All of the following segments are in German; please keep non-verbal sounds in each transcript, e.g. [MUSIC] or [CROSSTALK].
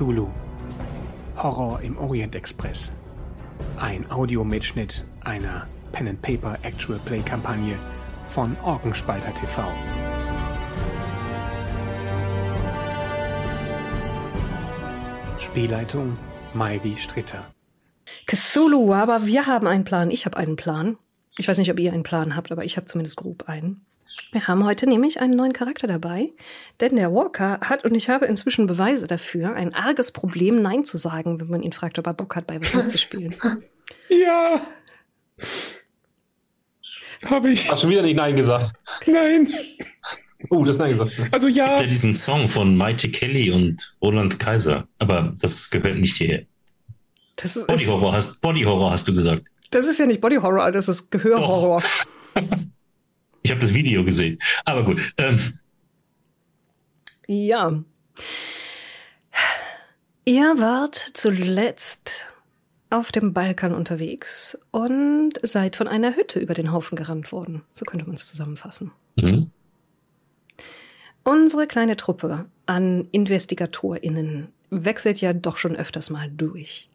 Cthulhu. Horror im Orient Express. Ein Audiomitschnitt einer Pen and Paper Actual Play Kampagne von Orgenspalter TV. Spielleitung Mairi Stritter. Cthulhu, aber wir haben einen Plan. Ich habe einen Plan. Ich weiß nicht, ob ihr einen Plan habt, aber ich habe zumindest grob einen. Wir haben heute nämlich einen neuen Charakter dabei, denn der Walker hat, und ich habe inzwischen Beweise dafür, ein arges Problem, Nein zu sagen, wenn man ihn fragt, ob er Bock hat, bei was mitzuspielen. [LAUGHS] Ja. Habe ich. Hast du wieder nicht Nein gesagt? Nein. Oh, das ist Nein gesagt. Also ja. Ja, diesen Song von Mighty Kelly und Roland Kaiser, aber das gehört nicht hierher. Das ist, Body Horror hast, Body Horror hast du gesagt. das ist ja nicht Body Horror, das ist Gehörhorror. [LAUGHS] Ich habe das Video gesehen. Aber gut. Ähm, Ja. Ihr wart zuletzt auf dem Balkan unterwegs und seid von einer Hütte über den Haufen gerannt worden. So könnte man es zusammenfassen. mhm. Unsere kleine Truppe an InvestigatorInnen wechselt ja doch schon öfters mal durch.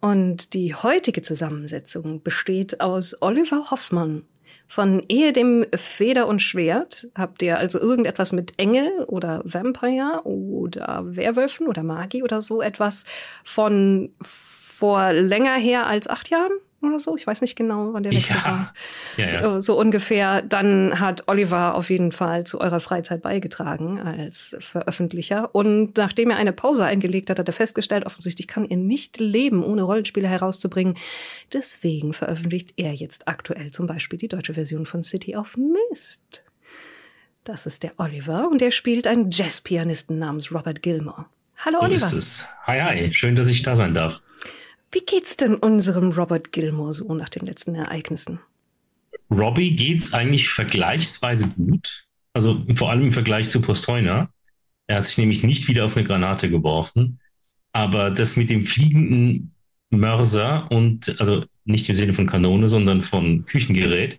Und die heutige Zusammensetzung besteht aus Oliver Hoffmann von Ehe dem Feder und Schwert. Habt ihr also irgendetwas mit Engel oder Vampire oder Werwölfen oder Magie oder so etwas von vor länger her als acht Jahren oder so? Ich weiß nicht genau, wann der Wechsel Ja. war. Ja, ja. So, so ungefähr. Dann hat Oliver auf jeden Fall zu eurer Freizeit beigetragen als Veröffentlicher. Und nachdem er eine Pause eingelegt hat, hat er festgestellt, offensichtlich kann er nicht leben, ohne Rollenspiele herauszubringen. Deswegen veröffentlicht er jetzt aktuell zum Beispiel die deutsche Version von City of Mist. Das ist der Oliver und er spielt einen Jazzpianisten namens Robert Gilmore. Hallo So Oliver. ist es. Hi, hi. Schön, dass ich da sein darf. Wie geht's denn unserem Robert Gilmore so nach den letzten Ereignissen? Robbie geht's eigentlich vergleichsweise gut. Also vor allem im Vergleich zu Postheuner. Er hat sich nämlich nicht wieder auf eine Granate geworfen. Aber das mit dem fliegenden Mörser und, also nicht im Sinne von Kanone, sondern von Küchengerät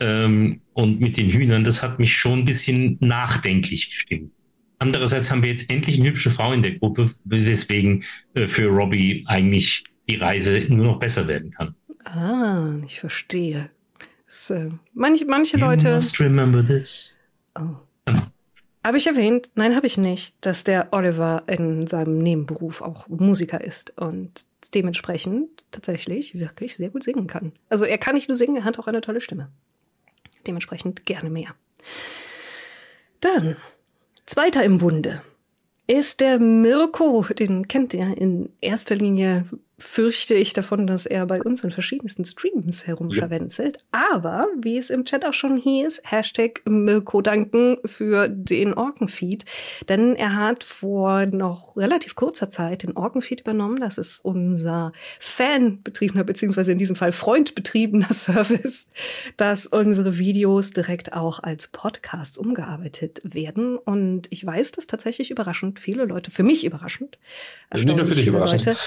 ähm, und mit den Hühnern, das hat mich schon ein bisschen nachdenklich gestimmt. Andererseits haben wir jetzt endlich eine hübsche Frau in der Gruppe, weswegen äh, für Robbie eigentlich die Reise nur noch besser werden kann. Ah, ich verstehe. Es, äh, manch, manche You Leute. must remember this. Oh. Habe ich erwähnt? Nein, habe ich nicht, dass der Oliver in seinem Nebenberuf auch Musiker ist und dementsprechend tatsächlich wirklich sehr gut singen kann. Also er kann nicht nur singen, er hat auch eine tolle Stimme. Dementsprechend gerne mehr. Dann, zweiter im Bunde ist der Mirko. Den kennt ihr in erster Linie, fürchte ich davon, dass er bei uns in verschiedensten Streams herumscharwenzelt. Aber, wie es im Chat auch schon hieß, Hashtag Mirko danken für den Orkenfeed. Denn er hat vor noch relativ kurzer Zeit den Orkenfeed übernommen. Das ist unser fanbetriebener, beziehungsweise in diesem Fall freundbetriebener [LAUGHS] Service, dass unsere Videos direkt auch als Podcasts umgearbeitet werden. Und ich weiß, dass tatsächlich überraschend viele Leute, für mich überraschend, für erstaunlich viele überraschend. Leute,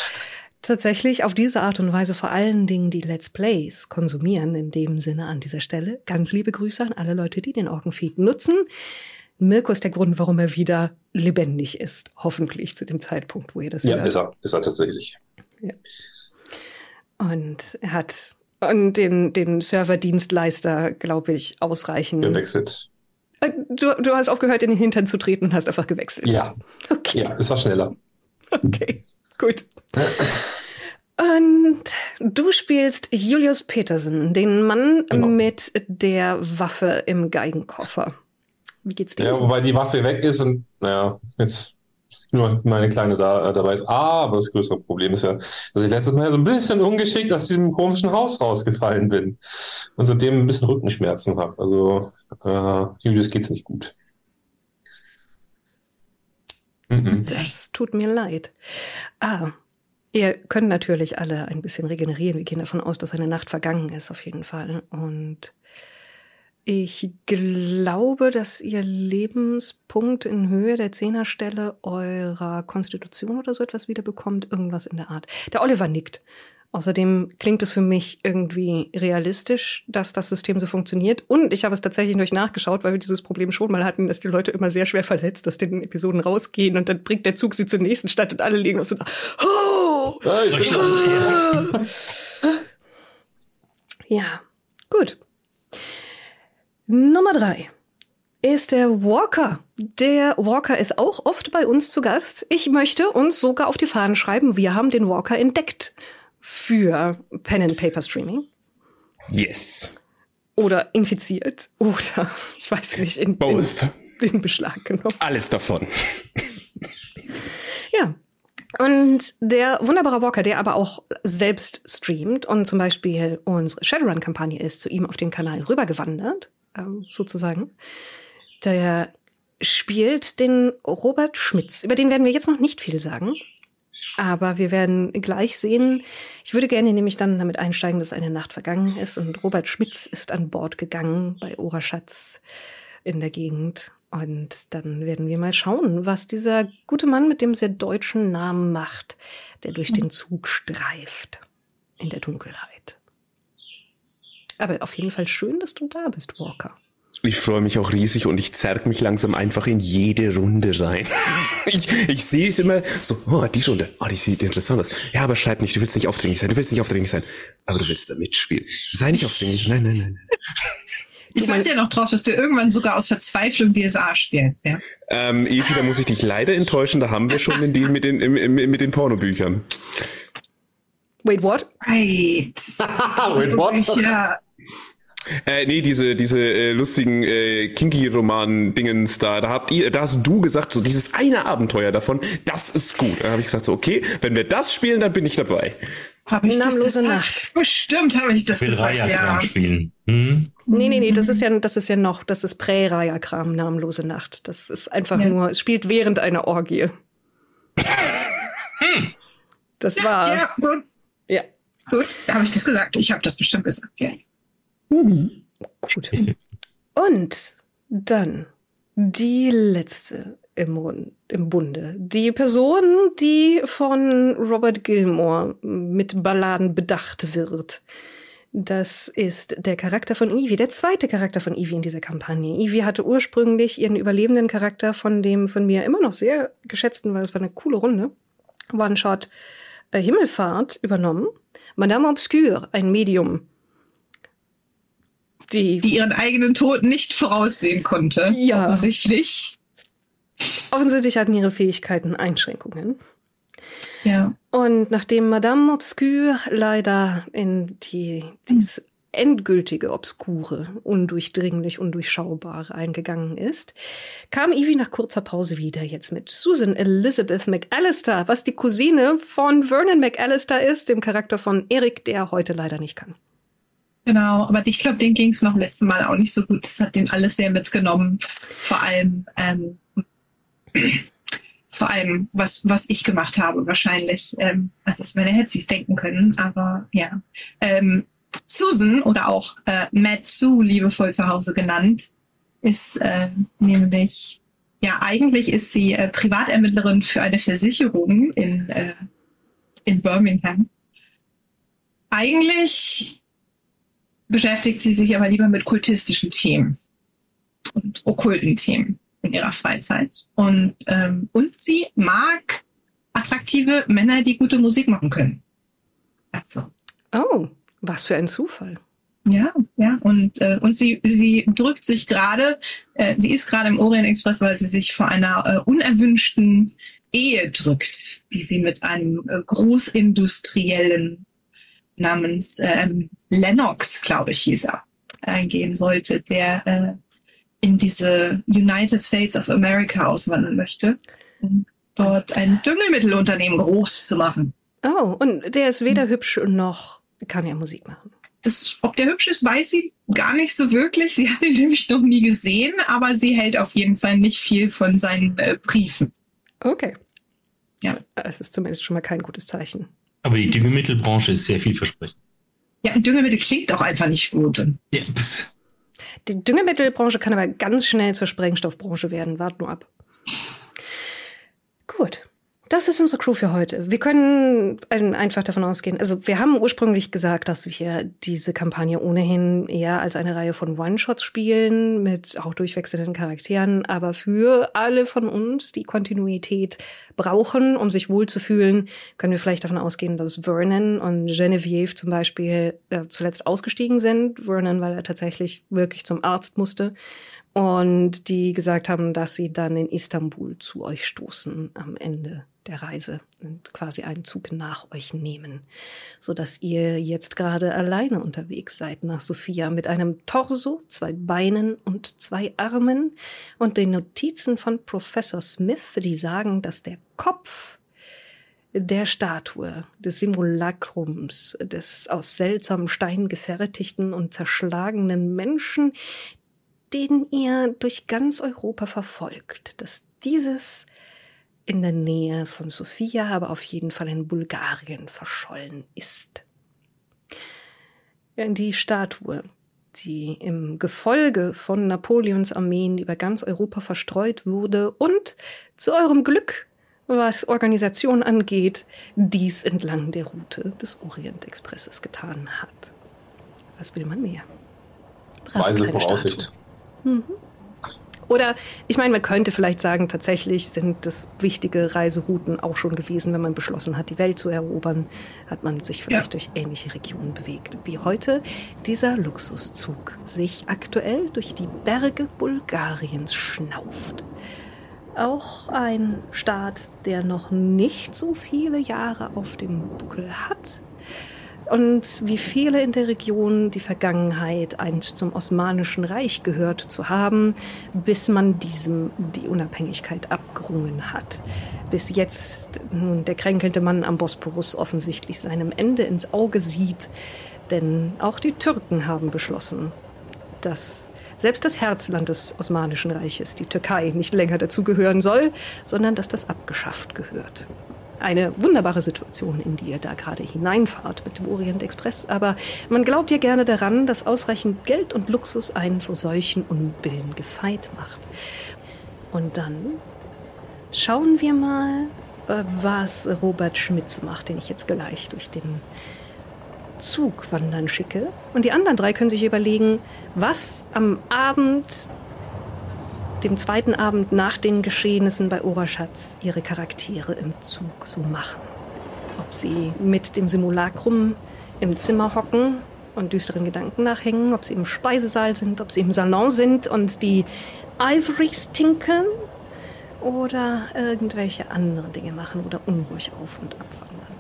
tatsächlich auf diese Art und Weise vor allen Dingen die Let's Plays konsumieren. In dem Sinne an dieser Stelle ganz liebe Grüße an alle Leute, die den Orkenfeed nutzen. Mirko ist der Grund, warum er wieder lebendig ist. Hoffentlich zu dem Zeitpunkt, wo ihr das Ja, hört. ist er, ist er tatsächlich. Und er hat und den, den Serverdienstleister, glaube ich, ausreichend. Gewechselt. Äh, Du, du hast aufgehört, in den Hintern zu treten und hast einfach gewechselt. Ja, Okay. ja, es war schneller. Okay, gut. Und du spielst Julius Petersen, den Mann Genau. mit der Waffe im Geigenkoffer. Wie geht's dir? Ja, so? wobei die Waffe weg ist und naja, jetzt nur meine Kleine da, äh, dabei ist. Aber das größere Problem ist ja, dass ich letztes Mal so ein bisschen ungeschickt aus diesem komischen Haus rausgefallen bin und seitdem ein bisschen Rückenschmerzen habe. Also äh, Julius geht's nicht gut. Mhm. Das tut mir leid. Ah, ihr könnt natürlich alle ein bisschen regenerieren. Wir gehen davon aus, dass eine Nacht vergangen ist, auf jeden Fall. Und ich glaube, dass ihr Lebenspunkt in Höhe der Zehnerstelle eurer Konstitution oder so etwas wiederbekommt. Irgendwas in der Art. Der Oliver nickt. Außerdem klingt es für mich irgendwie realistisch, dass das System so funktioniert. Und ich habe es tatsächlich durch nachgeschaut, weil wir dieses Problem schon mal hatten, dass die Leute immer sehr schwer verletzt aus den Episoden rausgehen und dann bringt der Zug sie zur nächsten Stadt und alle liegen und so da. Oh! Ja, gut. Nummer drei ist der Walker. Der Walker ist auch oft bei uns zu Gast. Ich möchte uns sogar auf die Fahnen schreiben, wir haben den Walker entdeckt für Pen and Paper Streaming. Yes. Oder infiziert. Oder, [LAUGHS] ich weiß nicht, in, in, in Beschlag genommen. Alles davon. Ja. Und der wunderbare Walker, der aber auch selbst streamt und zum Beispiel unsere Shadowrun-Kampagne ist, zu ihm auf den Kanal rübergewandert, ähm, sozusagen, der spielt den Robert Schmitz. Über den werden wir jetzt noch nicht viel sagen. Aber wir werden gleich sehen. Ich würde gerne nämlich dann damit einsteigen, dass eine Nacht vergangen ist und Robert Schmitz ist an Bord gegangen bei Oberschatz in der Gegend. Und dann werden wir mal schauen, was dieser gute Mann mit dem sehr deutschen Namen macht, der durch den Zug streift in der Dunkelheit. Aber auf jeden Fall schön, dass du da bist, Walker. Ich freue mich auch riesig und ich zerg mich langsam einfach in jede Runde rein. [LAUGHS] Ich, ich sehe es immer so, oh, die Runde, oh, die sieht interessant aus. Ja, aber schreib nicht, du willst nicht aufdringlich sein, du willst nicht aufdringlich sein. Aber du willst da mitspielen. Sei nicht aufdringlich, nein, nein, nein. [LAUGHS] Ich warte ja noch drauf, dass du irgendwann sogar aus Verzweiflung DSA spielst, ja. Ähm, Evi, da muss ich dich leider enttäuschen, da haben wir schon den Deal mit den, im, im, mit den Pornobüchern. Wait, what? Right. [LAUGHS] Wait, what? Ja, Äh, nee, diese, diese äh, lustigen äh, Kinky-Roman-Dingens da, da habt ihr, da hast du gesagt, so dieses eine Abenteuer davon, das ist gut. Da habe ich gesagt, so, okay, wenn wir das spielen, dann bin ich dabei. habe ich das Namenlose gesagt? Nacht. Bestimmt habe ich das will gesagt, Raya ja. spielen. Hm? Nee, nee, nee, das ist ja, das ist ja noch, das ist Prä-Raya-Kram, namenlose Nacht. Das ist einfach Ja. nur, es spielt während einer Orgie. [LAUGHS] Das war, Ja, gut, ja, gut. Da habe ich das gesagt. Ich habe das bestimmt gesagt, ja. gut. Und dann die letzte im, im Bunde. Die Person, die von Robert Gilmore mit Balladen bedacht wird. Das ist der Charakter von Evie, der zweite Charakter von Evie in dieser Kampagne. Evie hatte ursprünglich ihren überlebenden Charakter von dem von mir immer noch sehr geschätzten, weil es war eine coole Runde, One-Shot äh, Himmelfahrt übernommen. Madame Obscure, ein Medium. Die, Die ihren eigenen Tod nicht voraussehen konnte. Ja. Offensichtlich. offensichtlich hatten ihre Fähigkeiten Einschränkungen. Ja. Und nachdem Madame Obscure leider in die, dies endgültige Obskure, undurchdringlich, undurchschaubare eingegangen ist, kam Evie nach kurzer Pause wieder, jetzt mit Susan Elizabeth McAllister, was die Cousine von Vernon McAllister ist, dem Charakter von Eric, der heute leider nicht kann. Genau, aber ich glaube, den ging es noch letztes Mal auch nicht so gut. Das hat den alles sehr mitgenommen. Vor allem, ähm, [CLEARS THROAT] vor allem, was, was ich gemacht habe, wahrscheinlich. Ähm, also ich meine, hätte sie es denken können, aber ja. Ähm, Susan oder auch äh, Matt Sue, liebevoll zu Hause genannt, ist äh, nämlich, ja, eigentlich ist sie äh, Privatermittlerin für eine Versicherung in, äh, in Birmingham. Eigentlich beschäftigt sie sich aber lieber mit kultistischen Themen und okkulten Themen in ihrer Freizeit. Und, ähm, und sie mag attraktive Männer, die gute Musik machen können. Also, Oh, was für ein Zufall. ja, ja. Und, äh, und sie, sie drückt sich gerade, äh, sie ist gerade im Orient Express, weil sie sich vor einer äh, unerwünschten Ehe drückt, die sie mit einem äh, Großindustriellen namens ähm, Lennox, glaube ich, hieß er, eingehen sollte, der äh, in diese United States of America auswandern möchte, um dort ein Düngemittelunternehmen groß zu machen. Oh, und der ist weder hübsch noch kann er Musik machen. Das, ob der hübsch ist, weiß sie gar nicht so wirklich. Sie hat ihn [LAUGHS] nämlich noch nie gesehen, aber sie hält auf jeden Fall nicht viel von seinen äh, Briefen. Okay. Ja. Es ist zumindest schon mal kein gutes Zeichen. Aber die Düngemittelbranche ist sehr vielversprechend. Ja, ein Düngemittel klingt auch einfach nicht gut. Ja, pss. Die Düngemittelbranche kann aber ganz schnell zur Sprengstoffbranche werden. Wart nur ab. Gut. Das ist unsere Crew für heute. Wir können einfach davon ausgehen, also wir haben ursprünglich gesagt, dass wir diese Kampagne ohnehin eher als eine Reihe von One-Shots spielen, mit auch durchwechselnden Charakteren, aber für alle von uns, die Kontinuität brauchen, um sich wohlzufühlen, können wir vielleicht davon ausgehen, dass Vernon und Genevieve zum Beispiel äh, zuletzt ausgestiegen sind. Vernon, weil er tatsächlich wirklich zum Arzt musste und die gesagt haben, dass sie dann in Istanbul zu euch stoßen am Ende der Reise und quasi einen Zug nach euch nehmen, so dass ihr jetzt gerade alleine unterwegs seid nach Sophia mit einem Torso, zwei Beinen und zwei Armen. Und den Notizen von Professor Smith, die sagen, dass der Kopf der Statue, des Simulakrums, des aus seltsamem Stein gefertigten und zerschlagenen Menschen, den ihr durch ganz Europa verfolgt, dass dieses in der Nähe von Sofia, aber auf jeden Fall in Bulgarien verschollen ist. Die Statue, die im Gefolge von Napoleons Armeen über ganz Europa verstreut wurde und zu eurem Glück, was Organisation angeht, dies entlang der Route des Orientexpresses getan hat. Was will man mehr? Weise Voraussicht. Mhm. Oder ich meine, man könnte vielleicht sagen, tatsächlich sind das wichtige Reiserouten auch schon gewesen, wenn man beschlossen hat, die Welt zu erobern, hat man sich vielleicht ja. durch ähnliche Regionen bewegt. Wie heute dieser Luxuszug sich aktuell durch die Berge Bulgariens schnauft. Auch ein Staat, der noch nicht so viele Jahre auf dem Buckel hat, und wie viele in der Region die Vergangenheit einst zum Osmanischen Reich gehört zu haben, bis man diesem die Unabhängigkeit abgerungen hat. Bis jetzt nun der kränkelnde Mann am Bosporus offensichtlich seinem Ende ins Auge sieht, denn auch die Türken haben beschlossen, dass selbst das Herzland des Osmanischen Reiches, die Türkei, nicht länger dazugehören soll, sondern dass das abgeschafft gehört eine wunderbare Situation, in die ihr da gerade hineinfahrt mit dem Orient Express. Aber man glaubt ja gerne daran, dass ausreichend Geld und Luxus einen vor solchen Unbillen gefeit macht. Und dann schauen wir mal, äh, was Robert Schmitz macht, den ich jetzt gleich durch den Zug wandern schicke. Und die anderen drei können sich überlegen, was am Abend dem zweiten Abend nach den Geschehnissen bei Oberschatz ihre Charaktere im Zug so machen. Ob sie mit dem Simulacrum im Zimmer hocken und düsteren Gedanken nachhängen, ob sie im Speisesaal sind, ob sie im Salon sind und die Ivories tinkeln oder irgendwelche andere Dinge machen oder unruhig auf und abwandern.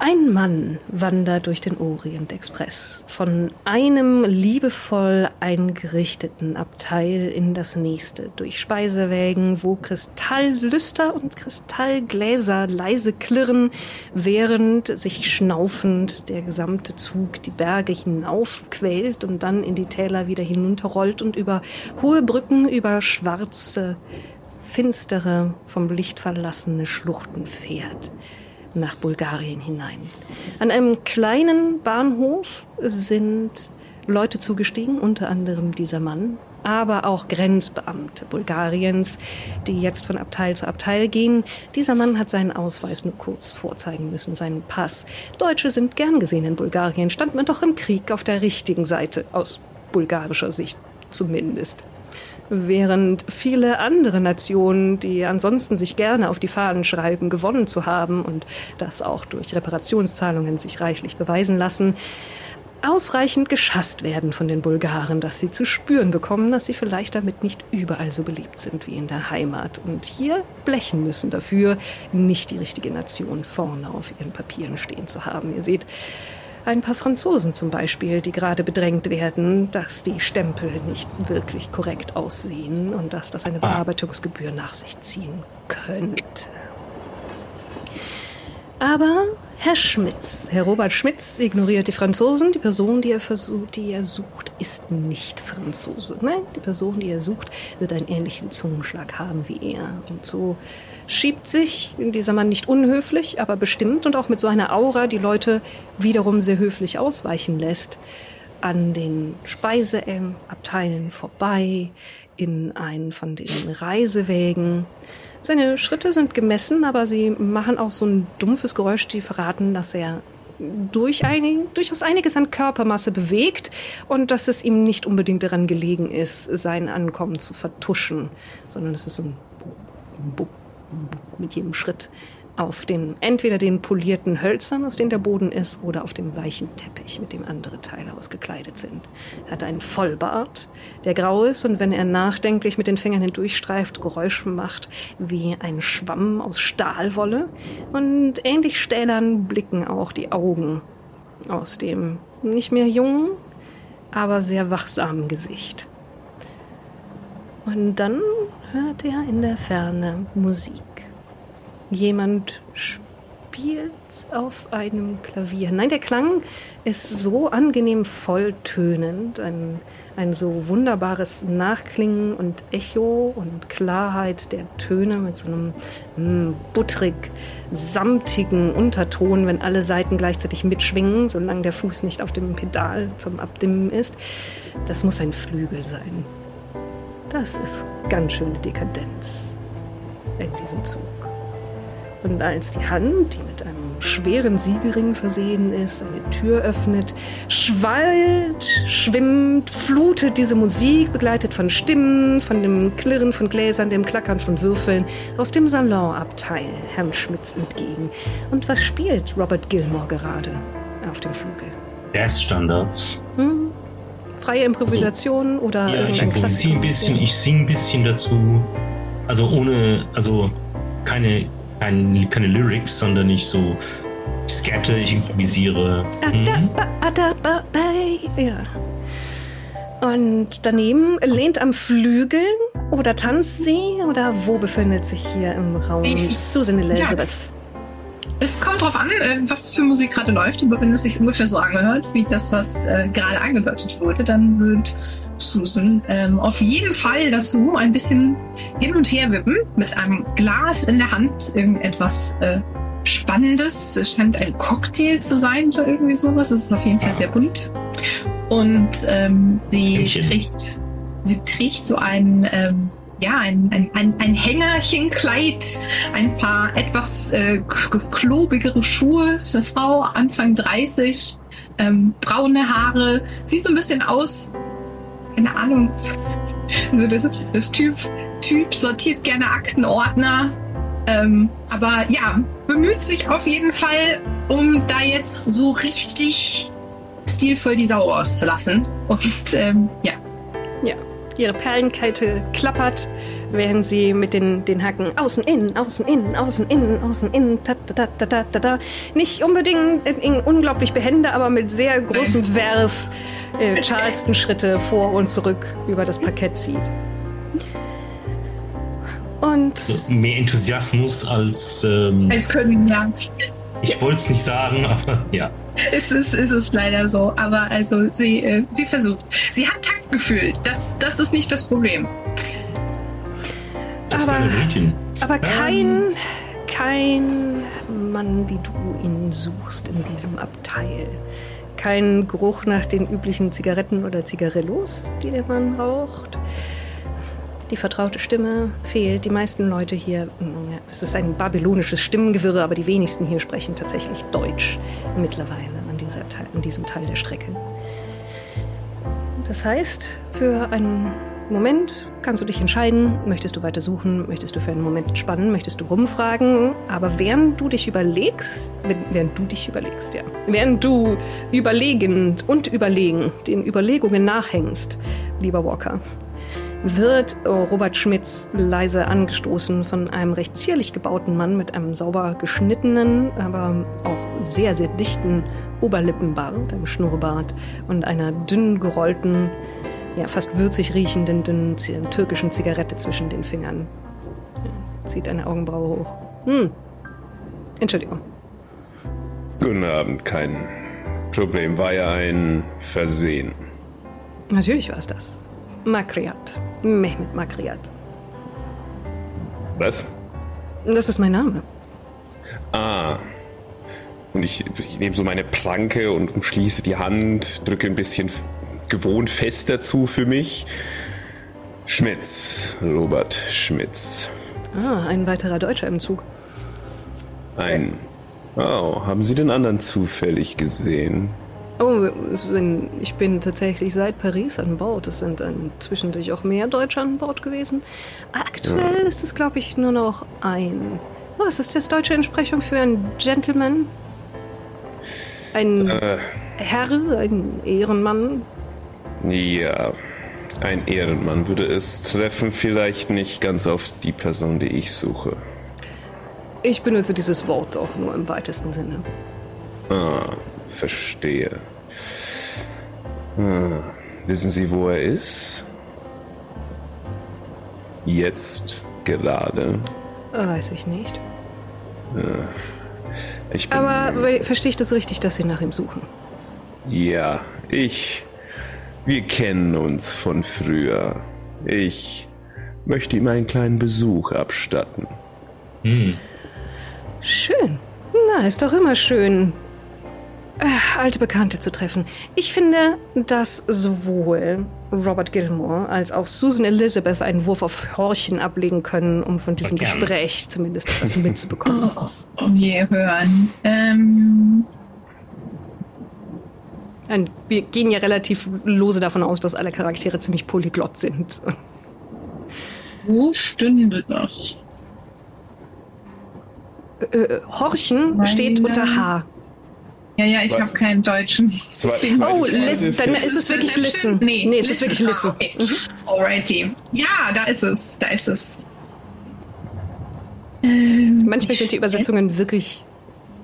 Ein Mann wandert durch den Orient Express. Von einem liebevoll eingerichteten Abteil in das nächste, durch Speisewägen, wo Kristalllüster und Kristallgläser leise klirren, während sich schnaufend der gesamte Zug die Berge hinaufquält und dann in die Täler wieder hinunterrollt und über hohe Brücken, über schwarze, finstere, vom Licht verlassene Schluchten fährt nach Bulgarien hinein. An einem kleinen Bahnhof sind Leute zugestiegen, unter anderem dieser Mann, aber auch Grenzbeamte Bulgariens, die jetzt von Abteil zu Abteil gehen. Dieser Mann hat seinen Ausweis nur kurz vorzeigen müssen, seinen Pass. Deutsche sind gern gesehen in Bulgarien, stand man doch im Krieg auf der richtigen Seite, aus bulgarischer Sicht zumindest während viele andere Nationen, die ansonsten sich gerne auf die Fahnen schreiben, gewonnen zu haben und das auch durch Reparationszahlungen sich reichlich beweisen lassen, ausreichend geschasst werden von den Bulgaren, dass sie zu spüren bekommen, dass sie vielleicht damit nicht überall so beliebt sind wie in der Heimat und hier blechen müssen dafür, nicht die richtige Nation vorne auf ihren Papieren stehen zu haben. Ihr seht, ein paar Franzosen zum Beispiel, die gerade bedrängt werden, dass die Stempel nicht wirklich korrekt aussehen und dass das eine ah. Bearbeitungsgebühr nach sich ziehen könnte. Aber Herr Schmitz, Herr Robert Schmitz ignoriert die Franzosen. Die Person, die er versucht, die er sucht, ist nicht Franzose. Nein, die Person, die er sucht, wird einen ähnlichen Zungenschlag haben wie er. Und so schiebt sich dieser Mann nicht unhöflich, aber bestimmt und auch mit so einer Aura, die Leute wiederum sehr höflich ausweichen lässt, an den Speiseabteilen vorbei in einen von den Reisewägen. Seine Schritte sind gemessen, aber sie machen auch so ein dumpfes Geräusch, die verraten, dass er durch einig, durchaus einiges an Körpermasse bewegt und dass es ihm nicht unbedingt daran gelegen ist, sein Ankommen zu vertuschen, sondern es ist so ein Bup, Bup mit jedem Schritt auf den entweder den polierten Hölzern, aus denen der Boden ist, oder auf dem weichen Teppich, mit dem andere Teile ausgekleidet sind. Er hat einen Vollbart, der grau ist und wenn er nachdenklich mit den Fingern hindurchstreift, Geräusche macht wie ein Schwamm aus Stahlwolle. Und ähnlich stählern blicken auch die Augen aus dem nicht mehr jungen, aber sehr wachsamen Gesicht. Und dann hört er in der Ferne Musik. Jemand spielt auf einem Klavier. Nein, der Klang ist so angenehm volltönend, ein, ein so wunderbares Nachklingen und Echo und Klarheit der Töne mit so einem mm, butterig, samtigen Unterton, wenn alle Seiten gleichzeitig mitschwingen, solange der Fuß nicht auf dem Pedal zum Abdimmen ist. Das muss ein Flügel sein. Das ist ganz schöne Dekadenz in diesem Zug. Und als die Hand, die mit einem schweren Siegelring versehen ist, eine Tür öffnet, schwallt, schwimmt, flutet diese Musik, begleitet von Stimmen, von dem Klirren von Gläsern, dem Klackern von Würfeln, aus dem Salonabteil Herrn Schmitz entgegen. Und was spielt Robert Gilmore gerade auf dem Flügel? Jazzstandards. Hm? Freie Improvisation also, oder ja, ich improvisiere ein bisschen, ich singe ein bisschen dazu. Also ohne, also keine keine, keine Lyrics, sondern nicht so scatte, ich improvisiere. Mhm. Ja. Und daneben lehnt am Flügel oder tanzt sie oder wo befindet sich hier im Raum Sie- Susan Elizabeth? Es kommt drauf an, äh, was für Musik gerade läuft, aber wenn es sich ungefähr so angehört, wie das, was äh, gerade angedeutet wurde, dann wird Susan ähm, auf jeden Fall dazu ein bisschen hin und her wippen mit einem Glas in der Hand, irgendetwas äh, Spannendes. Es scheint ein Cocktail zu sein oder irgendwie sowas. Es ist auf jeden Fall sehr bunt. Und ähm, sie trägt, sie trägt so ein, ähm, ja, ein, ein, ein, ein Hängerchenkleid, ein paar etwas äh, klobigere Schuhe. Ist eine Frau, Anfang 30, ähm, braune Haare. Sieht so ein bisschen aus, keine Ahnung. Also das, das Typ, Typ sortiert gerne Aktenordner. Ähm, aber ja, bemüht sich auf jeden Fall, um da jetzt so richtig stilvoll die Sau auszulassen. Und ähm, ja, Ihre Perlenkette klappert, während sie mit den, den Hacken außen, innen, außen, innen, außen, innen, außen, innen, ta, ta, ta, ta, ta, ta, ta. Nicht unbedingt in, in unglaublich behende, aber mit sehr großem Werf äh, Charleston-Schritte vor und zurück über das Parkett zieht. Und Mehr Enthusiasmus als, ähm, als können ja. ich wollte es nicht sagen, aber ja. Es ist, es ist leider so. Aber also sie, äh, sie versucht. Sie hat Taktgefühl. Das, das ist nicht das Problem. Das Aber-. Aber kein, kein Mann, wie du ihn suchst in diesem Abteil. Kein Geruch nach den üblichen Zigaretten oder Zigarillos, die der Mann raucht. Die vertraute Stimme fehlt. Die meisten Leute hier, mm, es ist ein babylonisches Stimmengewirr, aber die wenigsten hier sprechen tatsächlich Deutsch mittlerweile an, dieser an diesem Teil der Strecke. Das heißt, für einen Moment kannst du dich entscheiden, möchtest du weiter suchen, möchtest du für einen Moment entspannen, möchtest du rumfragen, aber während du dich überlegst, während du dich überlegst, ja, während du überlegend und überlegen, den Überlegungen nachhängst, lieber Walker, wird Robert Schmitz leise angestoßen von einem recht zierlich gebauten Mann mit einem sauber geschnittenen, aber auch sehr, sehr dichten Oberlippenbart, einem Schnurrbart und einer dünn gerollten, ja, fast würzig riechenden, dünnen türkischen Zigarette zwischen den Fingern. Zieht eine Augenbraue hoch. Hm. Entschuldigung. Guten Abend, kein Problem. War ja ein Versehen. Natürlich war es das. Makriat. Mehmet Makriat. Was? Das ist mein Name. Ah. und ich, ich nehme so meine Pranke und umschließe die Hand, drücke ein bisschen gewohnt fester zu für mich. Schmitz, Robert Schmitz. Ah, ein weiterer Deutscher im Zug. Ein. Oh, haben Sie den anderen zufällig gesehen? Oh, ich bin tatsächlich seit Paris an Bord. Es sind dann zwischendurch auch mehr Deutsche an Bord gewesen. Aktuell ist es, glaube ich, nur noch ein. Was ist das deutsche Entsprechung für ein Gentleman? Ein Äh, Herr, ein Ehrenmann? ja. Ein Ehrenmann würde es treffen, vielleicht nicht ganz auf die Person, die ich suche. Ich benutze dieses Wort auch nur im weitesten Sinne. Ah, verstehe. Ah, wissen Sie, wo er ist? Jetzt gerade. Äh, Weiß ich nicht. Ich bin. Aber verstehe ich das richtig, dass Sie nach ihm suchen? Ja, ich. Wir kennen uns von früher. Ich möchte ihm einen kleinen Besuch abstatten. Hm. Schön. Na, ist doch immer schön, äh, alte Bekannte zu treffen. Ich finde, dass sowohl Robert Gilmore als auch Susan Elizabeth einen Wurf auf Horchen ablegen können, um von diesem Gern. Gespräch zumindest etwas mitzubekommen. Oh je, hören. Ähm, Ein, wir gehen ja relativ lose davon aus, dass alle Charaktere ziemlich polyglott sind. wo stünde das? Äh, Horchen Meine- steht unter H. Ja, ja, ich habe keinen Deutschen. Zwei, Oh, listen, dann ist es wirklich Listen. Nee, Nee, es ist wirklich Listen. Ah, okay. Alrighty. Ja, da ist es. Da ist es. Manchmal sind die Übersetzungen wirklich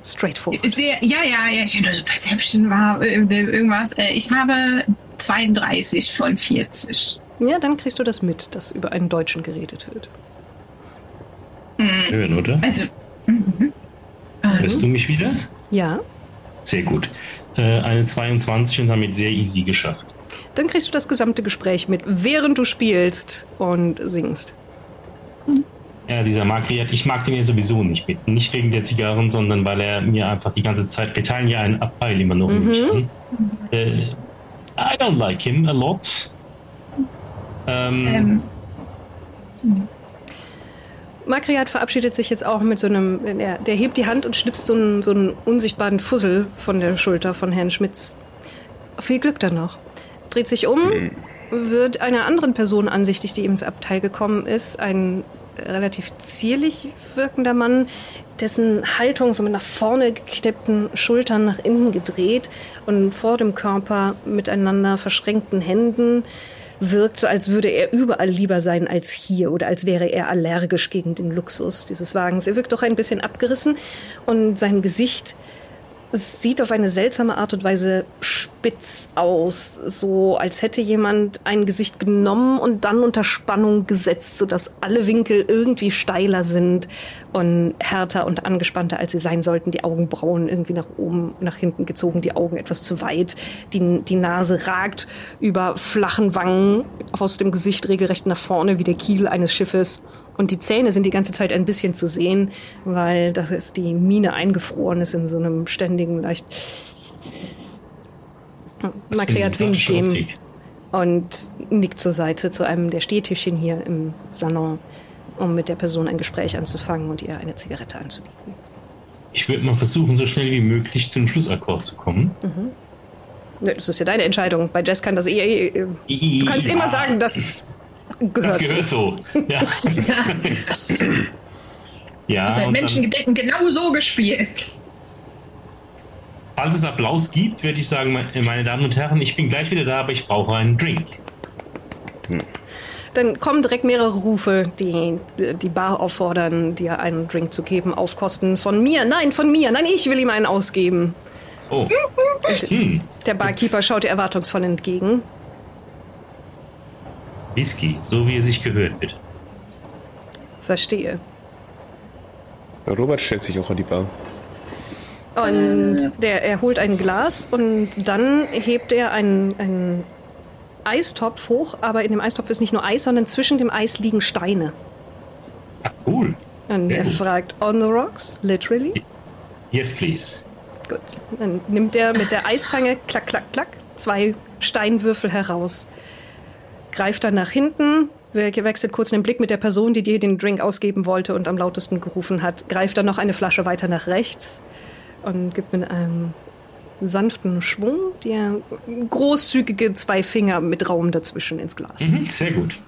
straightforward. Sehr, ja, ja, ja, ich also Perception war äh, irgendwas. Äh, ich habe 32 von 40. Ja, dann kriegst du das mit, dass über einen Deutschen geredet wird. Hören, oder? Also, Hörst du mich wieder? Ja, Sehr gut. Äh, eine 22 und damit sehr easy geschafft. dann kriegst du das gesamte Gespräch mit, während du spielst und singst. Ja, dieser Magriat, ich mag den ja sowieso nicht mit. Nicht wegen der Zigarren, sondern weil er mir einfach die ganze Zeit, wir teilen ja einen Abteil immer noch Mhm. nicht an. Äh, I don't like him a lot. Ähm, ähm, Makriat verabschiedet sich jetzt auch mit so einem, der, der hebt die Hand und schnipst so einen, so einen unsichtbaren Fussel von der Schulter von Herrn Schmitz. Viel Glück dann noch. Dreht sich um, wird einer anderen Person ansichtig, die ihm ins Abteil gekommen ist. Ein relativ zierlich wirkender Mann, dessen Haltung so mit nach vorne geknippten Schultern nach innen gedreht und vor dem Körper miteinander verschränkten Händen wirkt, so als würde er überall lieber sein als hier oder als wäre er allergisch gegen den Luxus dieses Wagens. Er wirkt doch ein bisschen abgerissen und sein Gesicht sieht auf eine seltsame Art und Weise spitz aus, so als hätte jemand ein Gesicht genommen und dann unter Spannung gesetzt, sodass alle Winkel irgendwie steiler sind und härter und angespannter, als sie sein sollten. Die Augenbrauen irgendwie nach oben, nach hinten gezogen, die Augen etwas zu weit, die, die Nase ragt über flachen Wangen aus dem Gesicht regelrecht nach vorne wie der Kiel eines Schiffes. Und die Zähne sind die ganze Zeit ein bisschen zu sehen, weil das ist die Mine eingefroren ist in so einem ständigen, leicht. eine winkt dem und nickt zur Seite zu einem der Stehtischchen hier im Salon, um mit der Person ein Gespräch anzufangen und ihr eine Zigarette anzubieten. Ich würde mal versuchen, so schnell wie möglich zum Schlussakkord zu kommen. Ne, Das ist ja deine Entscheidung. Bei Jess kann das eh. eh- Du kannst immer sagen, das gehört, Das gehört so. [LAUGHS] Ja. das ja seit und dann, Menschengedenken genau so gespielt. falls es Applaus gibt, werde ich sagen, me- meine Damen und Herren, ich bin gleich wieder da, aber ich brauche einen Drink. so. Dann kommen direkt mehrere Rufe, die die Bar auffordern, dir einen Drink zu geben, auf Kosten von mir. Nein, von mir. Nein, ich will ihm einen ausgeben. Oh. Hm. Der Barkeeper schaut dir erwartungsvoll entgegen. Whisky, so wie er sich gehört, bitte. Verstehe. Robert stellt sich auch an die Bar. Und der, er holt ein Glas und dann hebt er einen, einen Eistopf hoch, aber in dem Eistopf ist nicht nur Eis, sondern zwischen dem Eis liegen Steine. Ah, cool. Und Sehr er gut. fragt, on the rocks? Literally? Yes, please. Gut. Dann nimmt er mit der Eiszange, klack, klack, klack, zwei Steinwürfel heraus. Greift dann nach hinten, we- wechselt kurz den Blick mit der Person, die dir den Drink ausgeben wollte und am lautesten gerufen hat. Greift dann noch eine Flasche weiter nach rechts und gibt mit einem sanften Schwung dir großzügige zwei Finger mit Raum dazwischen ins Glas. Mhm, sehr gut.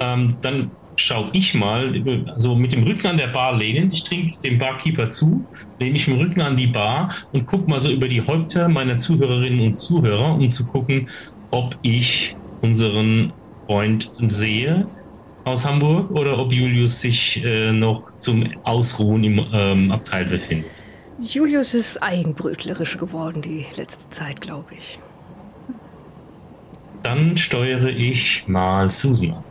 Ähm, dann schaue ich mal, also mit dem Rücken an der Bar lehnen. Ich trinke dem Barkeeper zu, lehne ich mit dem Rücken an die Bar und gucke mal so über die Häupter meiner Zuhörerinnen und Zuhörer, um zu gucken, ob ich unseren Freund sehe aus Hamburg oder ob Julius sich äh, noch zum Ausruhen im ähm, Abteil befindet. Julius ist eigenbrötlerisch geworden die letzte Zeit, glaube ich. Dann steuere ich mal Susan an.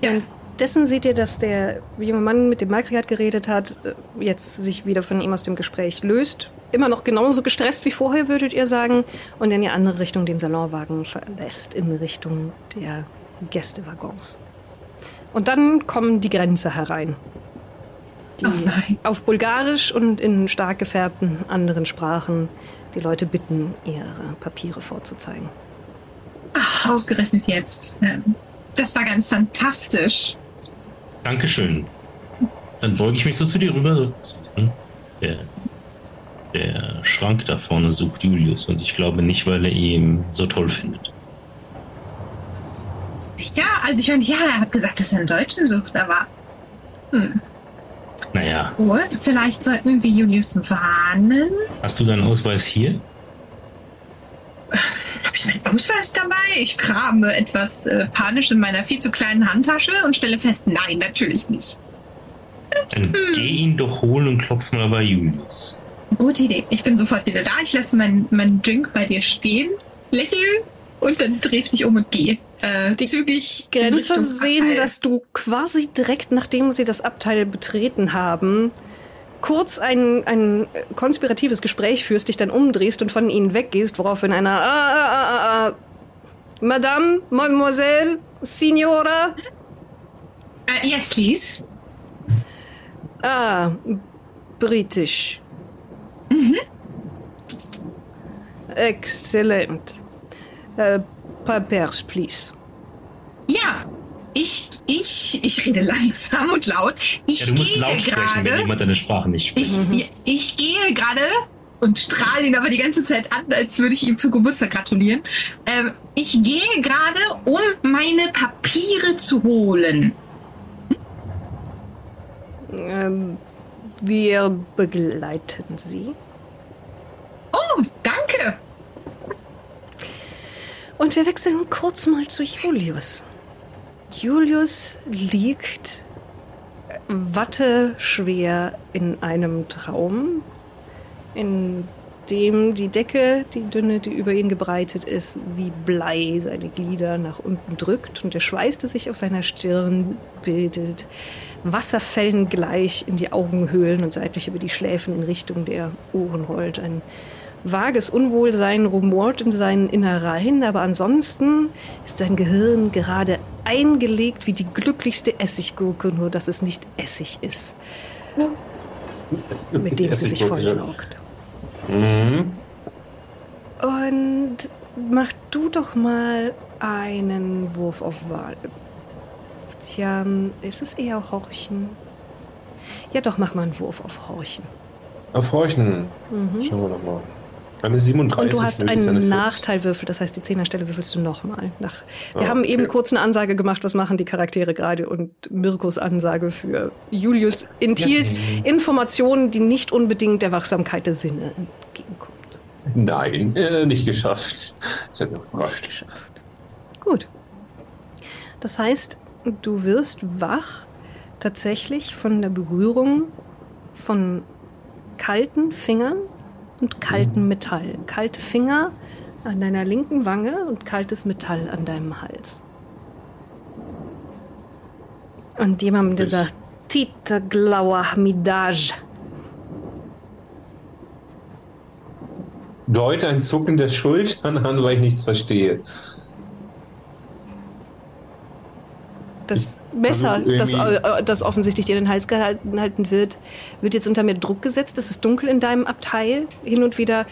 Währenddessen seht ihr, dass der junge Mann mit dem Malkriat geredet hat, äh, jetzt sich wieder von ihm aus dem Gespräch löst. Immer noch genauso gestresst wie vorher, würdet ihr sagen, und in die andere Richtung den Salonwagen verlässt, in Richtung der Gästewaggons. Und dann kommen die Grenzer herein. Die Oh auf Bulgarisch und in stark gefärbten anderen Sprachen die Leute bitten, ihre Papiere vorzuzeigen. Ach, ausgerechnet jetzt. Ähm, Das war ganz fantastisch. Dankeschön. Dann beuge ich mich so zu dir rüber. So, Susan. Der, Schrank da vorne sucht Julius und ich glaube nicht, weil er ihn so toll findet. Ja, also ich meine, ja, er hat gesagt, dass er einen Deutschen sucht, aber hm, Naja, gut, vielleicht sollten wir Julius warnen. hast du deinen Ausweis hier? Habe ich meinen Ausweis dabei? Ich krame etwas äh, panisch in meiner viel zu kleinen Handtasche und stelle fest, nein, natürlich nicht. Dann geh ihn doch holen und klopf mal bei Julius. Gute Idee. Ich bin sofort wieder da. Ich lasse meinen mein Drink bei dir stehen, lächle und dann drehe ich mich um und gehe. Äh, Die zügig. Grenzer Richtung sehen, Abteil. dass du quasi direkt nachdem sie das Abteil betreten haben, kurz ein, ein konspiratives Gespräch führst, dich dann umdrehst und von ihnen weggehst, woraufhin einer ah, ah, ah, ah, ah, Madame, Mademoiselle, Signora, Äh, yes, please. ah, britisch. Exzellent. Äh, Papers, please. Ja, ich, ich, ich rede langsam und laut. Ich Ja, du musst gehe laut sprechen, wenn gerade. jemand deine Sprache nicht spricht. Ich, ich gehe gerade und strahle ihn aber die ganze Zeit an, als würde ich ihm zu Geburtstag gratulieren. Ähm, ich gehe gerade, um meine Papiere zu holen. Ähm, wir begleiten sie. Oh, danke. Und wir wechseln kurz mal zu Julius. Julius liegt watteschwer in einem Traum, in dem die Decke, die dünne, die über ihn gebreitet ist, wie Blei seine Glieder nach unten drückt und der Schweiß, der sich auf seiner Stirn bildet, Wasserfällen gleich in die Augenhöhlen und seitlich über die Schläfen in Richtung der Ohren rollt. Ein vages Unwohlsein rumort in seinen Innereien, aber ansonsten ist sein Gehirn gerade eingelegt wie die glücklichste Essiggurke, nur dass es nicht Essig ist, mit dem sie sich vollsaugt. Mhm. Und mach du doch mal einen Wurf auf Wahl. Tja, ist es eher Horchen? Ja, doch, mach mal einen Wurf auf Horchen. Auf Horchen. Schauen wir doch mal. Eine 37. Und du hast einen 40. Nachteilwürfel, das heißt, die Zehnerstelle würfelst du nochmal. Nach. Wir Ah, haben eben kurz eine Ansage gemacht, was machen die Charaktere gerade und Mirkos Ansage für Julius enthielt Ja, nee. Informationen, die nicht unbedingt der Wachsamkeit der Sinne entgegenkommt. Nein, äh, nicht geschafft. Das hat mich überrascht. geschafft. Gut. Das heißt, du wirst wach tatsächlich von der Berührung von kalten Fingern und kaltem Metall. Kalte Finger an deiner linken Wange und kaltes Metall an deinem Hals. Und jemandem, der sagt, Tita Glauach Midaj. Deute ein Zucken der Schultern an, weil ich nichts verstehe. Das Messer, Also das, irgendwie- äh, das offensichtlich dir in den Hals gehalten halten wird, wird jetzt unter mehr Druck gesetzt. Es ist dunkel in deinem Abteil. Hin und wieder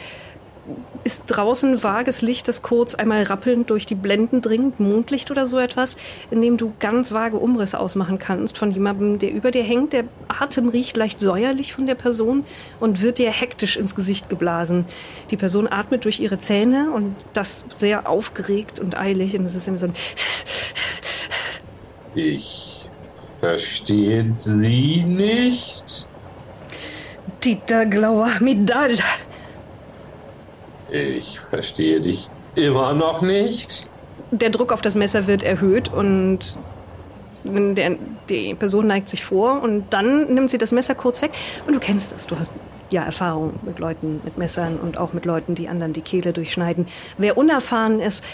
ist draußen vages Licht, das kurz einmal rappelnd durch die Blenden dringt, Mondlicht oder so etwas, in dem du ganz vage Umrisse ausmachen kannst von jemandem, der über dir hängt. Der Atem riecht leicht säuerlich von der Person und wird dir hektisch ins Gesicht geblasen. Die Person atmet durch ihre Zähne und das sehr aufgeregt und eilig und es ist immer so ein Ich verstehe Sie nicht. Tita Glauer Midaj. Ich verstehe dich immer noch nicht. Der Druck auf das Messer wird erhöht und der, die Person neigt sich vor und dann nimmt sie das Messer kurz weg und du kennst es. Du hast ja Erfahrung mit Leuten mit Messern und auch mit Leuten, die anderen die Kehle durchschneiden. Wer unerfahren ist,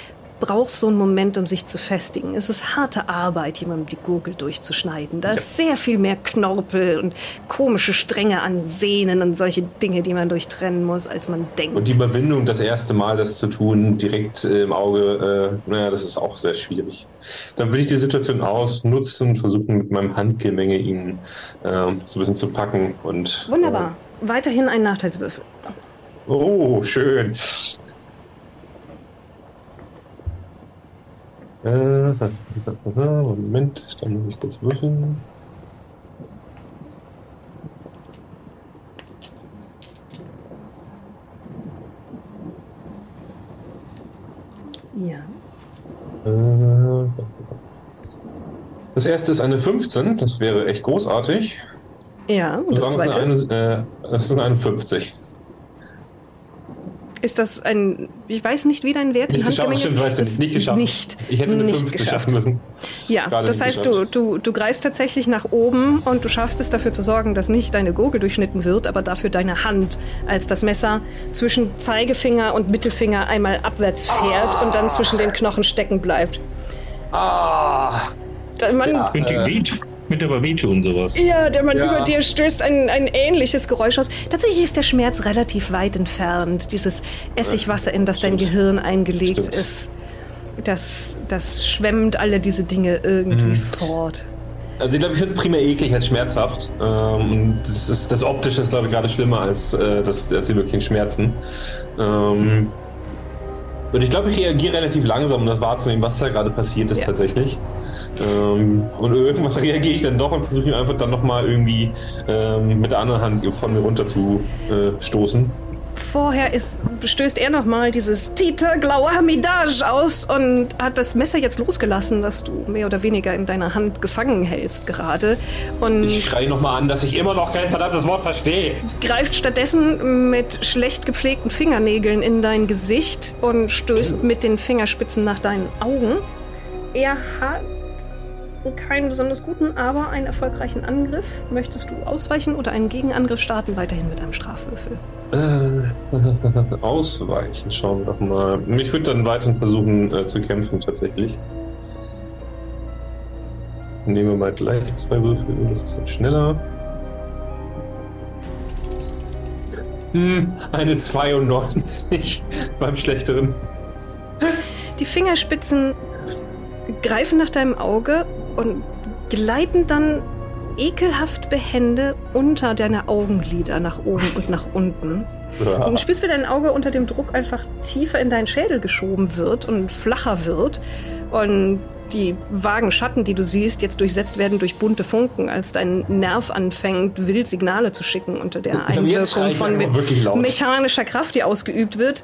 braucht so einen Moment, um sich zu festigen. Es ist harte Arbeit, jemandem die Gurgel durchzuschneiden. Da ist sehr viel mehr Knorpel und komische Stränge an Sehnen und solche Dinge, die man durchtrennen muss, als man denkt. Und die Überwindung, das erste Mal das zu tun, direkt äh, im Auge, äh, naja, das ist auch sehr schwierig. Dann will ich die Situation ausnutzen und versuchen, mit meinem Handgemenge ihn ähm, so ein bisschen zu packen. Und, Wunderbar. Weiterhin ein Nachteilswürfel. Äh, oh, schön. Äh, Moment, dann muss ich kurz würfeln. Ja. Äh, Das erste ist eine 15, das wäre echt großartig. Ja, und das zweite? eine, äh, das ist eine 51. Ist das ein. Ich weiß nicht, wie dein Wert Nicht in geschafft, Handgemenge stimmt, ist. du Das nicht, nicht geschafft. Nicht, Ich hätte eine nicht 50 geschafft. schaffen müssen. Ja, Gerade das heißt, du, geschafft. du, du greifst tatsächlich nach oben und du schaffst es dafür zu sorgen, dass nicht deine Gurgel durchschnitten wird, aber dafür deine Hand, als das Messer zwischen Zeigefinger und Mittelfinger einmal abwärts fährt und dann zwischen den Knochen stecken bleibt. Ah! Da- Man, Ja. Äh. Wehtun. Könnte aber wehtun, sowas. Ja, der Mann Ja. über dir stößt ein, ein ähnliches Geräusch aus. Tatsächlich ist der Schmerz relativ weit entfernt. Dieses Essigwasser, in das dein Stimmt. Gehirn eingelegt Stimmt. ist, das, das schwemmt alle diese Dinge irgendwie Mhm. fort. Also ich glaube, ich finde es primär eklig als schmerzhaft. Ähm, und das, ist, das Optische ist, glaube ich, gerade schlimmer als, äh, das, als die wirklichen Schmerzen. Ähm, und ich glaube, ich reagiere relativ langsam, um das wahrzunehmen, was da gerade passiert ist Ja. tatsächlich. Ähm, und irgendwann [LAUGHS] reagiere ich dann doch und versuche ihn einfach dann nochmal irgendwie ähm, mit der anderen Hand von mir runter zu äh, stoßen. Vorher ist, stößt er nochmal dieses Tita Glauer Midaj aus und hat das Messer jetzt losgelassen, das du mehr oder weniger in deiner Hand gefangen hältst gerade. Und Ich schreie nochmal an, dass ich immer noch kein verdammtes Wort verstehe. greift stattdessen mit schlecht gepflegten Fingernägeln in dein Gesicht und stößt mit den Fingerspitzen nach deinen Augen. Er hat keinen besonders guten, aber einen erfolgreichen Angriff. Möchtest du ausweichen oder einen Gegenangriff starten? Weiterhin mit einem Strafwürfel. Äh, [LAUGHS] ausweichen, schauen wir doch mal. Ich würde dann weiterhin versuchen äh, zu kämpfen, tatsächlich. Nehmen wir mal gleich zwei Würfel, das ist dann schneller. Hm, eine 92 [LAUGHS] beim schlechteren. Die Fingerspitzen greifen nach deinem Auge und gleiten dann ekelhaft behende unter deine Augenlider nach oben und nach unten. Und du spürst, wie dein Auge unter dem Druck einfach tiefer in deinen Schädel geschoben wird und flacher wird. Und die vagen Schatten, die du siehst, jetzt durchsetzt werden durch bunte Funken, als dein Nerv anfängt, wild Signale zu schicken unter der Einwirkung von me mechanischer Kraft, die ausgeübt wird.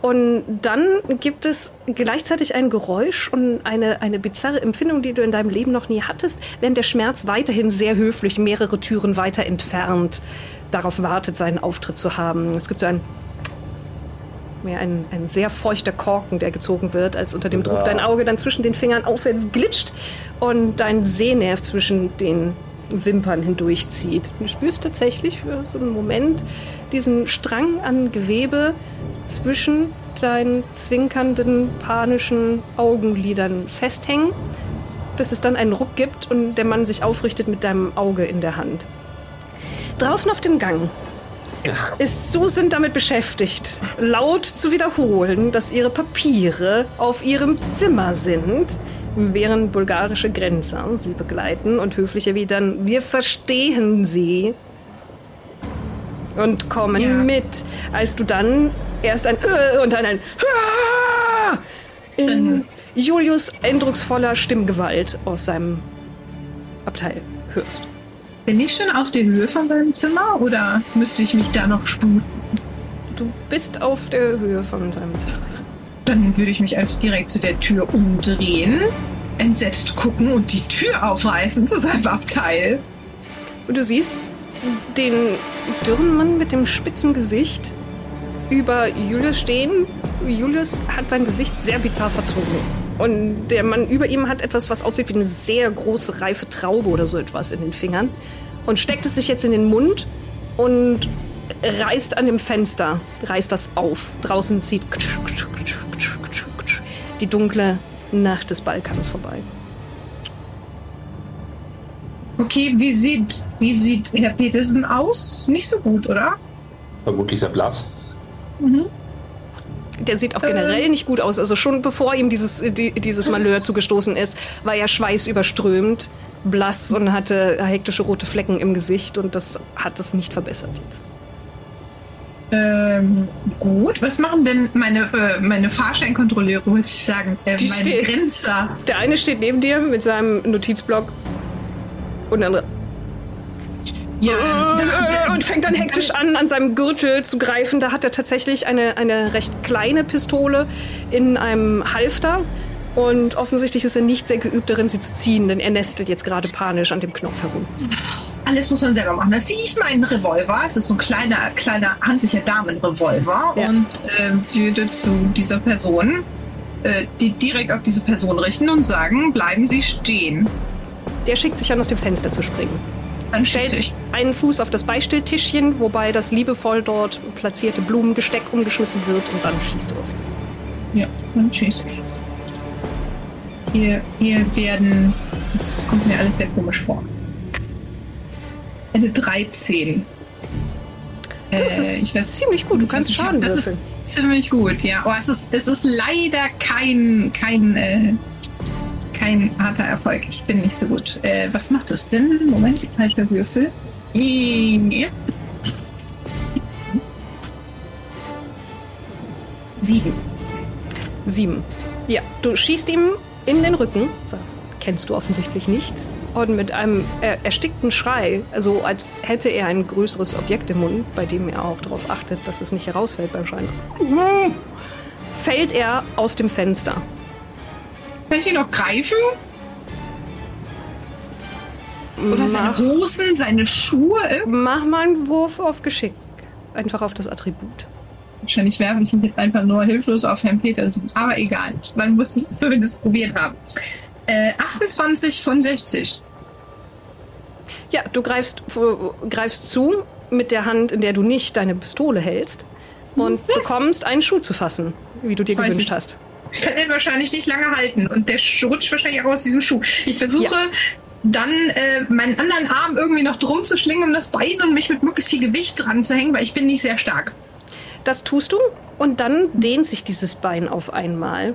Und dann gibt es gleichzeitig ein Geräusch und eine, eine bizarre Empfindung, die du in deinem Leben noch nie hattest, während der Schmerz weiterhin sehr höflich mehrere Türen weiter entfernt darauf wartet, seinen Auftritt zu haben. Es gibt so ein mehr ein, ein sehr feuchter Korken, der gezogen wird, als unter dem Druck Ja. dein Auge dann zwischen den Fingern aufwärts glitscht und dein Sehnerv zwischen den Wimpern hindurchzieht. Du spürst tatsächlich für so einen Moment diesen Strang an Gewebe zwischen deinen zwinkernden, panischen Augenlidern festhängen, bis es dann einen Ruck gibt und der Mann sich aufrichtet mit deinem Auge in der Hand. Draußen auf dem Gang ist Susan damit beschäftigt, laut zu wiederholen, dass ihre Papiere auf ihrem Zimmer sind, während bulgarische Grenzer sie begleiten und höflich erwidern, wir verstehen sie und kommen Ja. mit. Als du dann erst ein äh und dann ein Ah! in Julius eindrucksvoller Stimmgewalt aus seinem Abteil hörst. Bin ich schon auf der Höhe von seinem Zimmer oder müsste ich mich da noch sputen? Du bist auf der Höhe von seinem Zimmer. Dann würde ich mich einfach direkt zu der Tür umdrehen, entsetzt gucken und die Tür aufreißen zu seinem Abteil. Und du siehst den dürren Mann mit dem spitzen Gesicht über Julius stehen. Julius hat sein Gesicht sehr bizarr verzogen. Und der Mann über ihm hat etwas, was aussieht wie eine sehr große, reife Traube oder so etwas in den Fingern. Und steckt es sich jetzt in den Mund und reißt an dem Fenster, reißt das auf. Draußen zieht die dunkle Nacht des Balkans vorbei. Okay, wie sieht, wie sieht Herr Petersen aus? Nicht so gut, oder? Vermutlich sehr blass. Der sieht auch generell nicht gut aus. Also schon bevor ihm dieses, die, dieses Malheur zugestoßen ist, war er schweißüberströmt, blass und hatte hektische rote Flecken im Gesicht und das hat es nicht verbessert jetzt. Ähm, gut. Was machen denn meine, äh, meine Fahrscheinkontrolleure, wollte ich sagen? Äh, Die meine steht- Grenzer. Der eine steht neben dir mit seinem Notizblock und der andere Ja, äh, und fängt dann hektisch an, an seinem Gürtel zu greifen. Da hat er tatsächlich eine, eine recht kleine Pistole in einem Halfter. Und offensichtlich ist er nicht sehr geübt darin, sie zu ziehen, denn er nestelt jetzt gerade panisch an dem Knopf herum. Alles muss man selber machen. Dann ziehe ich meinen Revolver. Es ist so ein kleiner, kleiner handlicher Damenrevolver Ja. und äh, würde zu dieser Person äh, die direkt auf diese Person richten und sagen, bleiben Sie stehen. Der schickt sich an, aus dem Fenster zu springen. Dann stellt ich. einen Fuß auf das Beistelltischchen, wobei das liebevoll dort platzierte Blumengesteck umgeschmissen wird und dann schießt er auf. Ja, dann schieße ich. Hier, hier werden. Das kommt mir alles sehr komisch vor. Eine 13. Das Äh, ist ich weiß, ziemlich gut, du ich kannst Schaden Das würfeln. ist ziemlich gut, ja. Aber es ist, es ist leider kein, kein, äh, kein harter Erfolg. Ich bin nicht so gut. Äh, was macht das denn? Moment, falscher Würfel. Ja. Sieben. Sieben. Ja, du schießt ihm in den Rücken. So, kennst du offensichtlich nichts. Und mit einem er erstickten Schrei, also als hätte er ein größeres Objekt im Mund, bei dem er auch darauf achtet, dass es nicht herausfällt beim Schreien, fällt er aus dem Fenster. Kann ich ihn noch greifen? Oder seine Mach, Hosen, seine Schuhe? mach mal einen Wurf auf Geschick. Einfach auf das Attribut. Wahrscheinlich werfe ich mich jetzt einfach nur hilflos auf Herrn Petersen. Aber egal. Man muss es zumindest probiert haben. Äh, 28 von 60. Ja, du greifst, greifst zu mit der Hand, in der du nicht deine Pistole hältst und bekommst einen Schuh zu fassen, wie du dir Weiß gewünscht ich. hast. Ich kann den wahrscheinlich nicht lange halten. Und der sch- rutscht wahrscheinlich auch aus diesem Schuh. Ich versuche Ja. dann äh, meinen anderen Arm irgendwie noch drum zu schlingen um das Bein und mich mit möglichst viel Gewicht dran zu hängen, weil ich bin nicht sehr stark. Das tust du. Und dann dehnt sich dieses Bein auf einmal.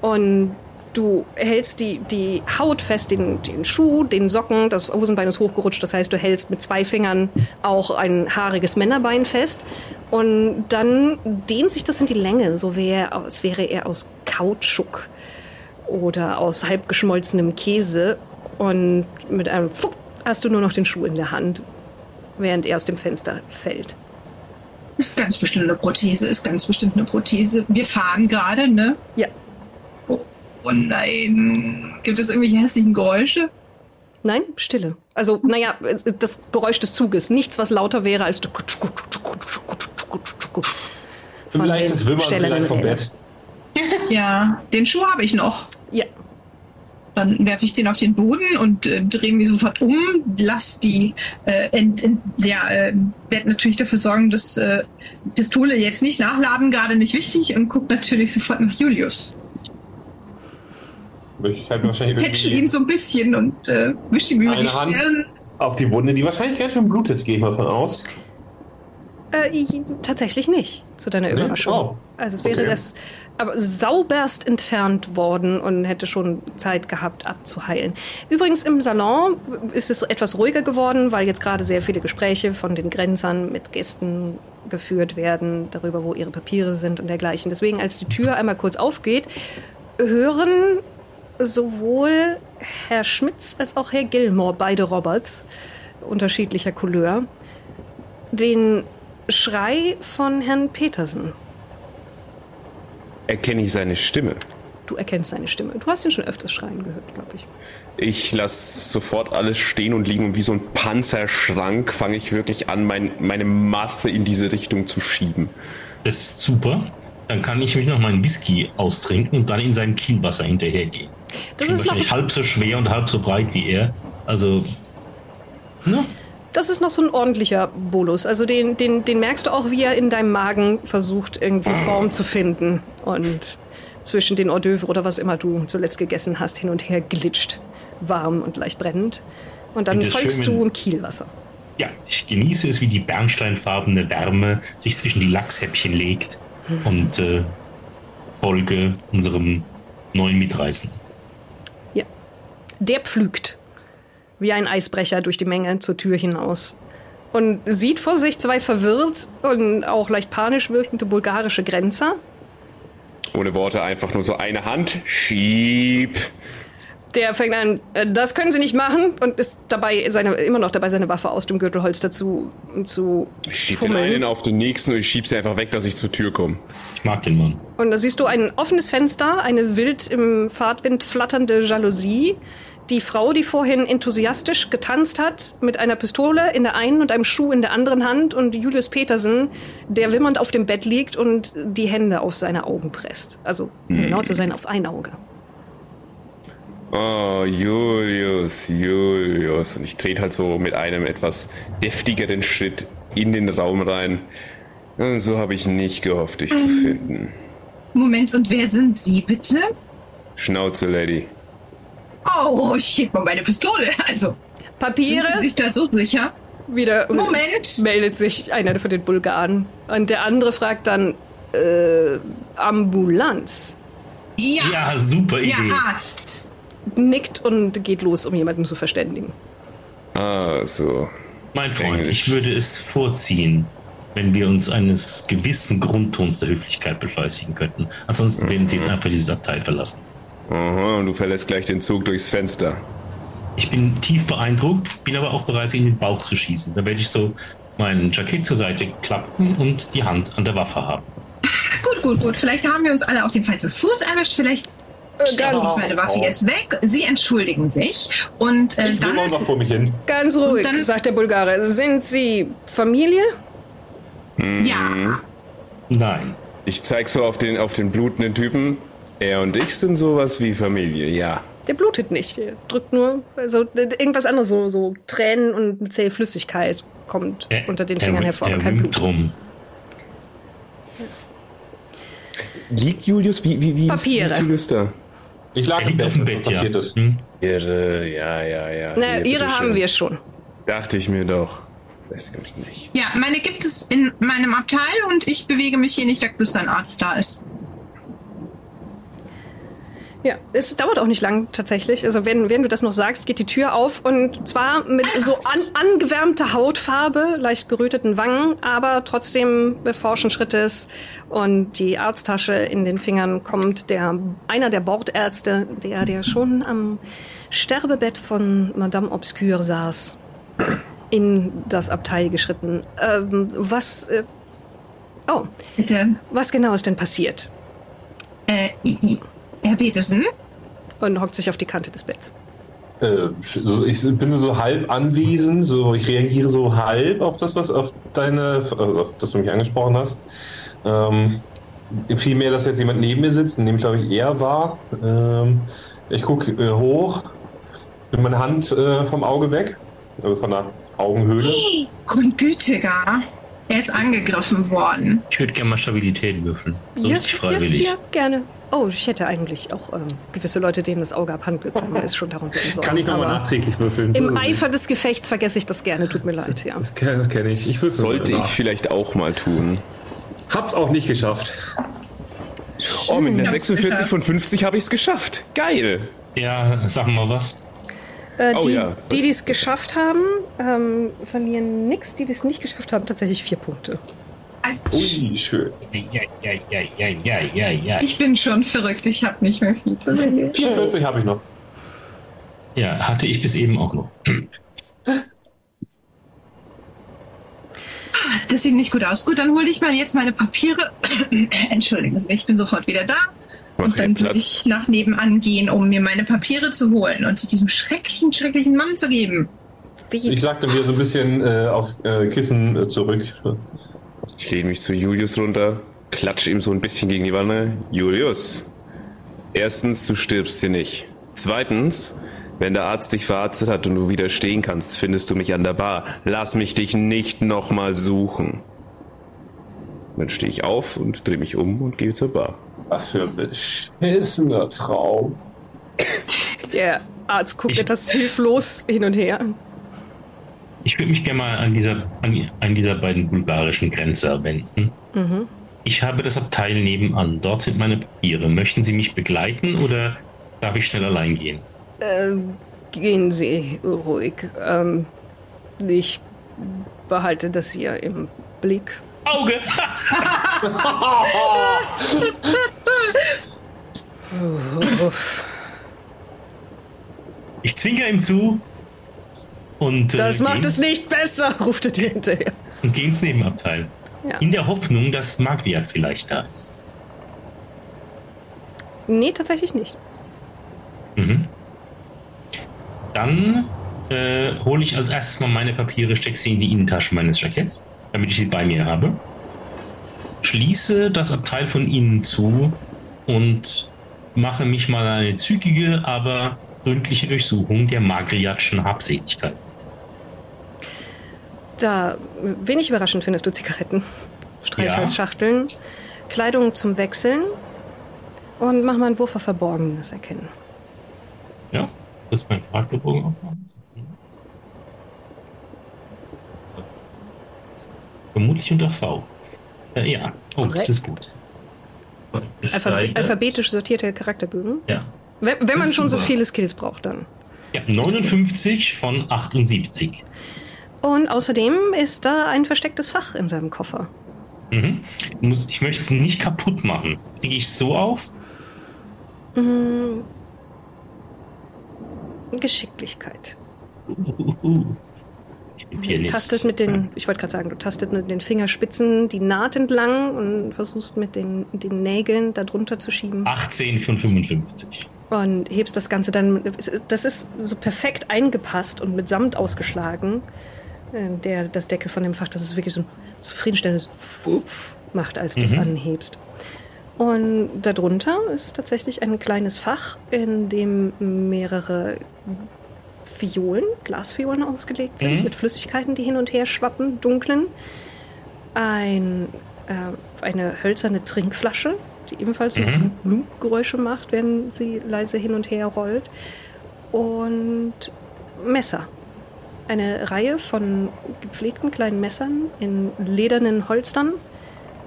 Und du hältst die, die Haut fest, den, den Schuh, den Socken, das Hosenbein ist hochgerutscht, das heißt, du hältst mit zwei Fingern auch ein haariges Männerbein fest. Und dann dehnt sich das in die Länge, so wäre, als wäre er aus Kautschuk oder aus halb geschmolzenem Käse. Und mit einem Fuck hast du nur noch den Schuh in der Hand, während er aus dem Fenster fällt. Ist ganz bestimmt eine Prothese, ist ganz bestimmt eine Prothese. Wir fahren gerade, ne? Ja. Oh, oh nein. Gibt es irgendwelche hässlichen Geräusche? Nein, Stille. Also, naja, das Geräusch des Zuges. Nichts, was lauter wäre als Vielleicht das Wimmern vielleicht vom. Bett. Ja, den Schuh habe ich noch. Ja, Dann werfe ich den auf den Boden und äh, drehe mich sofort um, lass die, äh, ent, ent, ja, äh, werde natürlich dafür sorgen, dass äh, Pistole jetzt nicht nachladen, gerade nicht wichtig und guck natürlich sofort nach Julius. Ich halte wahrscheinlich ihm irgendwie so ein bisschen und äh, wische ihm über die Hand. Stirn. auf die Wunde, die wahrscheinlich ganz schön blutet, gehe ich mal von aus. Äh, i- tatsächlich nicht, zu deiner Nee? Überraschung. Oh. Also es wäre Okay. das aber sauberst entfernt worden und hätte schon Zeit gehabt abzuheilen. Übrigens im Salon ist es etwas ruhiger geworden, weil jetzt gerade sehr viele Gespräche von den Grenzern mit Gästen geführt werden, darüber, wo ihre Papiere sind und dergleichen. Deswegen, als die Tür einmal kurz aufgeht, hören sowohl Herr Schmitz als auch Herr Gilmore, beide Roberts, unterschiedlicher Couleur, den Schrei von Herrn Petersen. Erkenne ich seine Stimme. Du erkennst seine Stimme. Du hast ihn schon öfters schreien gehört, glaube ich. Ich lasse sofort alles stehen und liegen und wie so ein Panzerschrank fange ich wirklich an, mein, meine Masse in diese Richtung zu schieben. Das ist super. Dann kann ich mich noch meinen Whisky austrinken und dann in sein Kielwasser hinterhergehen. Das Bin ist, noch, wahrscheinlich halb so schwer und halb so breit wie er. Also, ne? Das ist noch so ein ordentlicher Bolus. Also den, den, den merkst du auch, wie er in deinem Magen versucht, irgendwie Form zu finden. Und zwischen den Hors d'oeuvre oder was immer du zuletzt gegessen hast, hin und her glitscht. Warm und leicht brennend. Und dann folgst du im Kielwasser. Ja, ich genieße es, wie die bernsteinfarbene Wärme sich zwischen die Lachshäppchen legt und äh, folge unserem neuen Mitreisenden. Ja. Der pflügt wie ein Eisbrecher durch die Menge zur Tür hinaus und sieht vor sich zwei verwirrt und auch leicht panisch wirkende bulgarische Grenzer. Ohne Worte einfach nur so eine Hand, schieb. Der fängt an, "Äh, das können Sie nicht machen und ist dabei seine, immer noch dabei, seine Waffe aus dem Gürtelholster zu, zu Ich schieb den fummeln. einen auf den nächsten und ich schieb sie einfach weg, dass ich zur Tür komme. Ich mag den Mann. Und da siehst du ein offenes Fenster, eine wild im Fahrtwind flatternde Jalousie. Die Frau, die vorhin enthusiastisch getanzt hat, mit einer Pistole in der einen und einem Schuh in der anderen Hand und Julius Petersen, der wimmernd auf dem Bett liegt und die Hände auf seine Augen presst. Also, um genau zu sein, auf ein Auge. Oh, Julius, Julius. Und ich trete halt so mit einem etwas deftigeren Schritt in den Raum rein. So habe ich nicht gehofft, dich zu finden. Moment, und wer sind Sie bitte? Schnauze, Lady. Oh, ich heb mal meine Pistole. Also, Papiere, sind Sie sich da so sicher? wieder Moment. meldet sich einer von den Bulgaren. Und der andere fragt dann, äh, Ambulanz. Ja, Ja, super ja, Idee. Arzt. Nickt und geht los, um jemanden zu verständigen. Ah, so. Mein Freund, Englisch. ich würde es vorziehen, wenn wir uns eines gewissen Grundtons der Höflichkeit befleißigen könnten. Ansonsten werden Sie jetzt einfach dieses Abteil verlassen. Aha, und du verlässt gleich den Zug durchs Fenster. Ich bin tief beeindruckt, bin aber auch bereit, sie in den Bauch zu schießen. Da werde ich so mein Jackett zur Seite klappen und die Hand an der Waffe haben. Gut, gut, gut. Vielleicht haben wir uns alle auf dem falschen Fuß erwischt. Vielleicht Äh, stecke ich ganz, meine Waffe jetzt weg. Sie entschuldigen sich. Und äh, Ich dann. auch noch vor mich hin. ganz ruhig, dann- sagt der Bulgare. Sind Sie Familie? Ja. Nein. Ich zeig so auf den, auf den blutenden Typen. Er und ich sind sowas wie Familie, ja. Der blutet nicht. Der drückt nur, also irgendwas anderes, so, so Tränen und zähe Flüssigkeit kommt Er- unter den er- Fingern hervor, aber Er kein Blut. rum. Liegt Julius, wie, wie, wie, ist, wie Papiere. ist Julius da? Ich lag Er liegt auf dem Bett, ja. Hm? Ihre, ja, ja, ja. Na, Hier, ihre bitteschön. haben wir schon. Dachte ich mir doch. Das nämlich nicht. Ja, meine gibt es in meinem Abteil und ich bewege mich hier nicht weg, bis ein Arzt da ist. Ja, es dauert auch nicht lang tatsächlich. Also wenn, wenn du das noch sagst, geht die Tür auf und zwar mit so an, angewärmter Hautfarbe, leicht geröteten Wangen, aber trotzdem forschen Schrittes und die Arzttasche in den Fingern kommt der einer der Bordärzte, der der schon am Sterbebett von Madame Obscure saß, in das Abteil geschritten. Ähm, was äh, Oh, Bitte, was genau ist denn passiert? äh, Herr Petersen? Und hockt sich auf die Kante des Betts. Äh, so, ich bin so halb anwesend, so ich reagiere so halb auf das, was auf deine, äh, auf das du mich angesprochen hast. Ähm, Vielmehr, dass jetzt jemand neben mir sitzt, in dem glaube ich er war. Ähm, ich gucke äh, hoch, mit meiner Hand äh, vom Auge weg, also von der Augenhöhle. Grundgütiger. Er ist angegriffen worden. Ich würde gerne mal Stabilität würfeln. So richtig freiwillig. Ja, ja, gerne. Oh, ich hätte eigentlich auch ähm, gewisse Leute, denen das Auge abhanden gekommen ist, schon darum besorgt. Kann ich nochmal nachträglich würfeln? Im So- Eifer des Gefechts vergesse ich das gerne, tut mir leid, ja. Das kenne das kenn ich. Ich Sollte ich vielleicht auch mal tun. Hab's auch nicht geschafft. Oh, mit einer Ja, 46 sicher. von 50 habe ich es geschafft. Geil. Ja, sag mal was. Äh, Oh die, ja. die, die es geschafft haben, ähm, verlieren nichts. Die, die es nicht geschafft haben, tatsächlich vier Punkte. Ui, schön. Ja, ja, ja, ja, ja, ja, ja. Ich bin schon verrückt, ich habe nicht mehr viel zu verlieren. 44 habe ich noch. Ja, hatte ich bis eben auch noch. Das sieht nicht gut aus. Gut, dann hole ich mal jetzt meine Papiere. [CLEARS THROAT] Entschuldigen Sie, ich bin sofort wieder da. Mach Und dann würde ich nach nebenan gehen, um mir meine Papiere zu holen und zu diesem schrecklichen, schrecklichen Mann zu geben. Ich lag dann wieder so ein bisschen äh, aufs äh, Kissen äh, zurück. Ich lehne mich zu Julius runter, klatsche ihm so ein bisschen gegen die Wanne. Julius, erstens, du stirbst hier nicht. Zweitens, wenn der Arzt dich verarztet hat und du wieder stehen kannst, findest du mich an der Bar. Lass mich dich nicht nochmal suchen. Dann stehe ich auf und drehe mich um und gehe zur Bar. Was für ein beschissener Traum. Der Arzt guckt Ich- etwas hilflos hin und her. Ich würde mich gerne mal an dieser, an, an dieser beiden bulgarischen Grenzer wenden. Mhm. Ich habe das Abteil nebenan. Dort sind meine Papiere. Möchten Sie mich begleiten oder darf ich schnell allein gehen? Ähm, gehen Sie ruhig. Ähm, ich behalte das hier im Blick. Auge! [LAUGHS] [LAUGHS] Ich zwinker ihm zu und, äh, Das macht es nicht besser, [LAUGHS] ruft er dir hinterher. und gehen ins Nebenabteil. Ja. In der Hoffnung, dass Magriat vielleicht da ist. Nee, tatsächlich nicht. Mhm. Dann äh, hole ich als erstes mal meine Papiere, stecke sie in die Innentasche meines Jacketts, damit ich sie bei mir habe. Schließe das Abteil von innen zu und mache mich mal eine zügige, aber gründliche Durchsuchung der magriatschen Habseligkeit. Da, wenig überraschend findest du Zigaretten, Streichholzschachteln, Kleidung zum Wechseln und mach mal einen Wurf auf Verborgenes erkennen. Ja, das ist mein Fragebogen aufmachen. Vermutlich unter V. Äh, ja, oh, Korrekt. das ist gut. Alpha Steigert. alphabetisch sortierte Charakterbögen. Ja. Wenn, wenn man schon so super. viele Skills braucht, dann. ja, 59 von 78. Und außerdem ist da ein verstecktes Fach in seinem Koffer. Mhm. Ich, muss, ich möchte es nicht kaputt machen. Kriege ich es so auf? Hm. Geschicklichkeit. Ich [LAUGHS] bin Pianist. Tastet mit den, ich wollte gerade sagen, du tastet mit den Fingerspitzen die Naht entlang und versuchst mit den, den Nägeln da drunter zu schieben. 18 von 55. Und hebst das Ganze dann, das ist so perfekt eingepasst und mit Samt ausgeschlagen. Äh, Der, das Deckel von dem Fach, dass es wirklich so ein zufriedenstellendes Wuff macht, als du es Mhm. anhebst. Und darunter ist tatsächlich ein kleines Fach, in dem mehrere Fiolen, Glasfiolen ausgelegt sind, Mhm. mit Flüssigkeiten, die hin und her schwappen, dunklen. Ein, äh, eine hölzerne Trinkflasche, die ebenfalls so Mhm. Blutgeräusche macht, wenn sie leise hin und her rollt. Und Messer. Eine Reihe von gepflegten kleinen Messern in ledernen Holstern,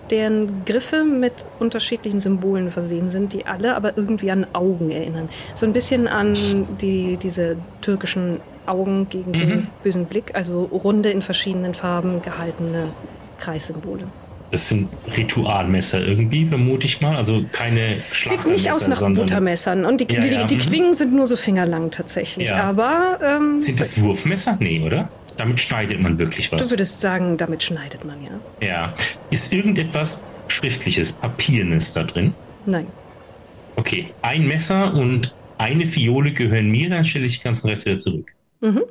deren Griffe mit unterschiedlichen Symbolen versehen sind, die alle aber irgendwie an Augen erinnern. So ein bisschen an die, diese türkischen Augen gegen den Mhm. bösen Blick, also runde in verschiedenen Farben gehaltene Kreissymbole. Das sind Ritualmesser irgendwie, vermute ich mal. Also keine Sieht nicht aus nach Buttermessern und die, Ja, die, ja, die mhm. Klingen sind nur so fingerlang tatsächlich. Ja. Aber ähm, Sind das Wurfmesser? Nee, oder? Damit schneidet man wirklich du was. würdest sagen, damit schneidet man ja. Ja. Ist irgendetwas Schriftliches, Papiernes da drin? Nein. Okay, ein Messer und eine Fiole gehören mir, dann stelle ich den ganzen Rest wieder zurück. Mhm.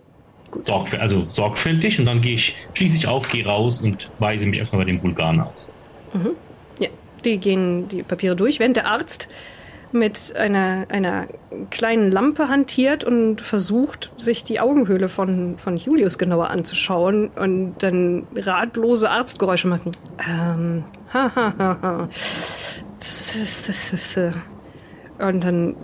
Sorgfä also sorgfältig und dann gehe ich, schließe ich auf, gehe raus und weise mich erstmal bei den Bulgaren aus. Ja, die gehen die Papiere durch, während der Arzt mit einer, einer kleinen Lampe hantiert und versucht, sich die Augenhöhle von, von Julius genauer anzuschauen und dann ratlose Arztgeräusche machen. Ähm, ha, ha, ha, ha. Und dann,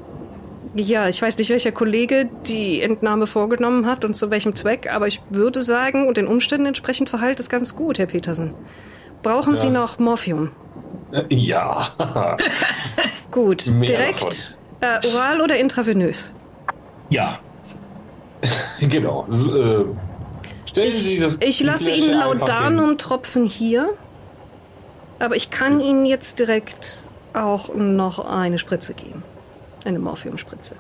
ja, ich weiß nicht, welcher Kollege die Entnahme vorgenommen hat und zu welchem Zweck, aber ich würde sagen, und den Umständen entsprechend verhält es ganz gut, Herr Petersen. Brauchen Sie Das- noch Morphium? Äh, Ja. [LAUGHS] Gut, Mehr direkt äh, oral oder intravenös? Ja, [LAUGHS] genau. Äh, stellen Sie Ich, dieses. ich lasse Ihnen Laudanum-Tropfen hier, aber ich kann Ihnen jetzt direkt auch noch eine Spritze geben. Eine Morphiumspritze.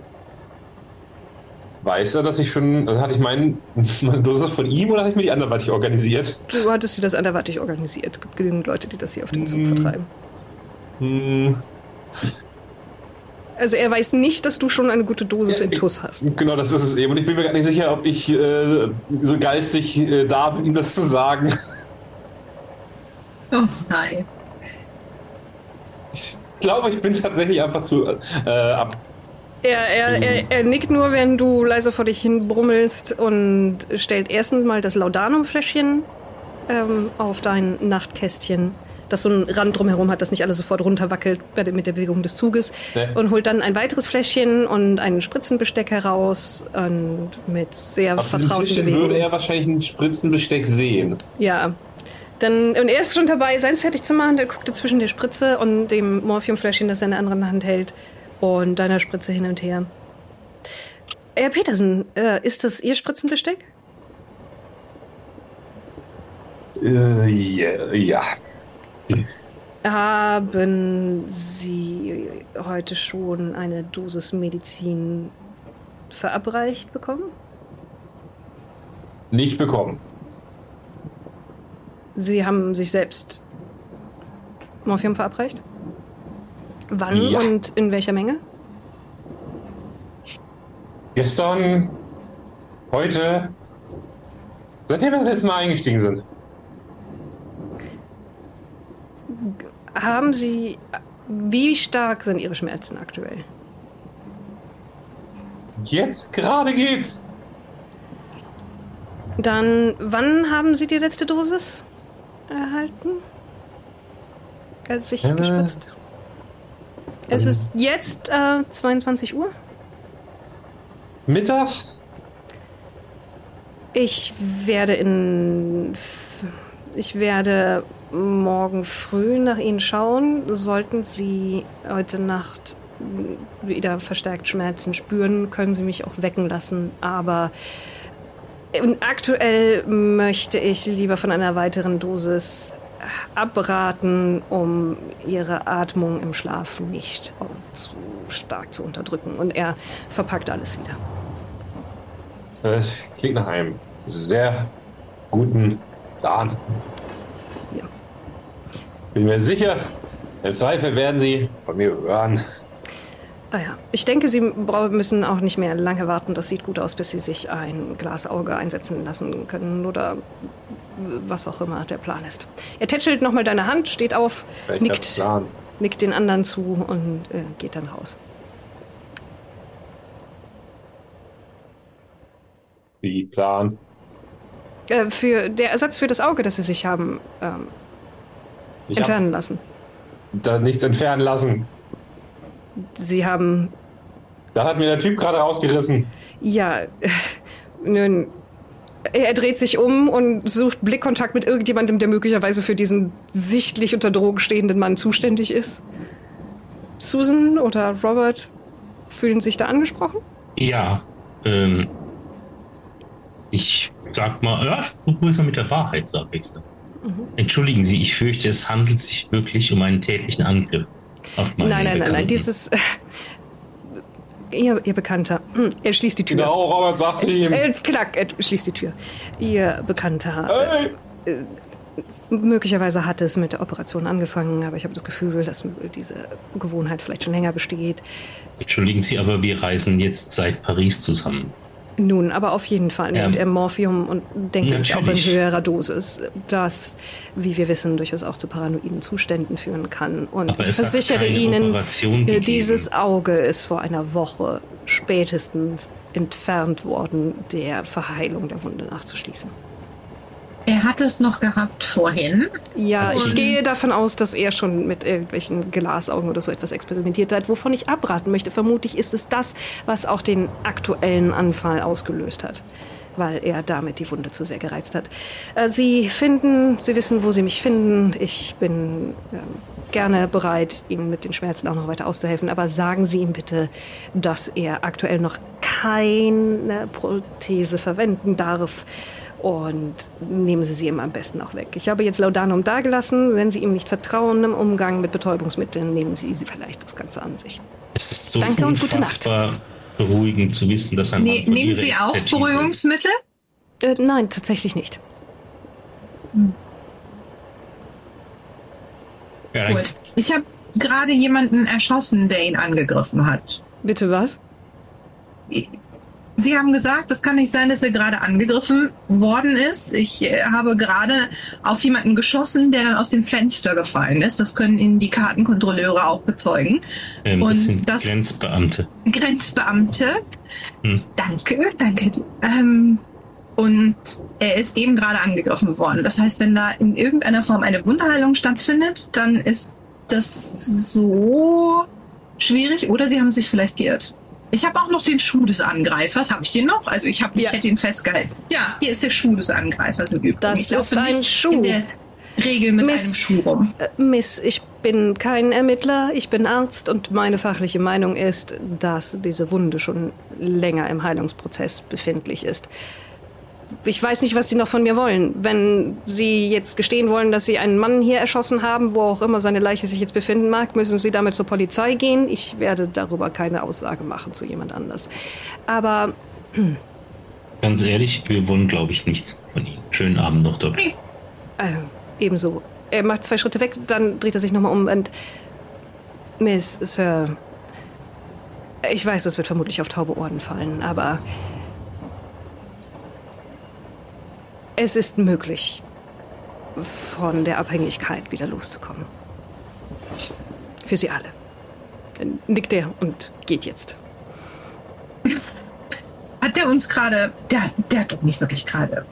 Weiß er, dass ich schon. Also hatte ich meinen. [LAUGHS] Meine Dosis von ihm oder hatte ich mir die anderweitig organisiert? Du hattest dir das anderweitig organisiert. Es gibt genügend Leute, die das hier auf dem Zug Mm. vertreiben. Hm, Also er weiß nicht, dass du schon eine gute Dosis Ja, in Tuss hast. genau, das ist es eben. Und ich bin mir gar nicht sicher, ob ich äh, so geistig äh, da bin, ihm das zu sagen. Oh nein. Ich glaube, ich bin tatsächlich einfach zu äh, ab. Er, er, er, er nickt nur, wenn du leise vor dich hin brummelst und stellt erstens mal das Laudanum-Fläschchen ähm, auf dein Nachtkästchen, das so einen Rand drumherum hat, das nicht alles sofort runterwackelt bei der- mit der Bewegung des Zuges. Ne. Und holt dann ein weiteres Fläschchen und einen Spritzenbesteck heraus und mit sehr Auf vertrauten Bewegungen. würde er wahrscheinlich ein Spritzenbesteck sehen. Ja. Dann, und er ist schon dabei, seins fertig zu machen. Der guckte zwischen der Spritze und dem Morphiumfläschchen, das er in der anderen Hand hält, und deiner Spritze hin und her. Herr Petersen, äh, ist das Ihr Spritzenbesteck? Äh, ja, ja. Haben Sie heute schon eine Dosis Medizin verabreicht bekommen? Nicht bekommen. Sie haben sich selbst Morphium verabreicht? Wann Ja. und in welcher Menge? Gestern, heute, seitdem wir das letzte Mal eingestiegen sind. Haben Sie. Wie stark sind Ihre Schmerzen aktuell? Jetzt gerade geht's. Dann, wann haben Sie die letzte Dosis erhalten? Als sich Äh, gespritzt? Es ist jetzt äh, 22 Uhr. Mittags? Ich werde in. Ich werde morgen früh nach Ihnen schauen. Sollten Sie heute Nacht wieder verstärkt Schmerzen spüren, können Sie mich auch wecken lassen. Aber aktuell möchte ich lieber von einer weiteren Dosis abraten, um Ihre Atmung im Schlaf nicht zu stark zu unterdrücken. Und er verpackt alles wieder. Das klingt nach einem sehr guten Plan. Ja. Bin mir sicher, im Zweifel werden Sie von mir hören. Ah ja, ich denke, Sie müssen auch nicht mehr lange warten. Das sieht gut aus, bis Sie sich ein Glasauge einsetzen lassen können oder was auch immer der Plan ist. Er tätschelt nochmal deine Hand, steht auf, Welcher nickt, Plan? nickt den anderen zu und äh, geht dann raus. Wie Plan? Äh, für der Ersatz für das Auge, das Sie sich haben ähm, entfernen lassen. da nichts entfernen lassen. Sie haben Da hat mir der Typ gerade rausgerissen. Ja, nun, er dreht sich um und sucht Blickkontakt mit irgendjemandem, der möglicherweise für diesen sichtlich unter Drogen stehenden Mann zuständig ist. Susan oder Robert fühlen sich da angesprochen? Ja, ähm, ich sag mal, ja, wo ist er mit der Wahrheit zu abwechseln? Entschuldigen Sie, ich fürchte, es handelt sich wirklich um einen tätlichen Angriff meine nein, nein, nein, nein, dieses. Äh, ihr, ihr Bekannter. Hm, Er schließt die Tür. Genau, Robert, sag's ihm. Äh, knack, er schließt die Tür. Ihr Bekannter. Äh, Hey. Möglicherweise hat es mit der Operation angefangen, aber ich habe das Gefühl, dass diese Gewohnheit vielleicht schon länger besteht. Entschuldigen Sie, aber wir reisen jetzt seit Paris zusammen. Nun, aber auf jeden Fall nimmt Ja. er Morphium und denke ich auch in höherer Dosis, das, wie wir wissen, durchaus auch zu paranoiden Zuständen führen kann. Und Aber ich versichere Ihnen, äh, dieses Auge ist vor einer Woche spätestens entfernt worden, der Verheilung der Wunde nachzuschließen. Er hat es noch gehabt vorhin. Ja, Also ich gehe davon aus, dass er schon mit irgendwelchen Glasaugen oder so etwas experimentiert hat, wovon ich abraten möchte. Vermutlich ist es das, was auch den aktuellen Anfall ausgelöst hat, weil er damit die Wunde zu sehr gereizt hat. Äh, Sie finden, Sie wissen, wo Sie mich finden. Ich bin ähm, gerne bereit, Ihnen mit den Schmerzen auch noch weiter auszuhelfen, aber sagen Sie ihm bitte, dass er aktuell noch keine Prothese verwenden darf. Und nehmen Sie sie ihm am besten auch weg. Ich habe jetzt Laudanum dagelassen. Wenn Sie ihm nicht vertrauen im Umgang mit Betäubungsmitteln, nehmen Sie sie vielleicht das Ganze an sich. Es ist so Danke und gute Nacht. beruhigend zu wissen, dass ein Ne, nehmen Sie auch Expertise- Beruhigungsmittel? Äh, nein, tatsächlich nicht. Ja, Gut. Ich habe gerade jemanden erschossen, der ihn angegriffen hat. Bitte was? Sie haben gesagt, es kann nicht sein, dass er gerade angegriffen worden ist. Ich äh, habe gerade auf jemanden geschossen, der dann aus dem Fenster gefallen ist. Das können Ihnen die Kartenkontrolleure auch bezeugen. ähm, und das sind das- Grenzbeamte. Grenzbeamte. Hm. Danke, danke. Ähm, und er ist eben gerade angegriffen worden. Das heißt, wenn da in irgendeiner Form eine Wunderheilung stattfindet, dann ist das so schwierig oder sie haben sich vielleicht geirrt. Ich habe auch noch den Schuh des Angreifers. Habe ich den noch? Also ich habe, ich Ja. hätte ihn festgehalten. Ja, hier ist der Schuh des Angreifers im Übrigen. Das ich ist ein Schuh. Regel mit Miss- einem Schuh rum. Äh, Miss, ich bin kein Ermittler, ich bin Arzt und meine fachliche Meinung ist, dass diese Wunde schon länger im Heilungsprozess befindlich ist. Ich weiß nicht, was Sie noch von mir wollen. Wenn Sie jetzt gestehen wollen, dass Sie einen Mann hier erschossen haben, wo auch immer seine Leiche sich jetzt befinden mag, müssen Sie damit zur Polizei gehen. Ich werde darüber keine Aussage machen zu jemand anders. Aber [CLEARS THROAT] Ganz ehrlich, wir wollen, glaube ich, nichts von Ihnen. Schönen Abend noch, Doc. Äh, ebenso. Er macht zwei Schritte weg, dann dreht er sich nochmal um und. Miss, Sir. Ich weiß, das wird vermutlich auf taube Ohren fallen, aber. Es ist möglich, von der Abhängigkeit wieder loszukommen. Für Sie alle. Nickt er und geht jetzt. [LAUGHS] Hat der uns gerade. Der, der hat doch nicht wirklich gerade.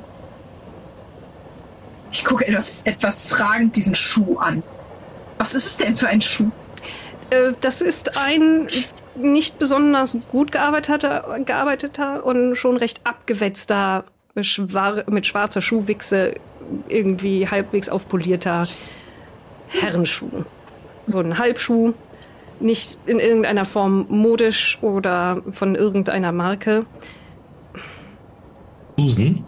Ich gucke etwas, etwas fragend diesen Schuh an. Was ist es denn für ein Schuh? Äh, Das ist ein nicht besonders gut gearbeiteter, gearbeiteter und schon recht abgewetzter, schwar mit schwarzer Schuhwichse, irgendwie halbwegs aufpolierter Herrenschuh. So ein Halbschuh, nicht in irgendeiner Form modisch oder von irgendeiner Marke. Susan,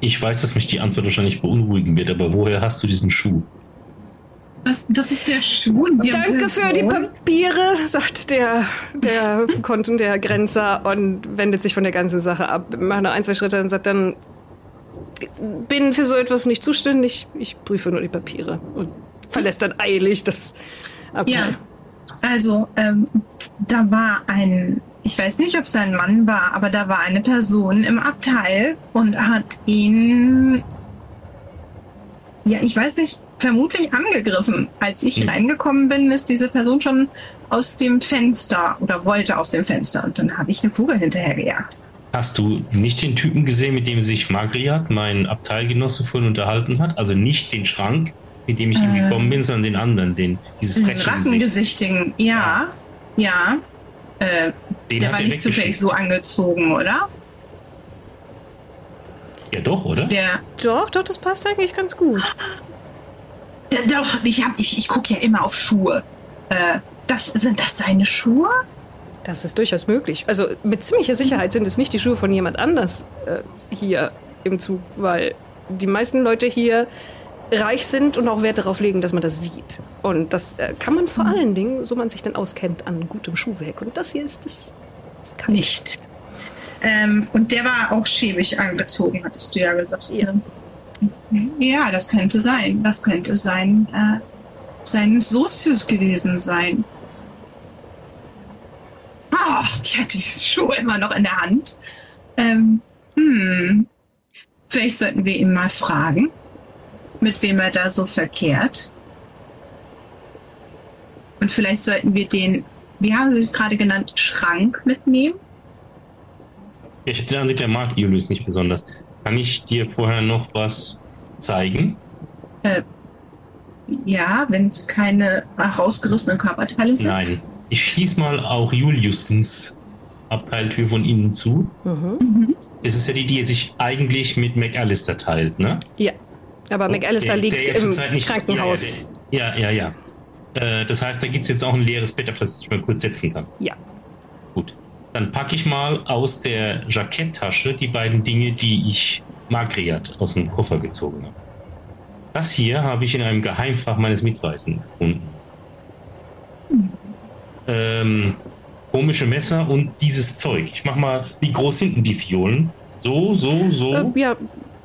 ich weiß, dass mich die Antwort wahrscheinlich beunruhigen wird, aber woher hast du diesen Schuh? Das, das ist der Schuh der Danke für die Person. Papiere, sagt der, der Konten, der Grenzer und wendet sich von der ganzen Sache ab. Macht noch ein, zwei Schritte und sagt dann, bin für so etwas nicht zuständig, ich prüfe nur die Papiere und verlässt dann eilig das Abteil. Ja. Also, ähm, da war ein, ich weiß nicht, ob es ein Mann war, aber da war eine Person im Abteil und hat ihn, ja, ich weiß nicht, vermutlich angegriffen. Als ich Hm. reingekommen bin, ist diese Person schon aus dem Fenster oder wollte aus dem Fenster und dann habe ich eine Kugel hinterhergejagt. Hast du nicht den Typen gesehen, mit dem sich Magriat, mein Abteilgenosse, vorhin unterhalten hat? Also nicht den Schrank, mit dem ich ihm Äh. gekommen bin, sondern den anderen, den, dieses. Rackengesichtigen, ja, ja. Äh, Den der war nicht zufällig so angezogen, oder? Ja doch, oder? Der, Doch, doch, das passt eigentlich ganz gut. [LAUGHS] ich, hab- ich, ich gucke ja immer auf Schuhe. Äh, das, sind das seine Schuhe? Das ist durchaus möglich. Also mit ziemlicher Sicherheit sind es nicht die Schuhe von jemand anders äh, hier im Zug, weil die meisten Leute hier reich sind und auch Wert darauf legen, dass man das sieht. Und das äh, kann man vor allen Dingen, so man sich dann auskennt, an gutem Schuhwerk. Und das hier ist es. Nicht. Ähm, und der war auch schäbig angezogen, hattest du ja gesagt. Ja. Ja, das könnte sein. Das könnte sein, äh, sein Sozius gewesen sein. Ah, ich hatte diesen Schuh immer noch in der Hand. Ähm, hm. Vielleicht sollten wir ihn mal fragen, mit wem er da so verkehrt. Und vielleicht sollten wir den, wie haben Sie es gerade genannt, Schrank mitnehmen? Ich, der, der mag Julius nicht besonders. Kann ich dir vorher noch was zeigen? Äh, ja, wenn es keine herausgerissenen Körperteile sind. Nein. Ich schließe mal auch Juliusens Abteiltür von innen zu. Mhm. Mhm. Das ist ja die, die sich eigentlich mit McAllister teilt, ne? Ja. Aber Okay, McAllister liegt der im nicht- Krankenhaus. Ja, ja, ja. Äh, das heißt, da gibt es jetzt auch ein leeres Bett, auf das ich mal kurz setzen kann. Ja. Gut. Dann packe ich mal aus der Jacketttasche die beiden Dinge, die ich Magriat aus dem Koffer gezogen habe. Das hier habe ich in einem Geheimfach meines Mitweisen gefunden. Ähm, komische Messer und dieses Zeug. Ich mach mal, wie groß sind denn die Fiolen? So, so, so. Äh, ja,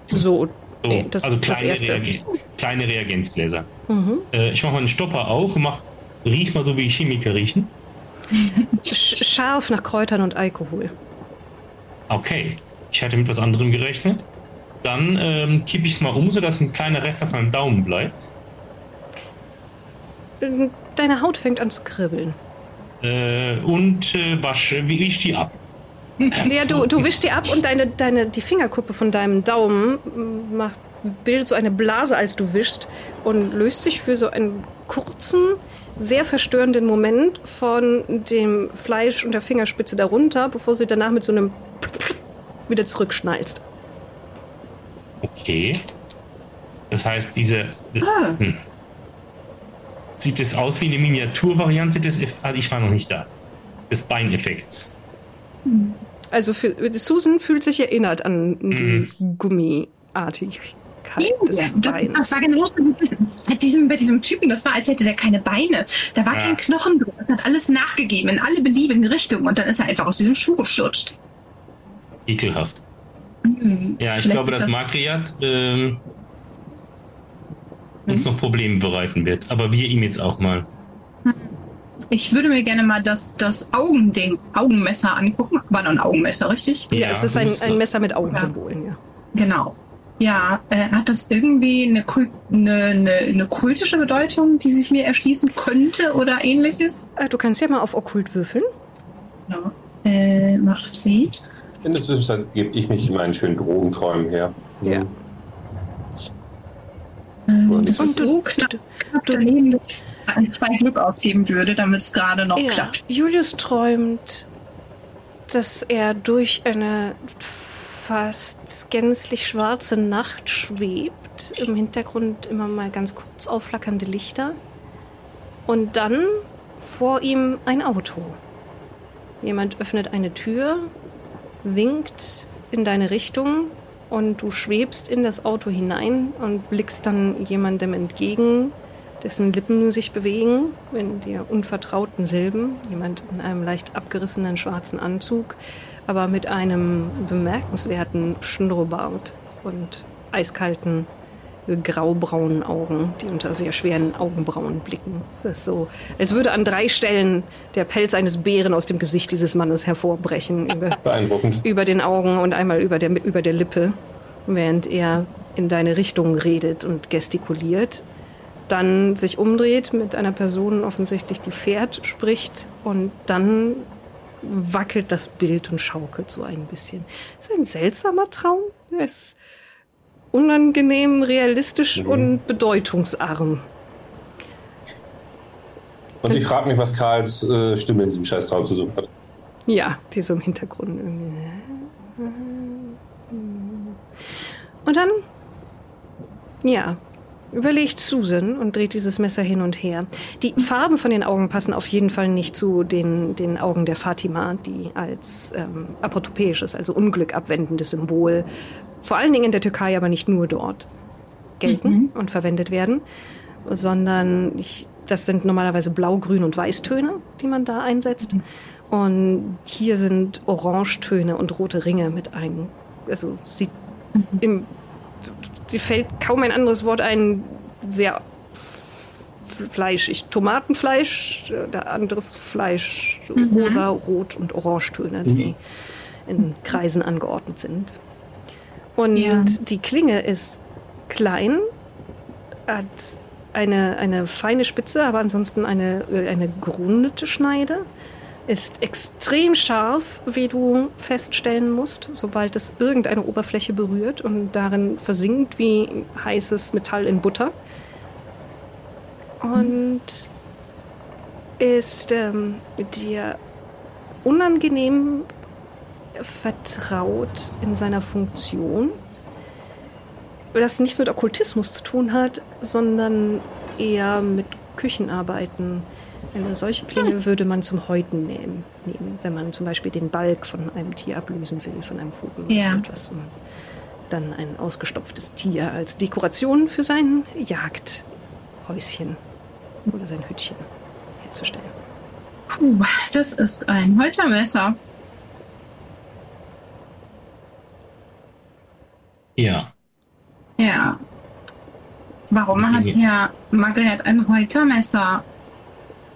so. so. nee, das- also das kleine, erste. Reagen kleine Reagenzgläser. Mhm. Äh, ich mache mal einen Stopper auf und mach, riech mal so wie Chemiker riechen. Sch scharf nach Kräutern und Alkohol. Okay, ich hatte mit was anderem gerechnet. Dann ähm, kippe ich es mal um, sodass ein kleiner Rest auf meinem Daumen bleibt. Äh, Deine Haut fängt an zu kribbeln. Äh, und äh, wasche, wie ich die ab. [LAUGHS] Ja, du, du wischst dir ab und deine, deine, die Fingerkuppe von deinem Daumen mm, macht, bildet so eine Blase, als du wischst und löst sich für so einen kurzen, sehr verstörenden Moment von dem Fleisch und der Fingerspitze darunter, bevor sie danach mit so einem wieder zurückschnallst. Okay. Das heißt, diese. Ah. Hm. Sieht es aus wie eine Miniaturvariante des. Eff also ich war noch nicht da. Des Beineffekts. Also für, Susan fühlt sich erinnert an die Mhm. Des Ja, das, Beins. das war genauso bei diesem, bei diesem Typen. Das war, als hätte der keine Beine. Da war Ja. kein Knochen drin. Das hat alles nachgegeben in alle beliebigen Richtungen. Und dann ist er einfach aus diesem Schuh geflutscht. Ekelhaft. Hm. Ja, ich Vielleicht glaube, dass Makriat ähm, uns noch Probleme bereiten wird. Aber wir ihm jetzt auch mal. Ich würde mir gerne mal das, das Augending, Augenmesser angucken. War noch ein Augenmesser, richtig? ja, es ist ein, ein Messer mit Augensymbolen, ja. Genau. Ja, äh, hat das irgendwie eine, Kult, eine, eine, eine kultische Bedeutung, die sich mir erschließen könnte oder ähnliches? Äh, Du kannst ja mal auf Okkult würfeln. Ja. Äh, macht sie. In der Zwischenzeit gebe ich mich meinen schönen Drogenträumen her. Ja. Ähm, das Und ist du- so knapp, knapp daneben, dass ich zwei Glück ausgeben würde, damit es gerade noch Ja, klappt. Julius träumt, dass er durch eine fast gänzlich schwarze Nacht schwebt. Im Hintergrund immer mal ganz kurz aufflackernde Lichter. Und dann vor ihm ein Auto. Jemand öffnet eine Tür, winkt in deine Richtung und du schwebst in das Auto hinein und blickst dann jemandem entgegen, dessen Lippen sich bewegen in der unvertrauten Silben. Jemand in einem leicht abgerissenen schwarzen Anzug, aber mit einem bemerkenswerten Schnurrbart und eiskalten graubraunen Augen, die unter sehr schweren Augenbrauen blicken. Es ist so, als würde an drei Stellen der Pelz eines Bären aus dem Gesicht dieses Mannes hervorbrechen, [LAUGHS] über, Beeindruckend. über den Augen und einmal über der, über der Lippe, während er in deine Richtung redet und gestikuliert. Dann sich umdreht mit einer Person offensichtlich, die fährt, spricht und dann wackelt das Bild und schaukelt so ein bisschen. Es ist ein seltsamer Traum. Er ist unangenehm, realistisch Mhm. und bedeutungsarm. Und ich frage mich, was Karls äh, Stimme in diesem Scheißtraum zu suchen hat. Ja, die so im Hintergrund irgendwie. Und dann, ja, überlegt Susan und dreht dieses Messer hin und her. Die Farben von den Augen passen auf jeden Fall nicht zu den, den Augen der Fatima, die als ähm, apotopäisches, also Unglück abwendendes Symbol, vor allen Dingen in der Türkei, aber nicht nur dort, gelten und verwendet werden, sondern ich, das sind normalerweise Blau, Grün und Weißtöne, die man da einsetzt. Und hier sind Orangetöne und rote Ringe mit ein. Also sie im, sie fällt kaum ein anderes Wort ein, sehr fleischig. Tomatenfleisch, äh, anderes Fleisch, rosa, rot und Orangetöne, die in Kreisen angeordnet sind. Und Ja. die Klinge ist klein, hat eine, eine feine Spitze, aber ansonsten eine, äh, eine gerundete Schneide. Ist extrem scharf, wie du feststellen musst, sobald es irgendeine Oberfläche berührt und darin versinkt wie heißes Metall in Butter. Und ist ähm, dir unangenehm vertraut in seiner Funktion. Das nichts mit Okkultismus zu tun hat, sondern eher mit Küchenarbeiten. Eine solche Klinge [LAUGHS] würde man zum Häuten nehmen, nehmen, wenn man zum Beispiel den Balk von einem Tier ablösen will, von einem Vogel oder Ja. so etwas. Und dann ein ausgestopftes Tier als Dekoration für sein Jagdhäuschen oder sein Hütchen herzustellen. Puh, das ist ein Holtermesser. Ja. Ja. Warum hat. Herr Margaret ein Holtermesser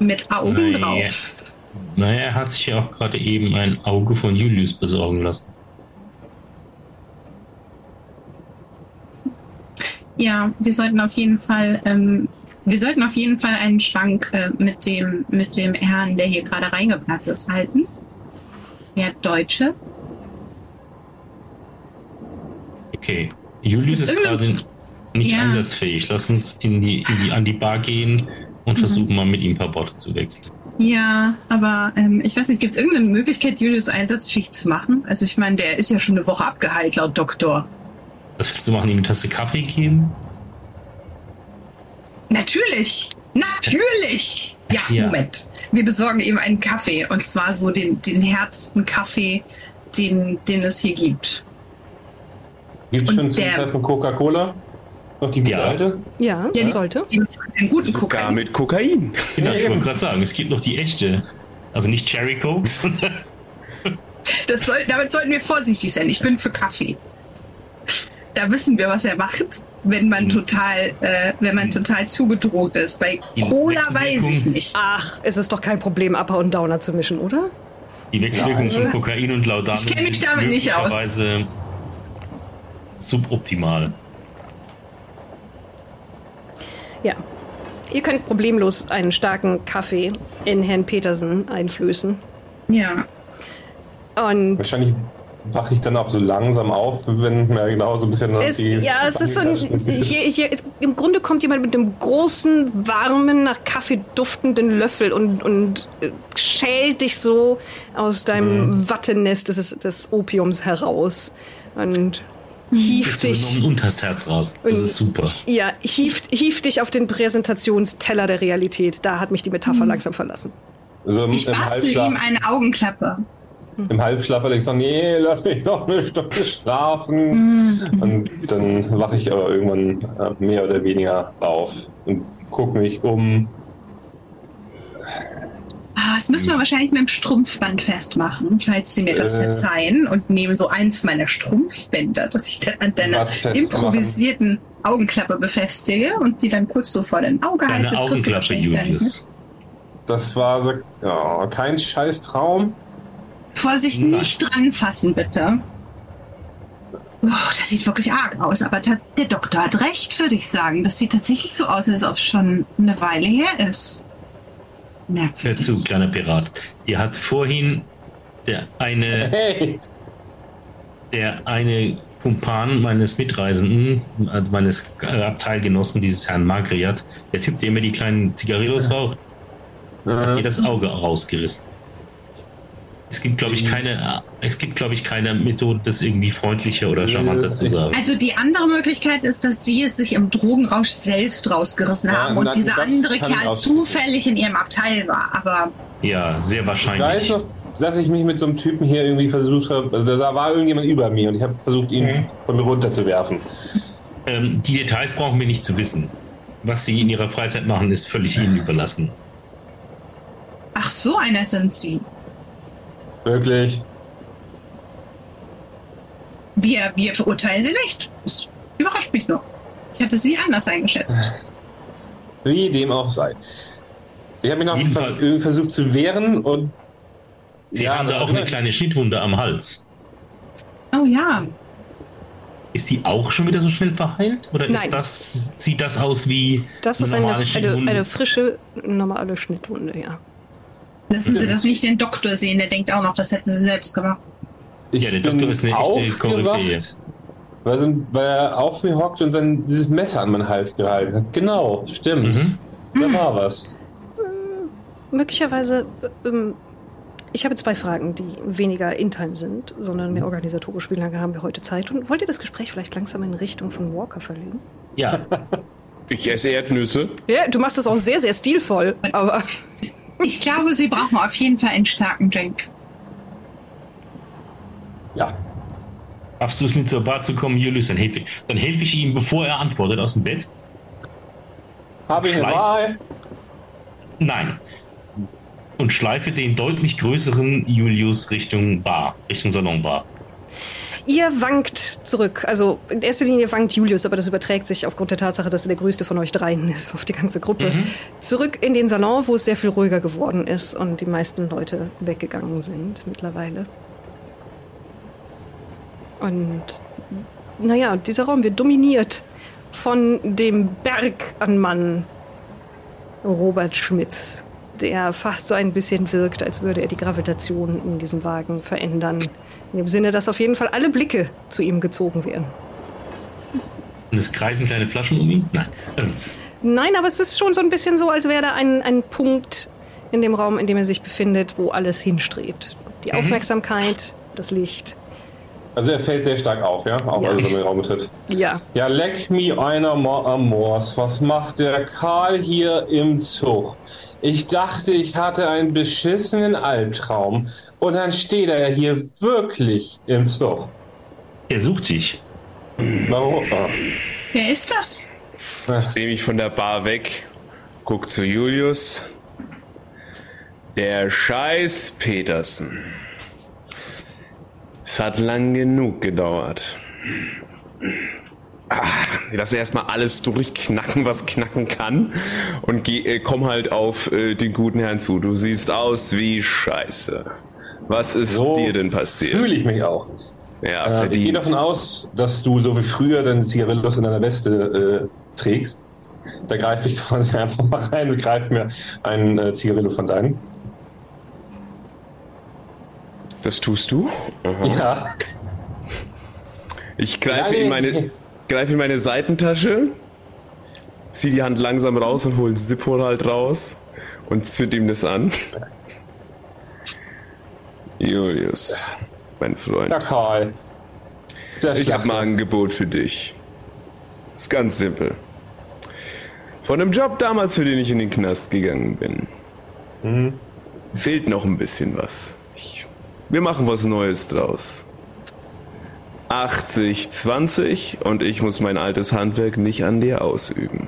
mit Augen Naja. drauf? Naja, er hat sich ja auch gerade eben ein Auge von Julius besorgen lassen. Ja, wir sollten auf jeden Fall, ähm, wir sollten auf jeden Fall einen Schwank äh, mit dem mit dem Herrn, der hier gerade reingeplatzt ist, halten. Der Deutsche. Okay. Julius ist gerade nicht Ja. einsatzfähig. Lass uns in die, in die, an die Bar gehen und Mhm. versuchen mal mit ihm ein paar Worte zu wechseln. Ja, aber ähm, ich weiß nicht, gibt es irgendeine Möglichkeit, Julius einsatzfähig zu machen? Also ich meine, der ist ja schon eine Woche abgeheilt laut Doktor. Was willst du machen? Ihm eine Tasse Kaffee geben? Natürlich! Natürlich! Ja, Ja. Moment. Wir besorgen ihm einen Kaffee. Und zwar so den, den härtesten Kaffee, den, den es hier gibt. Gibt es schon zum Zeitpunkt Coca-Cola? Noch die gute Ja. alte? Ja, Ja, die- sollte. Einen guten Sogar Kokain. mit Kokain. Genau, ich wollte gerade sagen, es gibt noch die echte. Also nicht Cherry Coke, [LAUGHS] sondern Das soll, damit sollten wir vorsichtig sein. Ich bin für Kaffee. Da wissen wir, was er macht, wenn man Mhm. total, äh, wenn man total zugedroht ist. Bei Die Cola weiß ich nicht. Ach, es ist doch kein Problem, Upper und Downer zu mischen, oder? die Wechselwirkung Ja, von also- Kokain und Laudanum Ich kenn mich damit nicht aus. suboptimal. Ja. Ihr könnt problemlos einen starken Kaffee in Herrn Petersen einflößen. Ja. Und Wahrscheinlich wache ich dann auch so langsam auf, wenn mir genau so ein bisschen es, die ja, es ist so ein, hier, hier, im Grunde kommt jemand mit einem großen, warmen, nach Kaffee duftenden Löffel und, und äh, schält dich so aus deinem Wattenest des, des Opiums heraus und hieft dich. noch ein unters Herz raus. Das Und- ist super. Ja, hieft, hieft dich auf den Präsentationsteller der Realität. Da hat mich die Metapher langsam verlassen. so im, Ich bastel ihm eine Augenklappe. im Halbschlaf weil ich so, nee, lass mich noch eine Stunde schlafen. Mhm. Und dann wache ich aber irgendwann äh, mehr oder weniger auf und gucke mich um. Ah, das müssen wir wahrscheinlich mit dem Strumpfband festmachen, falls Sie mir das Äh. verzeihen. Und nehmen so eins meiner Strumpfbänder, das ich dann an deiner improvisierten Augenklappe befestige und die dann kurz so vor dein Auge halte. Deine Augenklappe, Julius. Das war so, ja, kein scheiß Traum. Vorsicht, Nein. nicht dran fassen, bitte. Oh, das sieht wirklich arg aus, aber der Doktor hat recht, würde ich sagen. Das sieht tatsächlich so aus, als ob es schon eine Weile her ist. Hör Merkwürdig. zu, kleiner Pirat. Dir hat vorhin der eine, Hey, der eine Kumpan meines Mitreisenden, äh, meines äh, Abteilgenossen, dieses Herrn Magriat, der Typ, der immer die kleinen Zigarillos raucht, hat äh, das Auge rausgerissen. Es gibt, glaube ich, keine, es gibt, glaube ich, keine Methode, das irgendwie freundlicher oder charmanter zu sagen. Also die andere Möglichkeit ist, dass sie es sich im Drogenrausch selbst rausgerissen Ja, haben und nein, dieser andere Kerl zufällig in ihrem Abteil war. Aber Ja, sehr ich weiß wahrscheinlich. noch, dass ich mich mit so einem Typen hier irgendwie versucht habe. Also da- da war irgendjemand über mir und ich habe versucht, ihn Mhm. von mir runterzuwerfen. Ähm, die Details brauchen wir nicht zu wissen. Was sie in ihrer Freizeit machen, ist völlig ihnen überlassen. ach, so einer sind sie. Wirklich. Wir, wir verurteilen sie nicht. Das überrascht mich noch. Ich hätte sie anders eingeschätzt. [LAUGHS] Wie dem auch sei. Ich habe mich noch Jeden ver Fall. irgendwie versucht zu wehren und Sie Ja, haben da auch eine kleine Schnittwunde am Hals. Oh ja. Ist die auch schon wieder so schnell verheilt? Oder Nein. ist das, sieht das aus wie Das ist eine, normale eine, eine frische, normale Schnittwunde, ja. Lassen Sie das nicht den Doktor sehen, der denkt auch noch, das hätte sie selbst gemacht. Ich Ja, der Doktor ist eine echte Koryphäe. Weil, weil er auf mir hockt und sein, dieses Messer an meinen Hals gehalten hat. Genau, stimmt. Mhm. Da war was. Möglicherweise, ähm, ich habe zwei Fragen, die weniger in-time sind, sondern mehr organisatorisch. Wie lange haben wir heute Zeit? Und wollt ihr das Gespräch vielleicht langsam in Richtung von Walker verlegen? Ja, [LAUGHS] Ich esse Erdnüsse. Ja, du machst das auch sehr, sehr stilvoll, aber Ich glaube, Sie brauchen auf jeden Fall einen starken Drink. Ja. schaffst du es mit zur Bar zu kommen, Julius? Dann helfe ich, dann helfe ich ihm, bevor er antwortet, aus dem Bett. Habe ich eine Wahl? Nein. Und schleife den deutlich größeren Julius Richtung Bar, Richtung Salonbar. Ihr wankt zurück. Also in erster Linie wankt Julius, aber das überträgt sich aufgrund der Tatsache, dass er der größte von euch dreien ist, auf die ganze Gruppe. Zurück in den Salon, wo es sehr viel ruhiger geworden ist und die meisten Leute weggegangen sind mittlerweile. Und naja, dieser Raum wird dominiert von dem Berg an Mann Robert Schmitz, der fast so ein bisschen wirkt, als würde er die Gravitation in diesem Wagen verändern. In dem Sinne, dass auf jeden Fall alle Blicke zu ihm gezogen werden. Und es kreisen kleine Flaschen um ihn? Nein. Nein, aber es ist schon so ein bisschen so, als wäre da ein, ein Punkt in dem Raum, in dem er sich befindet, wo alles hinstrebt. Die Aufmerksamkeit, das Licht. Also er fällt sehr stark auf, ja? Auch Ja. also, wenn man den Raum betritt. Ja, Ja, leck mi einer mal am Moors. Was macht der Karl hier im Zug? Ich dachte, ich hatte einen beschissenen Albtraum. Und dann steht er ja hier wirklich im Zug. er sucht dich. Warum? Wer ist das? Dreh mich von der Bar weg, guck zu Julius. Der Scheiß Petersen. Es hat lang genug gedauert. Ah, ich lasse erstmal alles durchknacken, was knacken kann. Und geh, äh, komm halt auf äh, den guten Herrn zu. Du siehst aus wie Scheiße. Was ist So dir denn passiert? Fühle ich mich auch. Ja, Äh, ich gehe verdient. davon aus, dass du so wie früher deine Zigarillos in deiner Weste äh, trägst. Da greife ich [LAUGHS] quasi einfach mal rein und greife mir ein äh, Zigarillo von deinen. Das tust du? Ja. Ich greife Ja, in meine. Greife in meine Seitentasche, zieh die Hand langsam raus und hol einen Zippo halt raus und zünd ihm das an. [LAUGHS] Julius, mein Freund, Ja, Karl. Der ich habe mal ein Angebot für dich. Ist ganz simpel. Von dem Job damals, für den ich in den Knast gegangen bin, Mhm. fehlt noch ein bisschen was. Ich, wir machen was Neues draus. 80, 20 und ich muss mein altes Handwerk nicht an dir ausüben.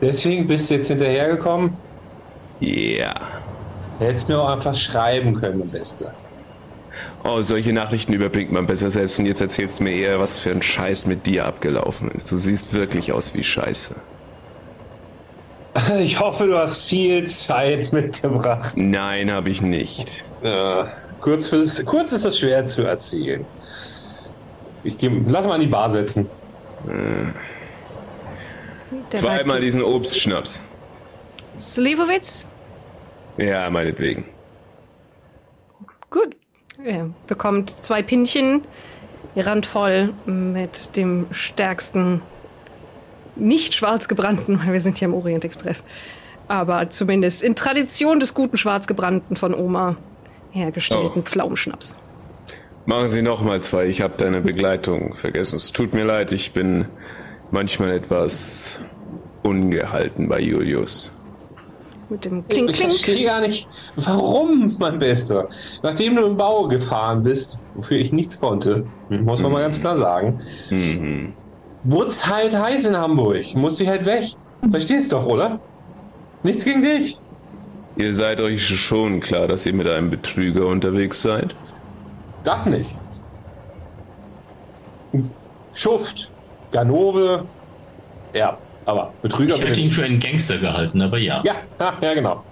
Deswegen bist du jetzt hinterhergekommen. Ja. Hättest mir auch einfach schreiben können, mein Bester. Oh, solche Nachrichten überbringt man besser selbst und jetzt erzählst du mir eher, was für ein Scheiß mit dir abgelaufen ist. Du siehst wirklich aus wie Scheiße. [LAUGHS] Ich hoffe, du hast viel Zeit mitgebracht. Nein, habe ich nicht. Äh, kurz, ist, kurz ist das schwer zu erzählen. Ich geh, lass mal an die Bar setzen. der Zweimal diesen Obstschnaps. Slivovitz? Ja, meinetwegen. Gut. Er bekommt zwei Pinchen, randvoll mit dem stärksten, nicht schwarz gebrannten, weil wir sind hier im Orient Express, aber zumindest in Tradition des guten schwarz gebrannten von Oma hergestellten Oh. Pflaumenschnaps. Machen Sie noch mal zwei. Ich habe deine Begleitung vergessen. Es tut mir leid, ich bin manchmal etwas ungehalten bei Julius. Mit dem Kling ich Kling. verstehe gar nicht, warum, mein Bester. Nachdem du im Bau gefahren bist, wofür ich nichts konnte, muss man mal ganz klar sagen, Mhm. wurd's halt heiß in Hamburg. Muss ich halt weg. Verstehst doch, oder? Nichts gegen dich. Ihr seid euch schon klar, dass ihr mit einem Betrüger unterwegs seid? Das nicht. Schuft, Ganove, ja, aber Betrüger Ich hätte ihn für einen Gangster gehalten, aber ja. Ja, ja, genau.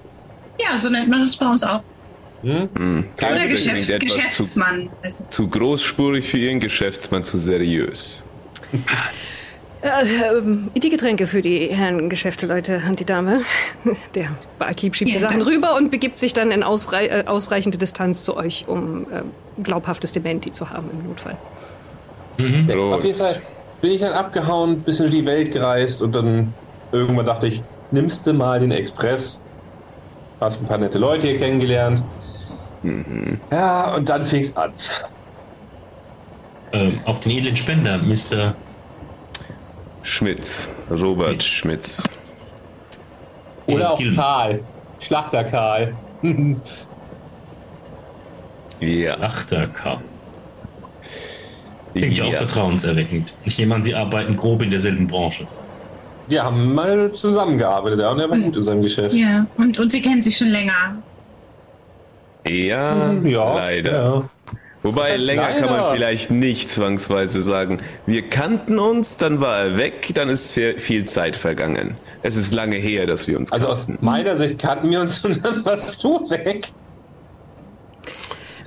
Ja, so nennt man das bei uns auch. Hm? Hm. Oder Klingt Geschäft, etwas zu, Geschäftsmann. Also, zu großspurig für Ihren Geschäftsmann, zu seriös. [LAUGHS] Äh, ähm, die Getränke für die Herren Geschäftsleute und die Dame. [LAUGHS] Der Barkeep schiebt die Ja, Sachen danke. rüber und begibt sich dann in ausrei äh, ausreichende Distanz zu euch, um äh, glaubhaftes Dementi zu haben im Notfall. Mhm. Ja, auf jeden. Fall bin ich dann abgehauen, bisschen durch die Welt gereist und dann irgendwann dachte ich, nimmst du mal den Express. Hast ein paar nette Leute hier kennengelernt. Ja, und dann fing's an. Ähm, auf den edlen Spender, Mr. Schmitz. Robert Schmitz. Oder auch. Karl. Schlachter Karl. [LAUGHS] Ja. Achter K. Klingt ja auch vertrauenserweckend. Ich nehme an, Sie arbeiten grob in derselben Branche. Die haben mal zusammengearbeitet, ja, und er war gut in seinem Geschäft. Ja, und, und sie kennen sich schon länger. Ja, Ja, leider. ja. Wobei, länger kann man leider? vielleicht nicht zwangsweise sagen. Wir kannten uns, dann war er weg, dann ist viel Zeit vergangen. Es ist lange her, dass wir uns Also aus kannten. meiner Sicht kannten wir uns [LAUGHS] und dann warst du weg.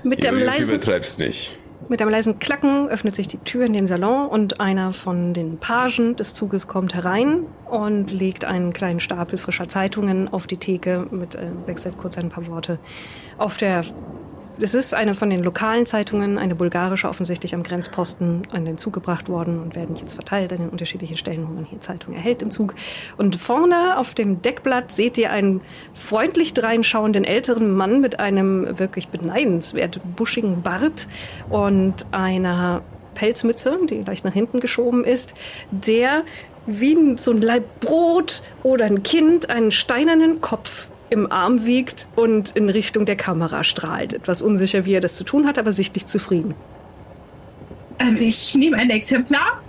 Mit dem, leisen, übertreib's nicht. mit einem leisen Klacken öffnet sich die Tür in den Salon und einer von den Pagen des Zuges kommt herein und legt einen kleinen Stapel frischer Zeitungen auf die Theke mit äh, wechselt kurz ein paar Worte. Auf der es ist eine von den lokalen Zeitungen, eine bulgarische, offensichtlich am Grenzposten an den Zug gebracht worden und werden jetzt verteilt an den unterschiedlichen Stellen, wo man hier Zeitungen erhält im Zug. Und vorne auf dem Deckblatt seht ihr einen freundlich dreinschauenden älteren Mann mit einem wirklich beneidenswert buschigen Bart und einer Pelzmütze, die leicht nach hinten geschoben ist, der wie so ein Laib Brot oder ein Kind einen steinernen Kopf im Arm wiegt und in Richtung der Kamera strahlt. Etwas unsicher, wie er das zu tun hat, aber sichtlich zufrieden. ähm, ich nehme ein Exemplar.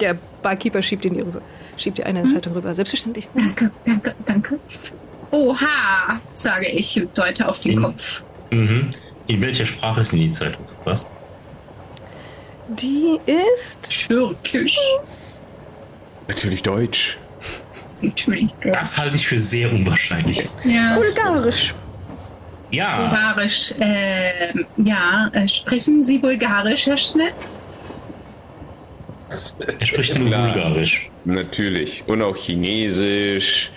Der Barkeeper schiebt ihn dir rüber. Schiebt dir eine Zeitung rüber. Selbstverständlich. Danke, danke, danke. Oha, sage ich und deute auf den In- Kopf. Mhm. In welcher Sprache ist denn die Zeitung verfasst? Die ist. Türkisch. Natürlich Deutsch. Natürlich. Das halte ich für sehr unwahrscheinlich. Ja. Bulgarisch. Ja, Bulgarisch. ähm, ja, äh, sprechen Sie Bulgarisch, Herr Schnitz? er spricht nur Klar. Bulgarisch. Natürlich. Und auch Chinesisch.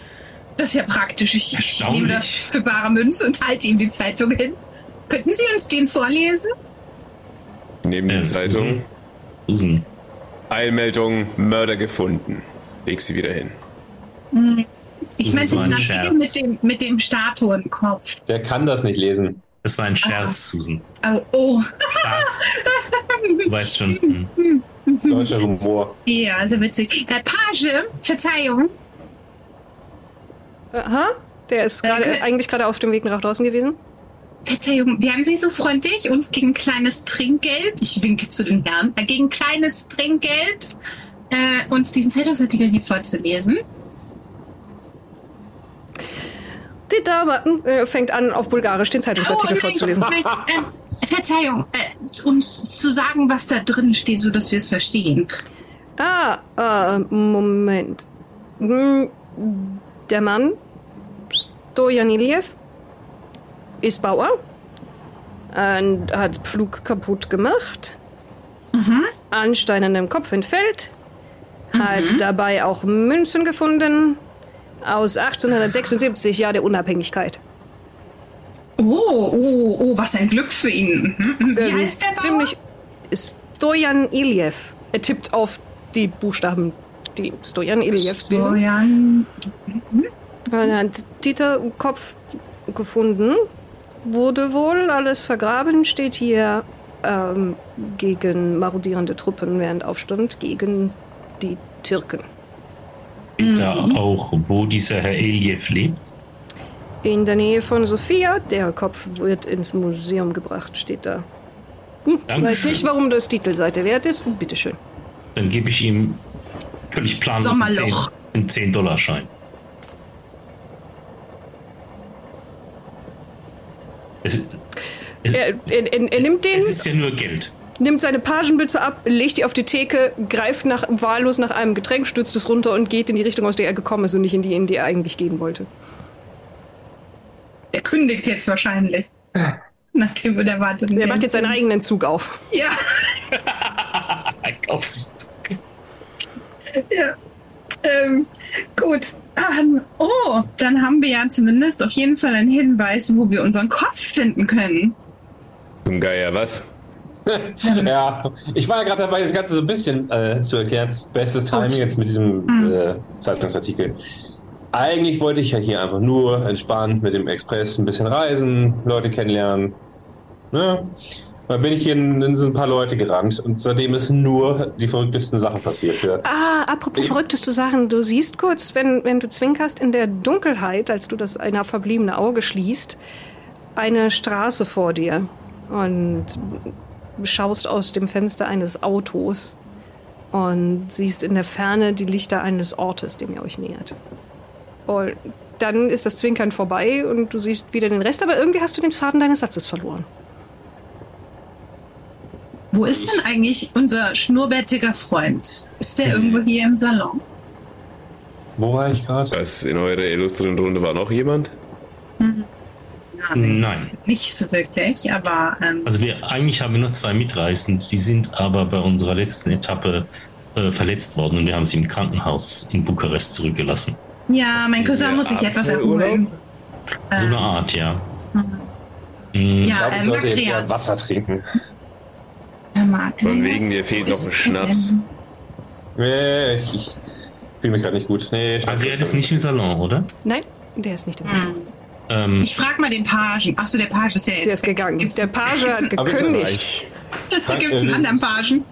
Das ist ja praktisch. Ich, ich nehme das für bare Münze und halte ihm die Zeitung hin. Könnten Sie uns den vorlesen? Neben Äh, der Zeitung. Susan. Susan. Eilmeldung, Mörder gefunden. Leg sie wieder hin. Ich Das meine den Artikel mit dem, mit dem Statuenkopf. Der kann das nicht lesen. Das war ein Scherz, Susan. Oh, oh. Spaß. Du weißt schon. [LAUGHS] hm. Deutscher Humor. ja, sehr witzig. Äh, Page, Verzeihung. Aha. Der ist gerade, Danke. eigentlich gerade auf dem Weg nach draußen gewesen. Verzeihung, wären Sie so freundlich, uns gegen kleines Trinkgeld, ich winke zu den Herren, äh, gegen kleines Trinkgeld, äh, uns diesen Zeitungsartikel hier vorzulesen? Die Dame äh, fängt an, auf Bulgarisch den Zeitungsartikel Oh, nein, vorzulesen. nein, ähm, Verzeihung, äh, uns zu sagen, was da drin steht, so dass wir es verstehen. Ah, äh, Moment. Hm, Der Mann, Stojan Iljev, ist Bauer und hat Pflug kaputt gemacht, an steinernem Kopf entfällt, hat dabei auch Münzen gefunden aus 1876, Jahr der Unabhängigkeit. Oh, oh, oh, was ein Glück für ihn. Mhm. Wie Ähm, heißt der Bauer? Ziemlich. Stojan Iljev. Er tippt auf die Buchstaben, die Stojan Iljev bilden. Florian. Er hat Titerkopf gefunden. Wurde wohl alles vergraben, steht hier ähm, gegen marodierende Truppen während Aufstand gegen die Türken. Steht da auch, wo dieser Herr Eljev lebt? In der Nähe von Sofia, der Kopf wird ins Museum gebracht, steht da. Hm, Dankeschön. weiß nicht, warum das Titelseite wert ist. Bitteschön. Dann gebe ich ihm völlig planlos einen Sommerloch. 10 10-Dollar-Schein. Es, es, Er, er, er, er nimmt den, es ist ja nur Geld. Nimmt seine Pagenbütze ab, legt die auf die Theke, greift nach, wahllos nach einem Getränk, stürzt es runter und geht in die Richtung, aus der er gekommen ist und nicht in die, in die er eigentlich gehen wollte. Der kündigt jetzt wahrscheinlich. Nachdem wir der wartet. Der macht jetzt seinen eigenen Zug auf. Ja, [LAUGHS] Er kauft sich ja. Ähm, gut. Ähm, oh, dann haben wir ja zumindest auf jeden Fall einen Hinweis, wo wir unseren Kopf finden können. Zum Geier, was? [LAUGHS] ja, ich war ja gerade dabei, das Ganze so ein bisschen äh, zu erklären. Bestes Timing jetzt mit diesem Mhm. äh, Zeitungsartikel. Eigentlich wollte ich ja hier einfach nur entspannt mit dem Express ein bisschen reisen, Leute kennenlernen. Ne? Dann bin ich hier in, in so ein paar Leute gerannt und seitdem ist nur die verrücktesten Sachen passiert. Ja. Ah, apropos Ich- verrückteste Sachen. Du siehst kurz, wenn, wenn du zwinkerst in der Dunkelheit, als du das einer verbliebene Auge schließt, eine Straße vor dir und schaust aus dem Fenster eines Autos und siehst in der Ferne die Lichter eines Ortes, dem ihr euch nähert. Und dann ist das Zwinkern vorbei und du siehst wieder den Rest, aber irgendwie hast du den Faden deines Satzes verloren. Wo ist denn eigentlich unser schnurrbärtiger Freund? Ist der irgendwo hier im Salon? Wo war ich gerade? Das in eurer illustren Runde war noch jemand? Nein, Nein. nicht so wirklich, aber ähm, Also wir eigentlich haben wir nur zwei Mitreisende, die sind aber bei unserer letzten Etappe äh, verletzt worden und wir haben sie im Krankenhaus in Bukarest zurückgelassen. ja, mein Cousin muss sich etwas erholen. So eine Ähm, Art, ja. mhm. Mm, Ja, Ich glaube, ich äh, sollte Wasser trinken. Makriat, Von wegen, mir fehlt noch ein er Schnaps. Nee, ich, ich fühle mich gerade nicht gut. Nee, ich Adrian ist nicht im Salon, oder? Nein, der ist nicht im Salon. Hm. Ähm, Ich frage mal den Pagen. Achso, der Page ist ja jetzt. Der ist gegangen. Gibt's- Der Page [LAUGHS] hat Aber gekündigt. [LAUGHS] Da gibt es einen anderen Pagen.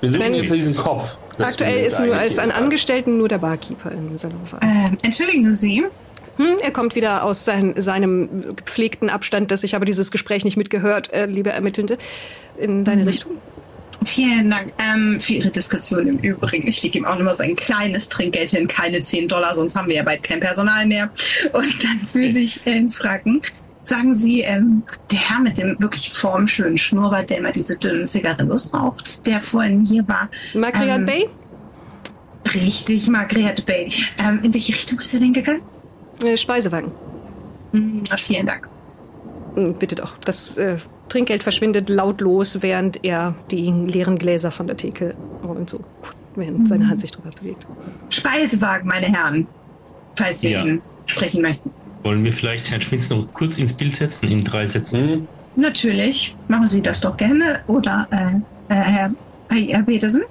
Wir suchen jetzt diesen Kopf. Das Aktuell ist nur als ein Angestellten nur der Barkeeper im Salon. Ähm, entschuldigen Sie. Hm, er kommt wieder aus sein, seinem gepflegten Abstand, dass ich habe dieses Gespräch nicht mitgehört, äh, liebe Ermittelnde, in deine Mhm. Richtung. Vielen Dank ähm, für Ihre Diskretion im Übrigen. Ich lege ihm auch nur so ein kleines Trinkgeld hin, keine 10 Dollar, sonst haben wir ja bald kein Personal mehr. Und dann würde ich ihn fragen, sagen Sie, ähm, der Herr mit dem wirklich formschönen Schnurrbart, der immer diese dünnen Zigarillos raucht, der vorhin hier war, Margriat Ähm, Bay, richtig, Margrethe Bay. Ähm, in welche Richtung ist er denn gegangen? äh, Speisewagen. Hm, vielen Dank. Hm, Bitte doch. Das äh, Trinkgeld verschwindet lautlos, während er die leeren Gläser von der Theke und so, während seine Hand sich drüber bewegt. Speisewagen, meine Herren, falls wir Ja. ihn sprechen möchten. wollen wir vielleicht Herrn Schmitz noch kurz ins Bild setzen, in drei Sätzen? Natürlich, machen Sie das doch gerne. Oder äh, äh, Herr, Herr Petersen,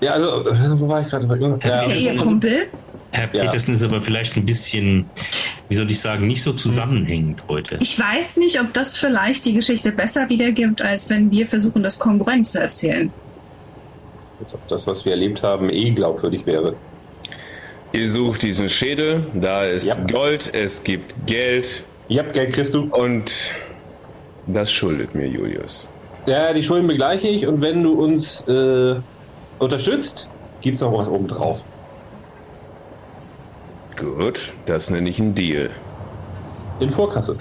Ja, also, äh, wo war ich gerade? Ja, ist ja Ihr Kumpel. Herr Ja. Petersen ist aber vielleicht ein bisschen, wie soll ich sagen, nicht so zusammenhängend heute. Ich weiß nicht, ob das vielleicht die Geschichte besser wiedergibt, als wenn wir versuchen, das kongruent zu erzählen. als ob das, was wir erlebt haben, eh glaubwürdig wäre. Ihr sucht diesen Schädel, da ist Ja. Gold, es gibt Geld Ja, Geld kriegst du. und das schuldet mir Julius. Ja, die Schulden begleiche ich und wenn du uns äh, unterstützt, gibt's noch was oben drauf. Gut, das nenne ich einen Deal. In Vorkasse.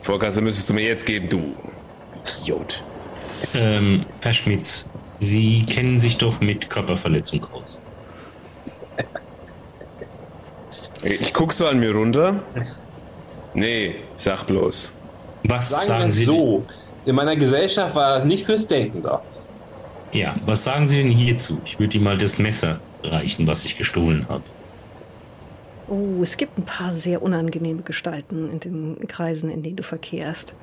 Vorkasse müsstest du mir jetzt geben, du Idiot. Ähm, Herr Schmitz, Sie kennen sich doch mit Körperverletzung aus. Ich guck so an mir runter. Nee, sag bloß. Was Sagen, sagen, Sie so, in meiner Gesellschaft war das nicht fürs Denken da. Ja, was sagen Sie denn hierzu? Ich würde Ihnen mal das Messer reichen, was ich gestohlen habe. Oh, es gibt ein paar sehr unangenehme Gestalten in den Kreisen, in denen du verkehrst.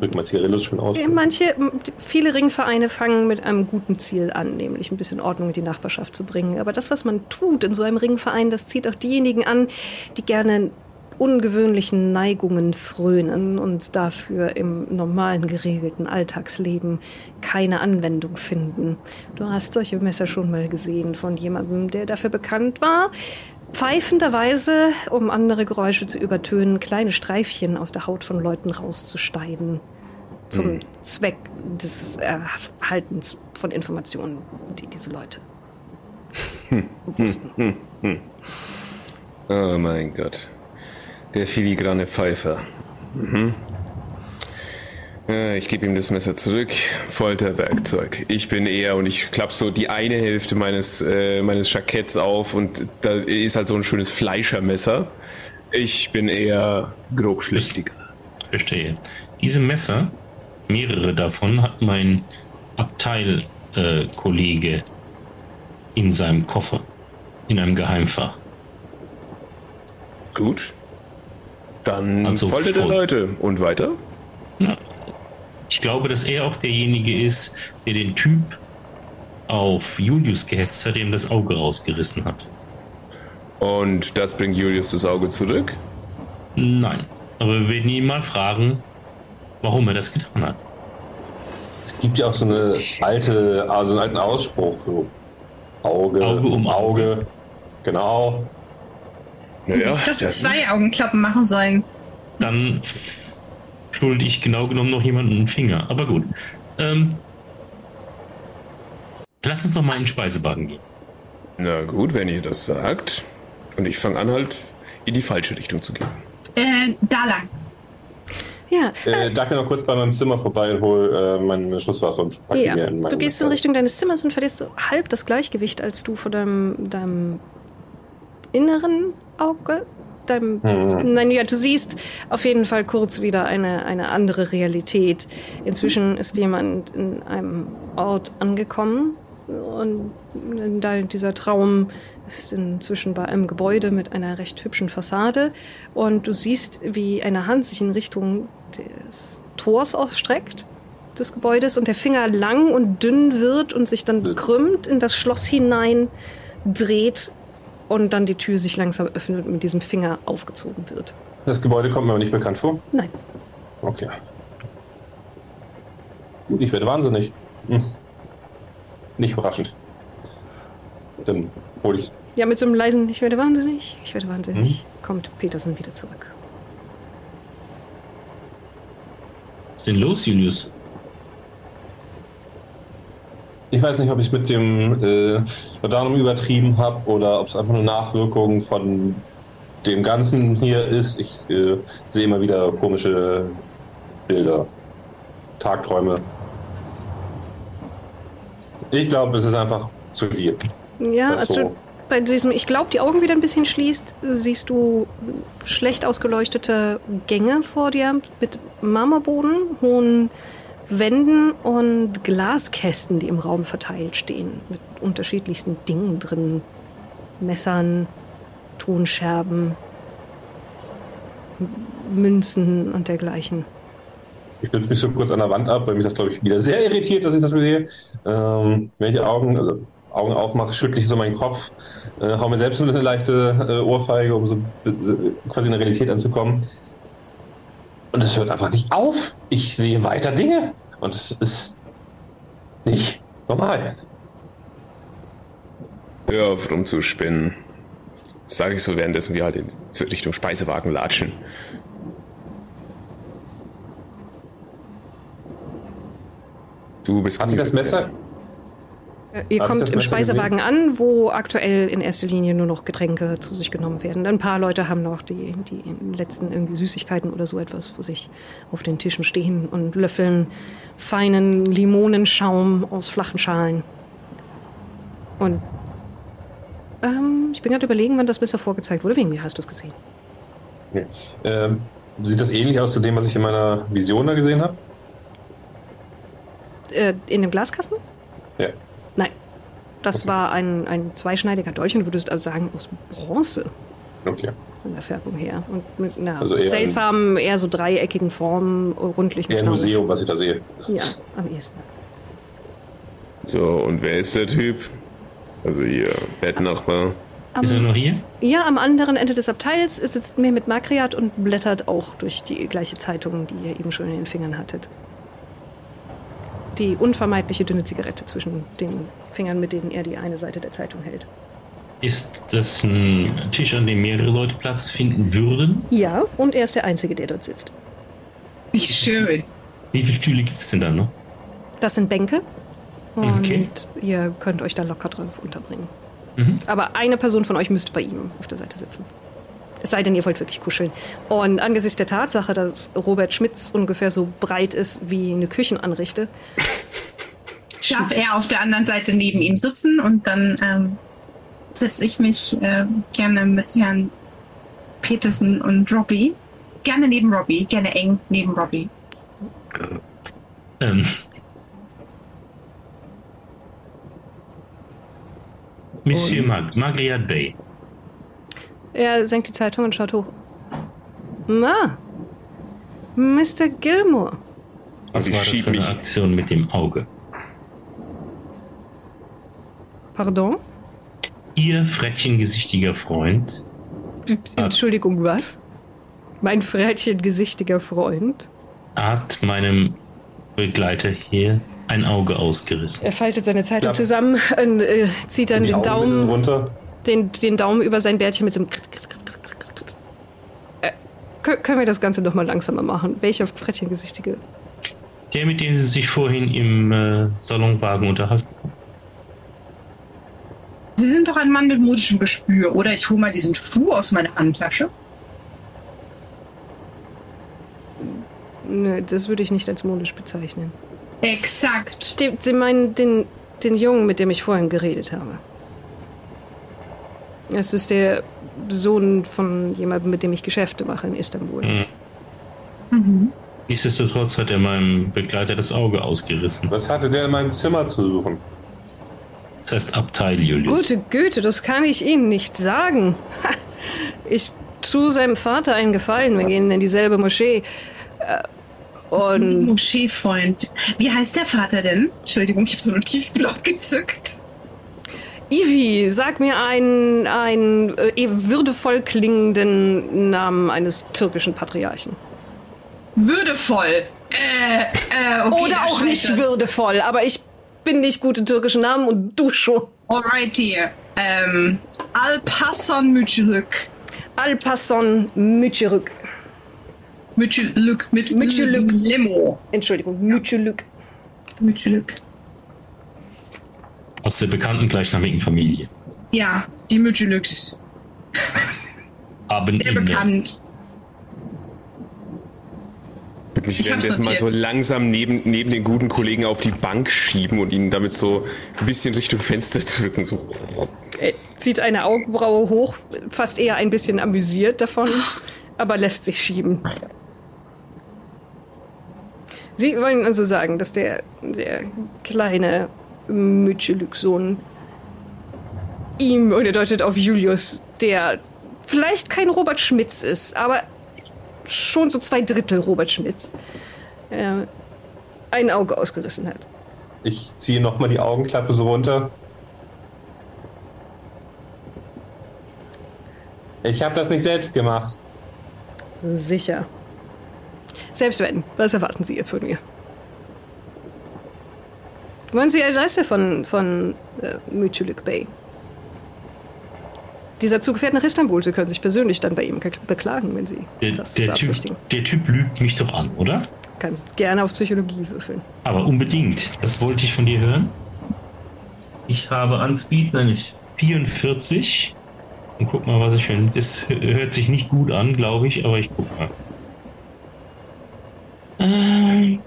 Drück mal Zigarillos schon aus. Ja, Manche, viele Ringvereine fangen mit einem guten Ziel an, nämlich ein bisschen Ordnung in die Nachbarschaft zu bringen. Aber das, was man tut in so einem Ringverein, das zieht auch diejenigen an, die gerne ungewöhnlichen Neigungen frönen und dafür im normalen, geregelten Alltagsleben keine Anwendung finden. Du hast solche Messer schon mal gesehen von jemandem, der dafür bekannt war, pfeifenderweise, um andere Geräusche zu übertönen, kleine Streifchen aus der Haut von Leuten rauszuschneiden. Zum Zweck des Erhaltens von Informationen, die diese Leute wussten. Oh mein Gott. Der filigrane Pfeifer. Mhm. Äh, Ich gebe ihm das Messer zurück. Folterwerkzeug. Ich bin eher und ich klapp so die eine Hälfte meines, äh, meines Jacketts auf und da ist halt so ein schönes Fleischermesser. Ich bin eher grobschlächtiger. Verstehe. Diese Messer, mehrere davon, hat mein Abteilkollege äh, in seinem Koffer. In einem Geheimfach. Gut. Dann Also voll. Leute. Und weiter? Ich glaube, dass er auch derjenige ist, der den Typ auf Julius gehetzt hat, der ihm das Auge rausgerissen hat. Und das bringt Julius das Auge zurück? Nein. Aber wir werden ihn mal fragen, warum er das getan hat. Es gibt ja auch so eine alte, also einen alten Ausspruch. So Auge, Auge um Auge. Genau. Naja, ich das- zwei Augenklappen machen sollen. Dann schulde ich genau genommen noch jemanden einen Finger. Aber gut. Ähm, lass uns doch mal in den Speisewagen gehen. Na gut, wenn ihr das sagt. Und ich fange an, halt in die falsche Richtung zu gehen. Äh, da lang. Ja, Äh, Darf ich noch kurz bei meinem Zimmer vorbei und hol äh, meine Schusswaffe und pack die ja. mir in meinen Du gehst in Richtung deines Zimmers und verlierst so halb das Gleichgewicht, als du vor deinem, deinem inneren Auge, deinem Hm. Nein, ja, du siehst auf jeden Fall kurz wieder eine, eine andere Realität. Inzwischen ist jemand in einem Ort angekommen und da dieser Traum ist inzwischen bei einem Gebäude mit einer recht hübschen Fassade und du siehst, wie eine Hand sich in Richtung des Tors ausstreckt des Gebäudes und der Finger lang und dünn wird und sich dann krümmt in das Schloss hinein, dreht und dann die Tür sich langsam öffnet und mit diesem Finger aufgezogen wird. Das Gebäude kommt mir aber nicht bekannt vor. Nein. Okay. Gut, ich werde wahnsinnig. Hm. Nicht überraschend. Dann hole ich. Ja, mit so einem leisen Ich werde wahnsinnig, ich werde wahnsinnig, kommt Petersen wieder zurück. Was ist denn los, Julius? Ich weiß nicht, ob ich es mit dem äh, Laudanum übertrieben habe oder ob es einfach nur Nachwirkungen von dem Ganzen hier ist. Ich äh, sehe immer wieder komische Bilder, Tagträume. Ich glaube, es ist einfach zu viel. Ja, Das als so. du bei diesem Ich glaube, die Augen wieder ein bisschen schließt, siehst du schlecht ausgeleuchtete Gänge vor dir mit Marmorboden, hohen Wänden und Glaskästen, die im Raum verteilt stehen, mit unterschiedlichsten Dingen drin. Messern, Tonscherben, Münzen und dergleichen. Ich stütze mich so kurz an der Wand ab, weil mich das, glaube ich, wieder sehr irritiert, dass ich das sehe. Ähm, wenn ich die Augen, also Augen aufmache, schüttle ich so meinen Kopf, äh, hau mir selbst eine leichte äh, Ohrfeige, um so äh, quasi in der Realität anzukommen. Und es hört einfach nicht auf. Ich sehe weiter Dinge. Und es ist nicht normal. Hör auf rumzuspinnen. Sage ich so, währenddessen wir halt in Richtung Speisewagen latschen. Du bist Hat sich das Messer? Äh, Ihr du kommt im Speisewagen an, wo aktuell in erster Linie nur noch Getränke zu sich genommen werden. Ein paar Leute haben noch die, die letzten irgendwie Süßigkeiten oder so etwas vor sich auf den Tischen stehen und löffeln feinen Limonenschaum aus flachen Schalen. Und ähm, ich bin gerade überlegen, wann das Messer vorgezeigt wurde. Wegen mir hast du es gesehen. Nee. Ähm, sieht das ähnlich aus zu dem, was ich in meiner Vision da gesehen habe? Äh, in dem Glaskasten? Ja. Das war ein, ein zweischneidiger Dolch und du würdest also sagen aus Bronze. Okay. von der Färbung her. Und mit einer Also eher ein- seltsamen, eher so dreieckigen Form, rundlichen Eher ein. Museum, was ich da sehe. Ja, am ehesten. So, und wer ist der Typ? Also ihr Bettnachbar. Ist er Am, noch hier? ja, am anderen Ende des Abteils sitzt mir mit Makriat und blättert auch durch die gleiche Zeitung, die ihr eben schon in den Fingern hattet. Die unvermeidliche dünne Zigarette zwischen den Fingern, mit denen er die eine Seite der Zeitung hält. Ist das ein Tisch, an dem mehrere Leute Platz finden würden? Ja, und er ist der Einzige, der dort sitzt. Wie schön. Wie viele Stühle gibt es denn da noch? Das sind Bänke. Und Okay. ihr könnt euch da locker drauf unterbringen. Mhm. Aber eine Person von euch müsste bei ihm auf der Seite sitzen. Es sei denn, ihr wollt wirklich kuscheln. Und angesichts der Tatsache, dass Robert Schmitz ungefähr so breit ist wie eine Küchenanrichte, [LAUGHS] Darf er auf der anderen Seite neben ihm sitzen und dann ähm, setze ich mich äh, gerne mit Herrn Peterson und Robbie. Gerne neben Robbie, gerne eng neben Robbie. Ähm. Monsieur Mag Magriat Bay. Er senkt die Zeitung und schaut hoch. Ma, Mr. Gilmore. Was ich war das schieb für eine Aktion mit dem Auge? Pardon? Ihr frettchengesichtiger Freund Entschuldigung, was? Mein frettchengesichtiger Freund. hat meinem Begleiter hier ein Auge ausgerissen. Er faltet seine Zeitung Ja. zusammen und äh, zieht dann Die den Augen Daumen, runter. Den, den Daumen über sein Bärtchen mit so einem. Äh, kö- können wir das Ganze noch mal langsamer machen? Welcher frettchengesichtige? Der, mit dem Sie sich vorhin im äh, Salonwagen unterhalten. Sie sind doch ein Mann mit modischem Gespür, oder? Ich hole mal diesen Schuh aus meiner Handtasche. Nö, das würde ich nicht als modisch bezeichnen. Exakt. Sie meinen den, den Jungen, mit dem ich vorhin geredet habe. Es ist der Sohn von jemandem, mit dem ich Geschäfte mache in Istanbul. Mhm. Mhm. Nichtsdestotrotz hat er meinem Begleiter das Auge ausgerissen. Was hatte der in meinem Zimmer zu suchen? Das heißt Abteil Julius. Gute Güte, das kann ich Ihnen nicht sagen. Ich tue seinem Vater einen Gefallen. Wir gehen in dieselbe Moschee. Äh, Und Moscheefreund. Wie heißt der Vater denn? Entschuldigung, ich habe so einen Notizblock gezückt. Ivi, sag mir einen, einen äh, würdevoll klingenden Namen eines türkischen Patriarchen. Würdevoll. Äh, äh, okay. Oder auch nicht würdevoll, aber ich bin nicht gut in türkischen Namen und du schon. Alrighty. Ähm, Alparslan Mücülük. Alpason Mücürük. Mücülük mit Mücülük. Limo. Entschuldigung, Mücürük. Mücülük. Aus der bekannten gleichnamigen Familie. Ja, die Mücülüks. Haben Sehr bekannt. würde mich Ich währenddessen mal so langsam neben, neben den guten Kollegen auf die Bank schieben und ihn damit so ein bisschen Richtung Fenster drücken. So. Er zieht eine Augenbraue hoch, fast eher ein bisschen amüsiert davon, aber lässt sich schieben. Sie wollen also sagen, dass der, der kleine Mütschelük-Sohn ihm, und er deutet auf Julius, der vielleicht kein Robert Schmitz ist, aber schon so zwei Drittel Robert Schmitz, äh, ein Auge ausgerissen hat. Ich ziehe nochmal die Augenklappe so runter. Ich habe das nicht selbst gemacht. Sicher. Selbst wenn. Was erwarten Sie jetzt von mir? Wollen Sie die Adresse von, von äh, Mütülük Bey? Dieser Zug fährt nach Istanbul. Sie können sich persönlich dann bei ihm ge- beklagen, wenn Sie Der, das der, typ, der Typ lügt mich doch an, oder? Kannst gerne auf Psychologie würfeln. Aber unbedingt. Das wollte ich von dir hören. Ich habe Anspeed nämlich 44. Und guck mal, was ich finde. Das hört sich nicht gut an, glaube ich, aber ich guck mal. Ähm,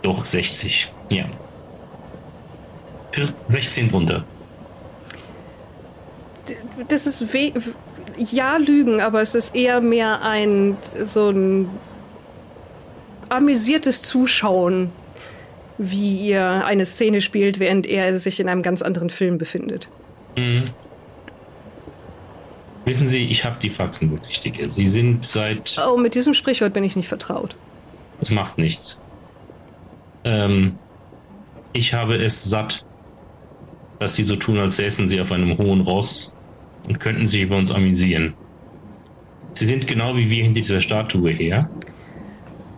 doch, 60. Ja. Vier- 16 drunter. D- Das ist we ja Lügen, aber es ist eher mehr ein so ein amüsiertes Zuschauen, wie ihr eine Szene spielt, während er sich in einem ganz anderen Film befindet. Mhm. Wissen Sie, ich habe die Faxen wirklich dicke. Sie sind seit Oh, mit diesem Sprichwort bin ich nicht vertraut. Es macht nichts. Ähm, ich habe es satt, dass sie so tun, als säßen sie auf einem hohen Ross und könnten sich über uns amüsieren. Sie sind genau wie wir hinter dieser Statue her.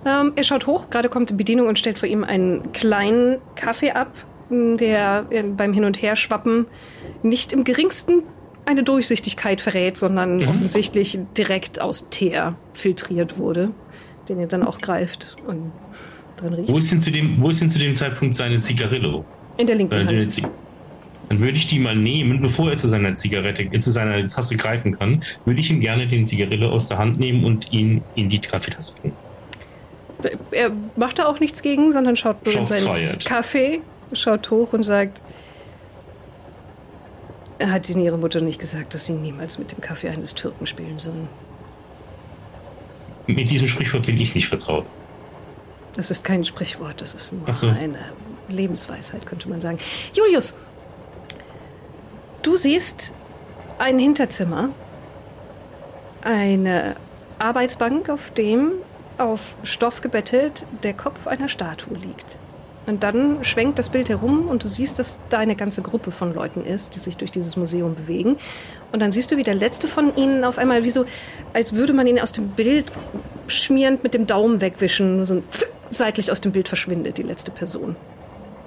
Ähm, er schaut hoch, gerade kommt die Bedienung und stellt vor ihm einen kleinen Kaffee ab, der äh, beim Hin- und Herschwappen nicht im geringsten eine Durchsichtigkeit verrät, sondern Mhm. offensichtlich direkt aus Teer filtriert wurde, den er dann auch greift und drin Wo riecht. ist denn zu dem, wo ist denn zu dem Zeitpunkt seine Zigarillo? In der linken Äh, Hand. Dann würde ich die mal nehmen, bevor er zu seiner Zigarette, äh, zu seiner Tasse greifen kann, würde ich ihm gerne den Zigarette aus der Hand nehmen und ihn in die Kaffeetasse bringen. Er macht da auch nichts gegen, sondern schaut nur in seinen fired. Kaffee, schaut hoch und sagt, hat Ihnen Ihre Mutter nicht gesagt, dass Sie niemals mit dem Kaffee eines Türken spielen sollen? Mit diesem Sprichwort bin ich nicht vertraut. Das ist kein Sprichwort, das ist nur so. eine Lebensweisheit, könnte man sagen. Julius, du siehst ein Hinterzimmer, eine Arbeitsbank, auf dem auf Stoff gebettet der Kopf einer Statue liegt. Und dann schwenkt das Bild herum und du siehst, dass da eine ganze Gruppe von Leuten ist, die sich durch dieses Museum bewegen. Und dann siehst du, wie der letzte von ihnen auf einmal wie so, als würde man ihn aus dem Bild schmierend mit dem Daumen wegwischen, nur so ein seitlich aus dem Bild verschwindet, die letzte Person.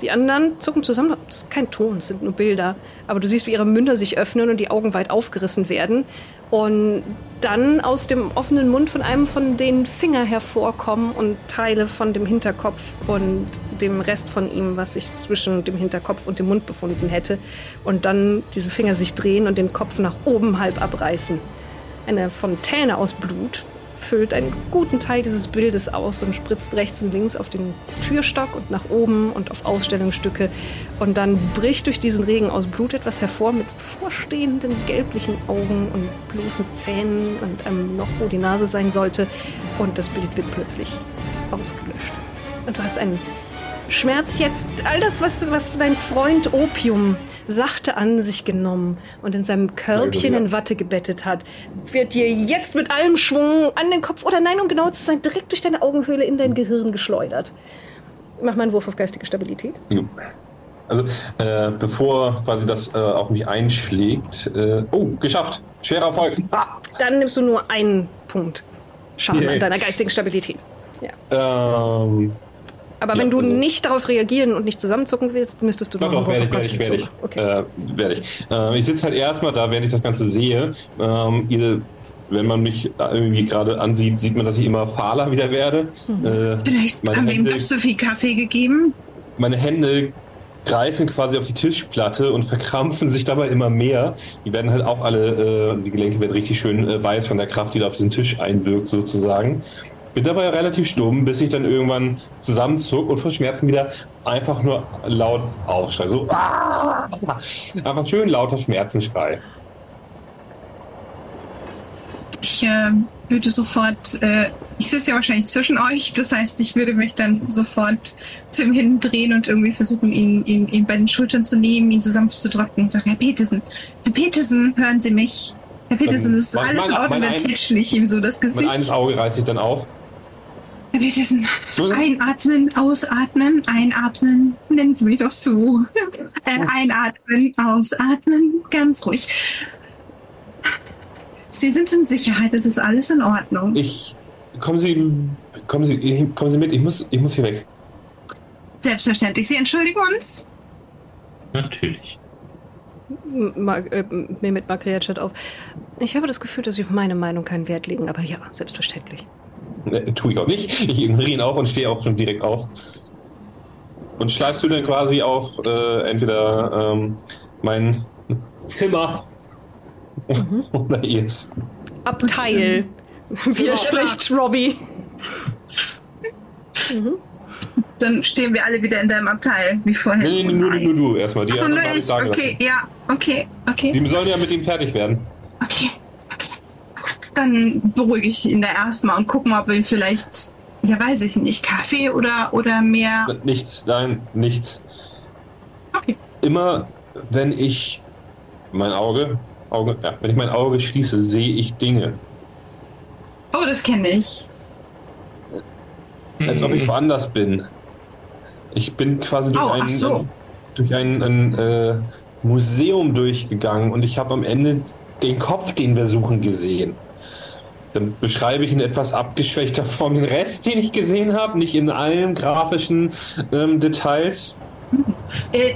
Die anderen zucken zusammen. Das ist kein Ton, es sind nur Bilder. Aber du siehst, wie ihre Münder sich öffnen und die Augen weit aufgerissen werden. Und dann aus dem offenen Mund von einem von den Finger hervorkommen und Teile von dem Hinterkopf und dem Rest von ihm, was sich zwischen dem Hinterkopf und dem Mund befunden hätte. Und dann diese Finger sich drehen und den Kopf nach oben halb abreißen. Eine Fontäne aus Blut füllt einen guten Teil dieses Bildes aus und spritzt rechts und links auf den Türstock und nach oben und auf Ausstellungsstücke. Und dann bricht durch diesen Regen aus Blut etwas hervor mit vorstehenden gelblichen Augen und bloßen Zähnen und einem Loch, wo die Nase sein sollte. Und das Bild wird plötzlich ausgelöscht. Und du hast einen Schmerz jetzt, all das, was, was dein Freund Opium sachte an sich genommen und in seinem Körbchen in Watte gebettet hat, wird dir jetzt mit allem Schwung an den Kopf oder nein, um genau zu sein, direkt durch deine Augenhöhle in dein Gehirn geschleudert. Mach mal einen Wurf auf geistige Stabilität. Also, äh, bevor quasi das äh, auf mich einschlägt. Äh, oh, geschafft. Schwerer Erfolg. Ah! Dann nimmst du nur einen Punkt Schaden Yay. an deiner geistigen Stabilität. Ähm, Aber Ja, wenn du also- nicht darauf reagieren und nicht zusammenzucken willst, müsstest du doch, doch, werde auf ich, werde ich, werde ich. Okay. Äh, werde ich. Äh, ich sitze halt erstmal da, während ich das Ganze sehe. Ähm, ihr, wenn man mich irgendwie gerade ansieht, sieht man, dass ich immer fahler wieder werde. Mhm. Äh, Vielleicht haben wir ihm doch zu viel Kaffee gegeben. meine Hände greifen quasi auf die Tischplatte und verkrampfen sich dabei immer mehr. Die werden halt auch alle, äh, die Gelenke werden richtig schön äh, weiß von der Kraft, die da auf diesen Tisch einwirkt sozusagen. Bin dabei relativ stumm, bis ich dann irgendwann zusammenzuck und vor Schmerzen wieder einfach nur laut aufschrei. So, ah! einfach schön lauter Schmerzensschrei. Ich äh, würde sofort, äh, ich sitze ja wahrscheinlich zwischen euch, das heißt, ich würde mich dann sofort zu ihm hindrehen und irgendwie versuchen, ihn, ihn, ihn bei den Schultern zu nehmen, ihn so sanft zu drücken und sagen, Herr Petersen, Herr Petersen, hören Sie mich. Herr Petersen, das ist Mein- alles mein- in Ordnung, dann tätschle ich ihm so das Mein eines Gesicht. Auge reißt sich dann auf. Petersen, Susan? einatmen, ausatmen, einatmen, nennen Sie mich doch zu. [LAUGHS] Äh, einatmen, ausatmen, ganz ruhig. Sie sind in Sicherheit, es ist alles in Ordnung. Ich. Kommen Sie. Kommen Sie, kommen Sie mit, ich muss, ich muss hier weg. Selbstverständlich. Sie entschuldigen uns? Natürlich. Äh, Mehmet Makriat schaut auf. Ich habe das Gefühl, dass Sie auf meine Meinung keinen Wert legen, aber ja, selbstverständlich. Ne, tue ich auch nicht. Ich ignoriere ihn auch und stehe auch schon direkt auf. Und schleifst du dann quasi auf äh, entweder ähm, mein Zimmer [LAUGHS] oder ihrs? Abteil, widerspricht Robbie. Dann stehen wir alle wieder in deinem Abteil, wie vorher. Nee, nee, nur, du- nur du erstmal. Die Achso, nur ich Okay, ja, okay, okay. Die sollen ja mit ihm fertig werden. okay. Dann beruhige ich ihn da erstmal und gucken, ob wir ihn vielleicht, ja weiß ich nicht, Kaffee oder, oder mehr. Nichts, nein, nichts. Okay. Immer wenn ich mein Auge, Auge, ja, wenn ich mein Auge schließe, sehe ich Dinge. Oh, das kenne ich. Als ob ich woanders bin. Ich bin quasi durch Oh, ein, so. durch ein, ein äh, Museum durchgegangen und ich habe am Ende den Kopf, den wir suchen, gesehen. Dann beschreibe ich in etwas abgeschwächter Form den Rest, den ich gesehen habe, nicht in allen grafischen ähm, Details. Äh,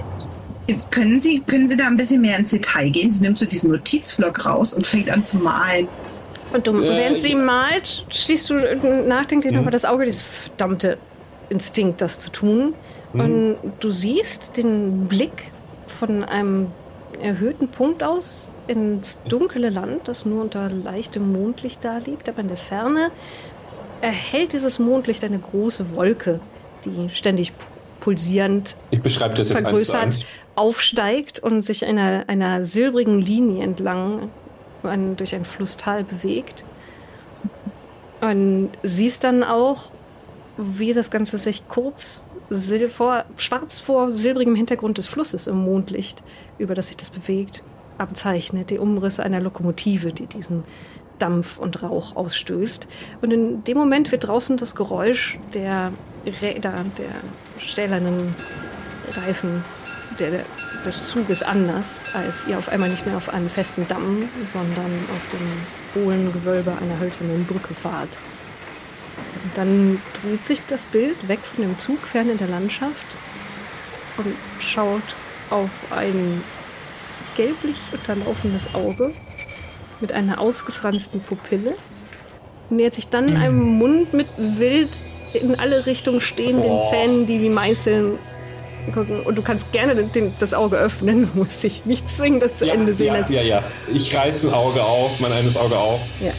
können Sie, können Sie da ein bisschen mehr ins Detail gehen? Sie nimmt so diesen Notizblock raus und fängt an zu malen. Und du, Äh, während sie malt, schließt du äh, nachdenklich Mhm. über das Auge, dieses verdammte Instinkt, das zu tun. Mhm. Und du siehst den Blick von einem erhöhten Punkt aus ins dunkle Land, das nur unter leichtem Mondlicht da liegt. Aber in der Ferne erhält dieses Mondlicht eine große Wolke, die ständig pu- pulsierend Ich beschreibe das jetzt eins vergrößert eins. aufsteigt und sich einer, einer silbrigen Linie entlang an, durch ein Flusstal bewegt. Und siehst dann auch, wie das Ganze sich kurz vor, schwarz vor silbrigem Hintergrund des Flusses im Mondlicht, über das sich das bewegt, abzeichnet. Die Umrisse einer Lokomotive, die diesen Dampf und Rauch ausstößt. Und in dem Moment wird draußen das Geräusch der Räder, der stählernen Reifen der, des Zuges anders, als ihr auf einmal nicht mehr auf einem festen Damm, sondern auf dem hohlen Gewölbe einer hölzernen Brücke fahrt. Und dann dreht sich das Bild weg von dem Zug fern in der Landschaft und schaut auf ein gelblich unterlaufenes Auge mit einer ausgefransten Pupille, nähert sich dann einem Mund mit wild in alle Richtungen stehenden Boah. Zähnen, die wie Meißeln gucken. Und du kannst gerne den, den, das Auge öffnen, [LAUGHS] du musst dich nicht zwingen, das zu Ende sehen. Ja, ja, ja. Ich reiß ein Auge auf, mein eines Auge auf. Ja.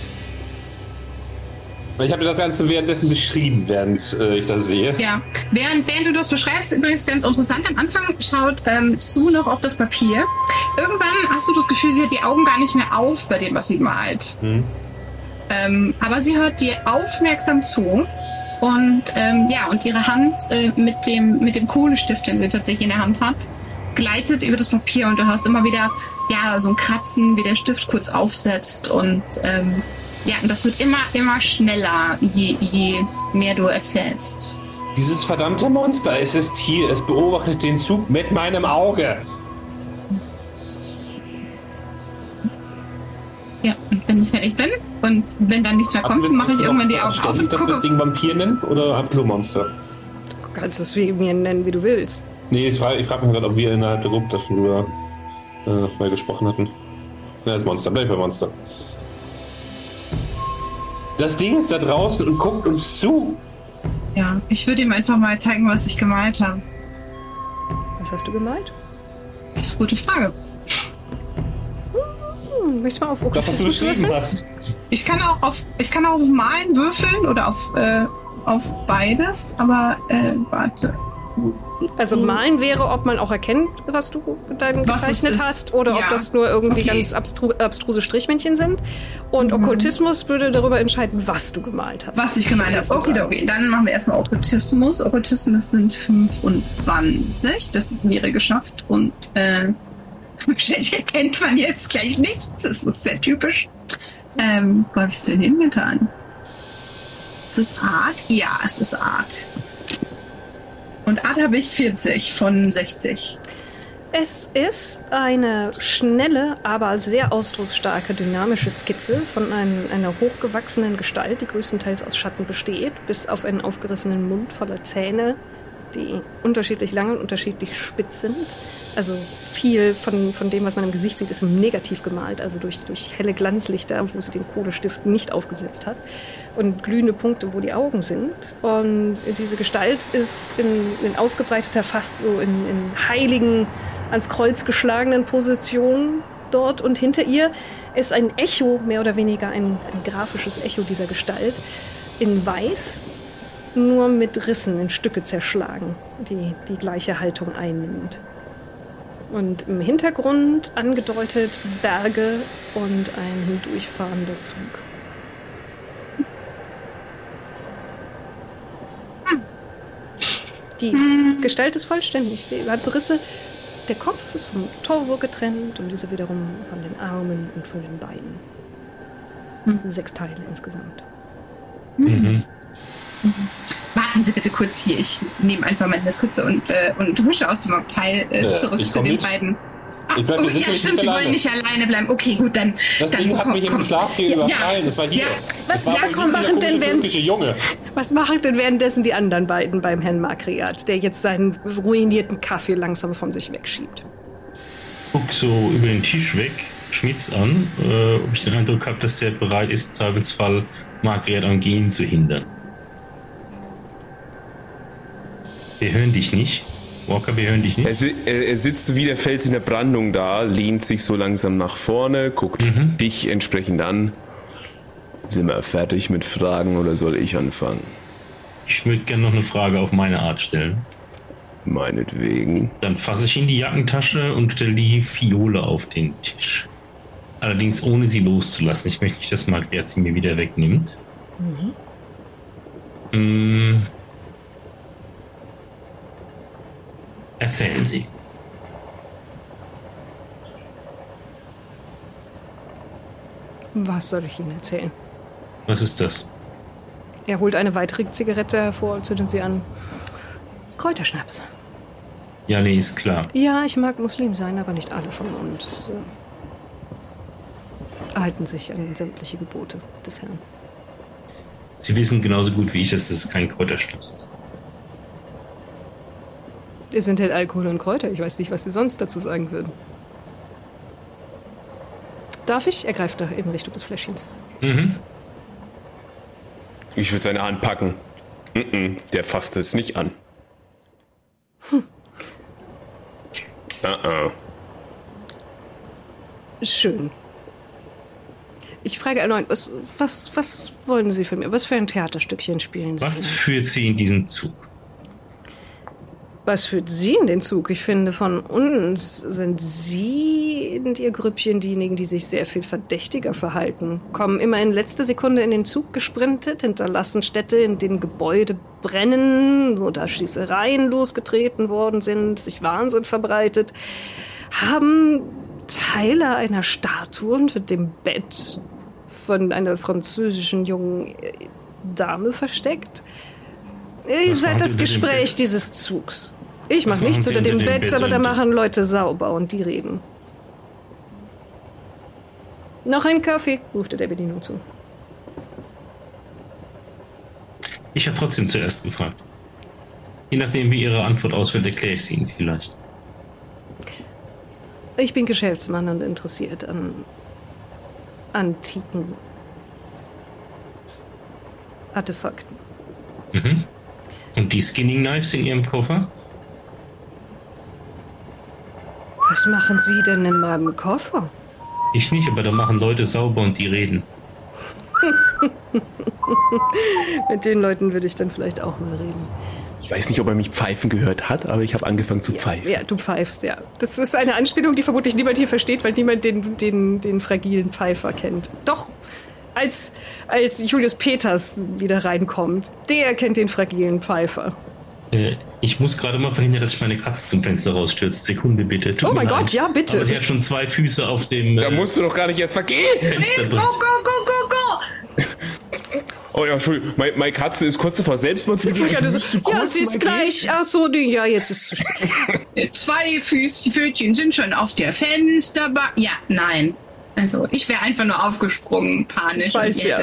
Ich habe das Ganze währenddessen beschrieben, während äh, ich das sehe. Ja, während, während du das beschreibst, übrigens ganz interessant, am Anfang schaut ähm, Sue noch auf das Papier. Irgendwann hast du das Gefühl, sie hat die Augen gar nicht mehr auf bei dem, was sie malt. Hm. Ähm, aber sie hört dir aufmerksam zu. Und ähm, ja, und ihre Hand äh, mit, dem, mit dem Kohlestift, den sie tatsächlich in der Hand hat, gleitet über das Papier und du hast immer wieder ja so ein Kratzen, wie der Stift kurz aufsetzt und ähm, ja, und das wird immer, immer schneller, je, je mehr du erzählst. Dieses verdammte Monster, es ist hier, es beobachtet den Zug mit meinem Auge. Ja, und wenn ich fertig bin und wenn dann nichts mehr kommt, Aber mache ich irgendwann die Augen auf und dass wir das gucke. Ding Vampir nennen oder einfach nur Monster? Du kannst es wie mir nennen, wie du willst. Nee, ich frage, ich frage mich gerade, ob wir innerhalb der Gruppe da schon drüber äh, mal gesprochen hatten. Na, das Monster, bleib bei Monster. Das Ding ist da draußen und guckt uns zu. Ja, ich würde ihm einfach mal zeigen, was ich gemalt habe. Was hast du gemalt? Das ist eine gute Frage. Hm, möchtest du mal auf Das, was du beschrieben würfeln? hast. Ich kann auch auf, ich kann auch auf Malen würfeln oder auf, äh, auf beides, aber äh, warte. Also malen wäre, ob man auch erkennt, was du dann Was gezeichnet ist. hast, oder ob Ja. das nur irgendwie Okay. ganz abstru abstruse Strichmännchen sind. Und Mhm. Okkultismus würde darüber entscheiden, was du gemalt hast. Was ich gemeint Erst habe. Okay, okay, dann machen wir erstmal Okkultismus. Okkultismus sind 25. Das wäre geschafft. Und äh, wahrscheinlich [LAUGHS] erkennt man jetzt gleich nichts. Das ist sehr typisch. Ähm, wo habe ich es denn hingetan? Ist es Art? Ja, es ist Art. Und Art habe ich 40 von 60. Es ist eine schnelle, aber sehr ausdrucksstarke, dynamische Skizze von ein, einer hochgewachsenen Gestalt, die größtenteils aus Schatten besteht, bis auf einen aufgerissenen Mund voller Zähne, die unterschiedlich lang und unterschiedlich spitz sind. Also viel von, von dem, was man im Gesicht sieht, ist im Negativ gemalt, also durch, durch helle Glanzlichter, wo sie den Kohlestift nicht aufgesetzt hat. Und glühende Punkte, wo die Augen sind. Und diese Gestalt ist in, in ausgebreiteter, fast so in, in heiligen, ans Kreuz geschlagenen Position dort. Und hinter ihr ist ein Echo, mehr oder weniger ein, ein grafisches Echo dieser Gestalt, in weiß, nur mit Rissen in Stücke zerschlagen, die die gleiche Haltung einnimmt. Und im Hintergrund angedeutet Berge und ein hindurchfahrender Zug. Die Gestalt ist vollständig. Sie hat so Risse. Der Kopf ist vom Torso getrennt und diese wiederum von den Armen und von den Beinen. Sechs Teile insgesamt. Mhm. Warten Sie bitte kurz hier. Ich nehme einfach meine Skizze und, äh, und husche aus dem Abteil äh, Ja, zurück zu den mit. beiden. Ich bleib- oh, ja, nicht stimmt, Sie alleine. wollen nicht alleine bleiben. Okay, gut, dann. Das dann Ding hat komm, mich im komm. Schlaf hier Ja, überfallen. Das war hier. Ja, was- war was machen denn, wenn- Junge. Was machen denn währenddessen die anderen beiden beim Herrn Makriat, der jetzt seinen ruinierten Kaffee langsam von sich wegschiebt? Guck so über den Tisch weg, Schmitz an, äh, ob ich den Eindruck habe, dass der bereit ist, im Zweifelsfall Margret am Gehen zu hindern. Wir hören dich nicht. Walker, wir hören dich Er, nicht. er, er sitzt wie der Fels in der Brandung da, lehnt sich so langsam nach vorne, guckt Mhm. dich entsprechend an. Sind wir fertig mit Fragen oder soll ich anfangen? Ich würde gerne noch eine Frage auf meine Art stellen. Meinetwegen. Dann fasse ich in die Jackentasche und stelle die Fiole auf den Tisch. Allerdings ohne sie loszulassen. Ich möchte nicht, dass Margret sie mir wieder wegnimmt. Mm. Erzählen Sie. Was soll ich Ihnen erzählen? Was ist das? Er holt eine weitere Zigarette hervor und zündet sie an. Kräuterschnaps. Ja, nee, ist klar. Ja, ich mag Muslim sein, aber nicht alle von uns äh, halten sich an sämtliche Gebote des Herrn. Sie wissen genauso gut wie ich, dass das kein Kräuterschnaps ist. Es enthält Alkohol und Kräuter. Ich weiß nicht, was Sie sonst dazu sagen würden. Darf ich? Er greift nach in Richtung des Fläschchens. Mhm. Ich würde seine Hand packen. Mm -mm, der fasst es nicht an. Ah, ah. Schön. Ich frage erneut, was, was, was wollen Sie von mir? Was für ein Theaterstückchen spielen Sie? Was führt Sie in diesen Zug? Was führt Sie in den Zug? Ich finde, von uns sind Sie und Ihr Grüppchen diejenigen, die sich sehr viel verdächtiger verhalten. Kommen immer in letzter Sekunde in den Zug gesprintet, hinterlassen Städte, in denen Gebäude brennen oder Schießereien losgetreten worden sind, sich Wahnsinn verbreitet, haben Teile einer Statue unter dem Bett von einer französischen jungen äh, Dame versteckt. Ihr seid das Gespräch dieses Zugs. Ich Was mach machen nichts unter dem Bett, Bett aber da machen Leute sauber und die reden. Noch ein Kaffee, rufte der Bedienung zu. Ich habe trotzdem zuerst gefragt. Je nachdem, wie Ihre Antwort ausfällt, erkläre ich sie Ihnen vielleicht. Ich bin Geschäftsmann und interessiert an antiken Artefakten. Mhm. Und die Skinning Knives in Ihrem Koffer? Was machen Sie denn in meinem Koffer? Ich nicht, aber da machen Leute sauber und die reden. [LAUGHS] Mit den Leuten würde ich dann vielleicht auch mal reden. Ich weiß nicht, ob er mich pfeifen gehört hat, aber ich habe angefangen zu pfeifen. Ja, du pfeifst, ja. Das ist eine Anspielung, die vermutlich niemand hier versteht, weil niemand den, den, den fragilen Pfeifer kennt. Doch, als, als Julius Peters wieder reinkommt, der kennt den fragilen Pfeifer. Äh, ich muss gerade mal verhindern, dass sich meine Katze zum Fenster rausstürzt. Sekunde bitte. Tut Oh mein. Gott, ja, bitte. Aber sie hat schon zwei Füße auf dem Da äh, musst du doch gar nicht erst vergehen. Fensterbrett. Go, go, go, go, go! Oh ja, Entschuldigung, meine, meine Katze ist kurz davor, Selbstmord zu Ich begehen. Ich hatte so, ja, sie ist gleich. Ach so, die, ja, jetzt ist es zu spät. [LAUGHS] Zwei Füß, Pfötchen sind schon auf der Fensterbank. Ja, nein. Also, ich wäre einfach nur aufgesprungen, panisch. Ich weiß, und ja.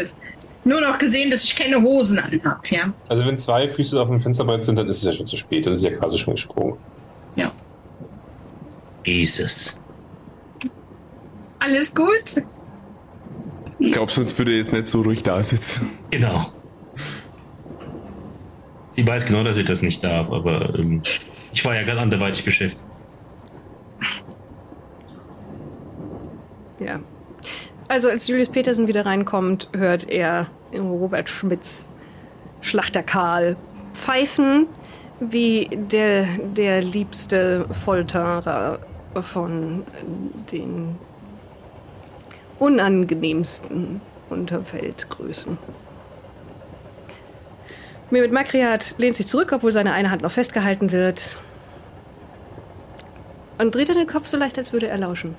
Nur noch gesehen, dass ich keine Hosen anhab, ja. Also wenn zwei Füße auf dem Fensterbrett sind, dann ist es ja schon zu spät. Dann ist ja quasi schon gesprungen. Ja. Jesus. Alles gut? Ich glaube, sonst würde er jetzt nicht so ruhig da sitzen. Genau. Sie weiß genau, dass ich das nicht darf, aber ähm, ich war ja ganz anderweitig beschäftigt. Ja. Also, als Julius Petersen wieder reinkommt, hört er Robert Schmitz, Schlachter Karl, pfeifen wie der, der liebste Folterer von den unangenehmsten Unterweltgrößen. Mehmet Makriat lehnt sich zurück, obwohl seine eine Hand noch festgehalten wird. Und dreht dann den Kopf so leicht, als würde er lauschen.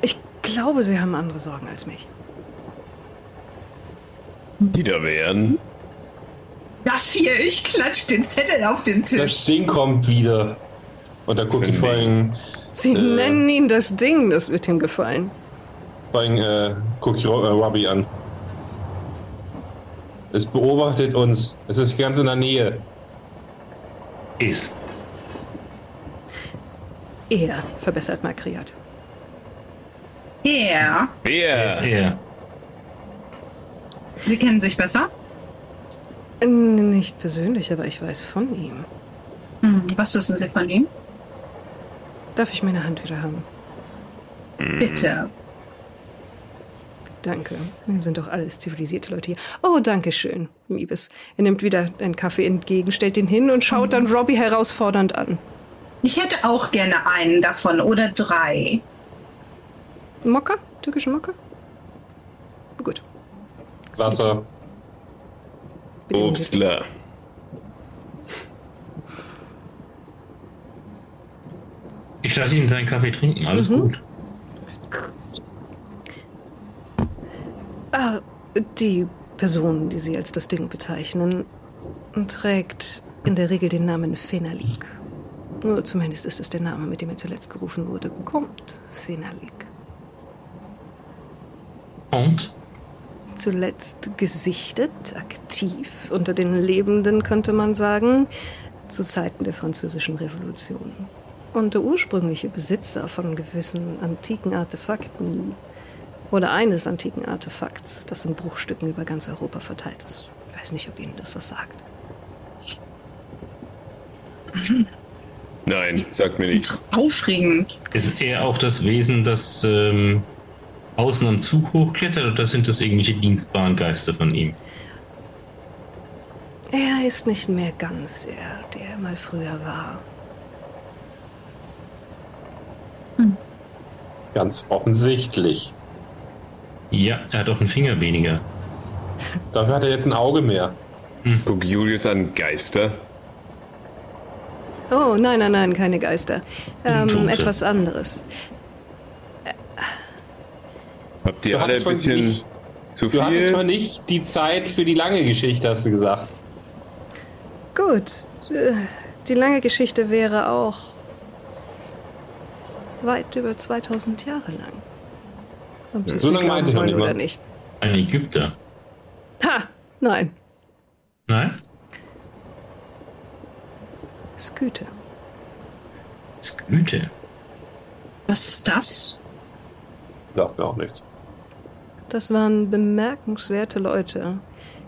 Ich glaube, Sie haben andere Sorgen als mich. Die da wären. Das hier, ich klatsch den Zettel auf den Das Tisch. Ding kommt wieder. Und da gucke ich vor allem, Sie Äh. nennen ihn das Ding, das wird ihm gefallen. vor allem äh, guck ich äh, Robbie an. Es beobachtet uns. Es ist ganz in der Nähe. Ist. Er verbessert Makriat. Ja. Wer ist Wer? er? Sie kennen sich besser? Nicht persönlich, aber ich weiß von ihm. Hm, was wissen Sie von ihm? Darf ich meine Hand wieder haben? Bitte. Danke. Wir sind doch alles zivilisierte Leute hier. Oh, danke schön, Liebes. Er nimmt wieder einen Kaffee entgegen, stellt ihn hin und schaut dann Robbie herausfordernd an. Ich hätte auch gerne einen davon oder drei. Mokka? Türkischen Mokka? Gut. Wasser. Obstler. Ich lasse ihn seinen Kaffee trinken, alles Mhm. gut. Ah, die Person, die Sie als das Ding bezeichnen, trägt in der Regel den Namen Fenalik. Nur zumindest ist es der Name, mit dem er zuletzt gerufen wurde. Kommt Fenalik. Und? Zuletzt gesichtet, aktiv unter den Lebenden, könnte man sagen, zu Zeiten der Französischen Revolution. Und der ursprüngliche Besitzer von gewissen antiken Artefakten oder eines antiken Artefakts, das in Bruchstücken über ganz Europa verteilt ist. Ich weiß nicht, ob Ihnen das was sagt. Nein, sagt mir nichts. Aufregend. Ist er auch das Wesen, das ähm, außen am Zug hochklettert oder sind das irgendwelche dienstbaren Geister von ihm? Er ist nicht mehr ganz der, der er mal früher war. Ganz offensichtlich. Ja, er hat auch einen Finger weniger. Dafür hat er jetzt ein Auge mehr. Guck Julius an, Geister. Oh, nein, nein, nein, keine Geister. Ähm, etwas anderes. Habt ihr Du alle ein bisschen nicht- zu Du hattest zwar viel? nicht die Zeit für die lange Geschichte, hast du gesagt. Gut. äh, Die lange Geschichte wäre auch weit über 2000 Jahre lang. Ob So lange meinte ich noch wollen nicht mal. oder nicht. Ein Ägypter. Ha! Nein. Nein? Sküte. Sküte. Was ist das? Sagt mir auch nichts. Das waren bemerkenswerte Leute,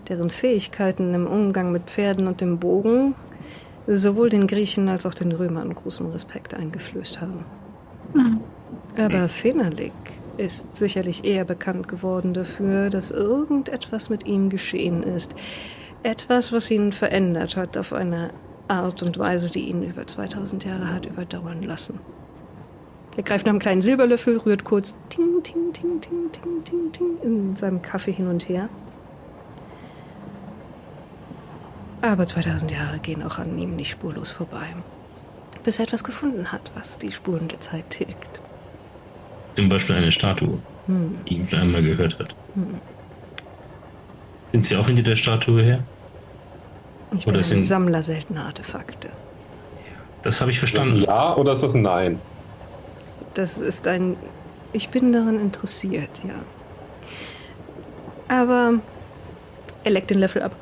deren Fähigkeiten im Umgang mit Pferden und dem Bogen sowohl den Griechen als auch den Römern großen Respekt eingeflößt haben. Aber Fenalik ist sicherlich eher bekannt geworden dafür, dass irgendetwas mit ihm geschehen ist. Etwas, was ihn verändert hat auf eine Art und Weise, die ihn über 2000 Jahre hat überdauern lassen. Er greift nach einem kleinen Silberlöffel, rührt kurz ting, ting, ting, ting, ting, ting, ting in seinem Kaffee hin und her. Aber 2000 Jahre gehen auch an ihm nicht spurlos vorbei. Bis er etwas gefunden hat, was die Spuren der Zeit tilgt. Zum Beispiel eine Statue, Hm. die ihn schon einmal gehört hat. Sind Sie auch hinter der Statue her? Ich bin Oder ein sind- Sammler seltener Artefakte. Das habe ich Ist das ein verstanden. Ja oder ist das ein Nein? Das ist ein. Ich bin daran interessiert, ja. Aber er leckt den Löffel ab.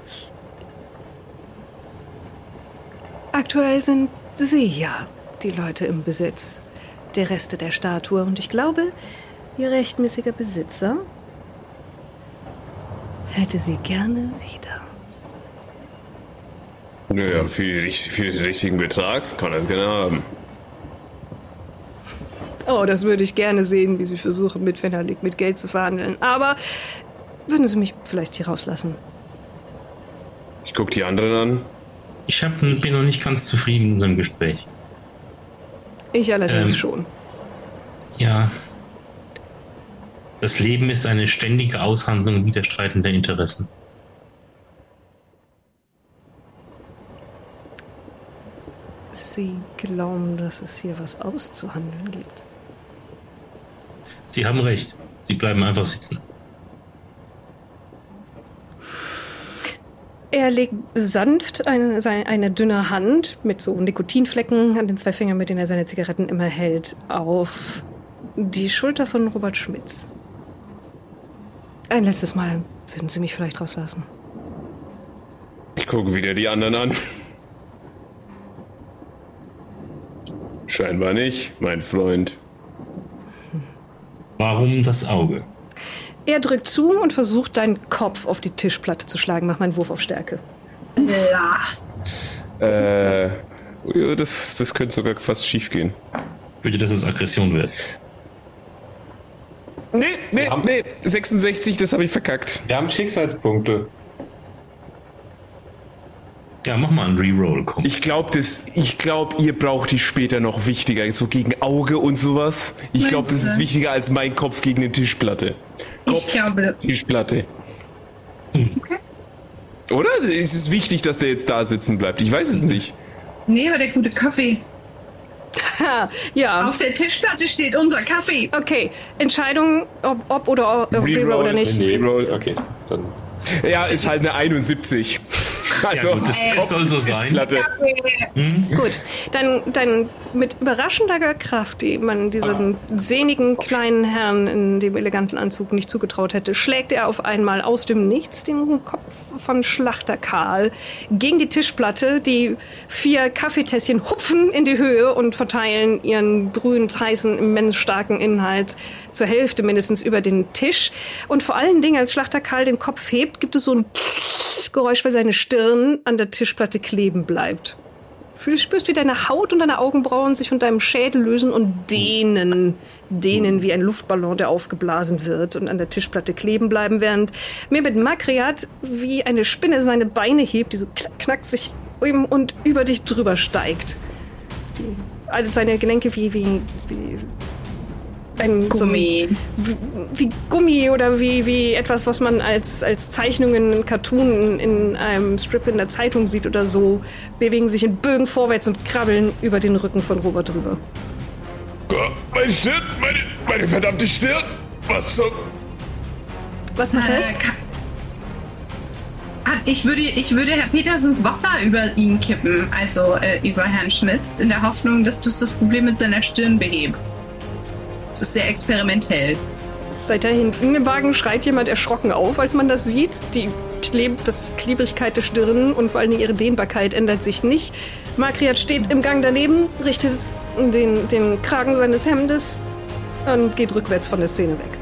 Aktuell sind Sie ja die Leute im Besitz der Reste der Statue und ich glaube, Ihr rechtmäßiger Besitzer hätte sie gerne wieder. Naja, für, für den richtigen Betrag kann er es gerne haben. Oh, das würde ich gerne sehen, wie Sie versuchen, mit Fenalik mit Geld zu verhandeln. Aber würden Sie mich vielleicht hier rauslassen? Ich guck die anderen an. Ich hab, bin noch nicht ganz zufrieden in unserem Gespräch. Ich allerdings Ähm. schon. Ja. Das Leben ist eine ständige Aushandlung widerstreitender Interessen. Sie glauben, dass es hier was auszuhandeln gibt. Sie haben recht. Sie bleiben einfach sitzen. Er legt sanft eine, seine, eine dünne Hand mit so Nikotinflecken an den zwei Fingern, mit denen er seine Zigaretten immer hält, auf die Schulter von Robert Schmitz. Ein letztes Mal würden Sie mich vielleicht rauslassen. Ich gucke wieder die anderen an. Scheinbar nicht, mein Freund. Warum das Auge? Er drückt zu und versucht, deinen Kopf auf die Tischplatte zu schlagen. Mach mal einen Wurf auf Stärke. Ja. Äh, ja, das, das könnte sogar fast schief gehen. Würde, dass es Aggression wird. Nee, nee, nee, 66, das habe ich verkackt. Wir haben Schicksalspunkte. Ja, mach mal einen Reroll, komm. Ich glaube, das, ich glaube, ihr braucht die später noch wichtiger, so gegen Auge und sowas. Ich glaube, das ist wichtiger als mein Kopf gegen eine Tischplatte. Ich Kopf, glaube. Tischplatte. Okay. Oder? Es ist wichtig, dass der jetzt da sitzen bleibt. Ich weiß es nicht. Nee, aber der gute Kaffee. Ja. Auf der Tischplatte steht unser Kaffee. Okay, Entscheidung, ob, ob oder ob Reroll oder nicht. Nee, okay. Dann [LAUGHS] Ja, ist halt eine 71. Also, ja, gut, das, das soll so sein. Tischplatte. Gut, dann, dann mit überraschender Kraft, die man diesem sehnigen kleinen Herrn in dem eleganten Anzug nicht zugetraut hätte, schlägt er auf einmal aus dem Nichts den Kopf von Schlachter Karl gegen die Tischplatte. Die vier Kaffeetässchen hupfen in die Höhe und verteilen ihren brühend heißen, immens starken Inhalt zur Hälfte mindestens über den Tisch. Und vor allen Dingen, als Schlachter Karl den Kopf hebt, gibt es so ein Geräusch, weil seine Stirn an der Tischplatte kleben bleibt. Du spürst, wie deine Haut und deine Augenbrauen sich von deinem Schädel lösen und dehnen, dehnen wie ein Luftballon, der aufgeblasen wird und an der Tischplatte kleben bleiben, während Mehmet Makriat wie eine Spinne seine Beine hebt, diese knack, knack sich um und über dich drüber steigt. Seine Gelenke wie, wie, wie ein ein- Gummi. wie, wie Gummi oder wie, wie etwas, was man als, als Zeichnungen in Cartoon in einem Strip in der Zeitung sieht oder so, bewegen sich in Bögen vorwärts und krabbeln über den Rücken von Robert drüber. Meine Stirn, meine, meine verdammte Stirn. Was zum... Was macht er? Äh, ka- Ah, Ich würde, ich würde Herr Petersens Wasser über ihn kippen, also äh, über Herrn Schmitz, in der Hoffnung, dass das das Problem mit seiner Stirn behebt. Das ist sehr experimentell. Weiter hinten im Wagen schreit jemand erschrocken auf, als man das sieht. Die Kleb das Klebrigkeit der Stirn und vor allem ihre Dehnbarkeit ändert sich nicht. Makriat steht im Gang daneben, richtet den, den Kragen seines Hemdes und geht rückwärts von der Szene weg.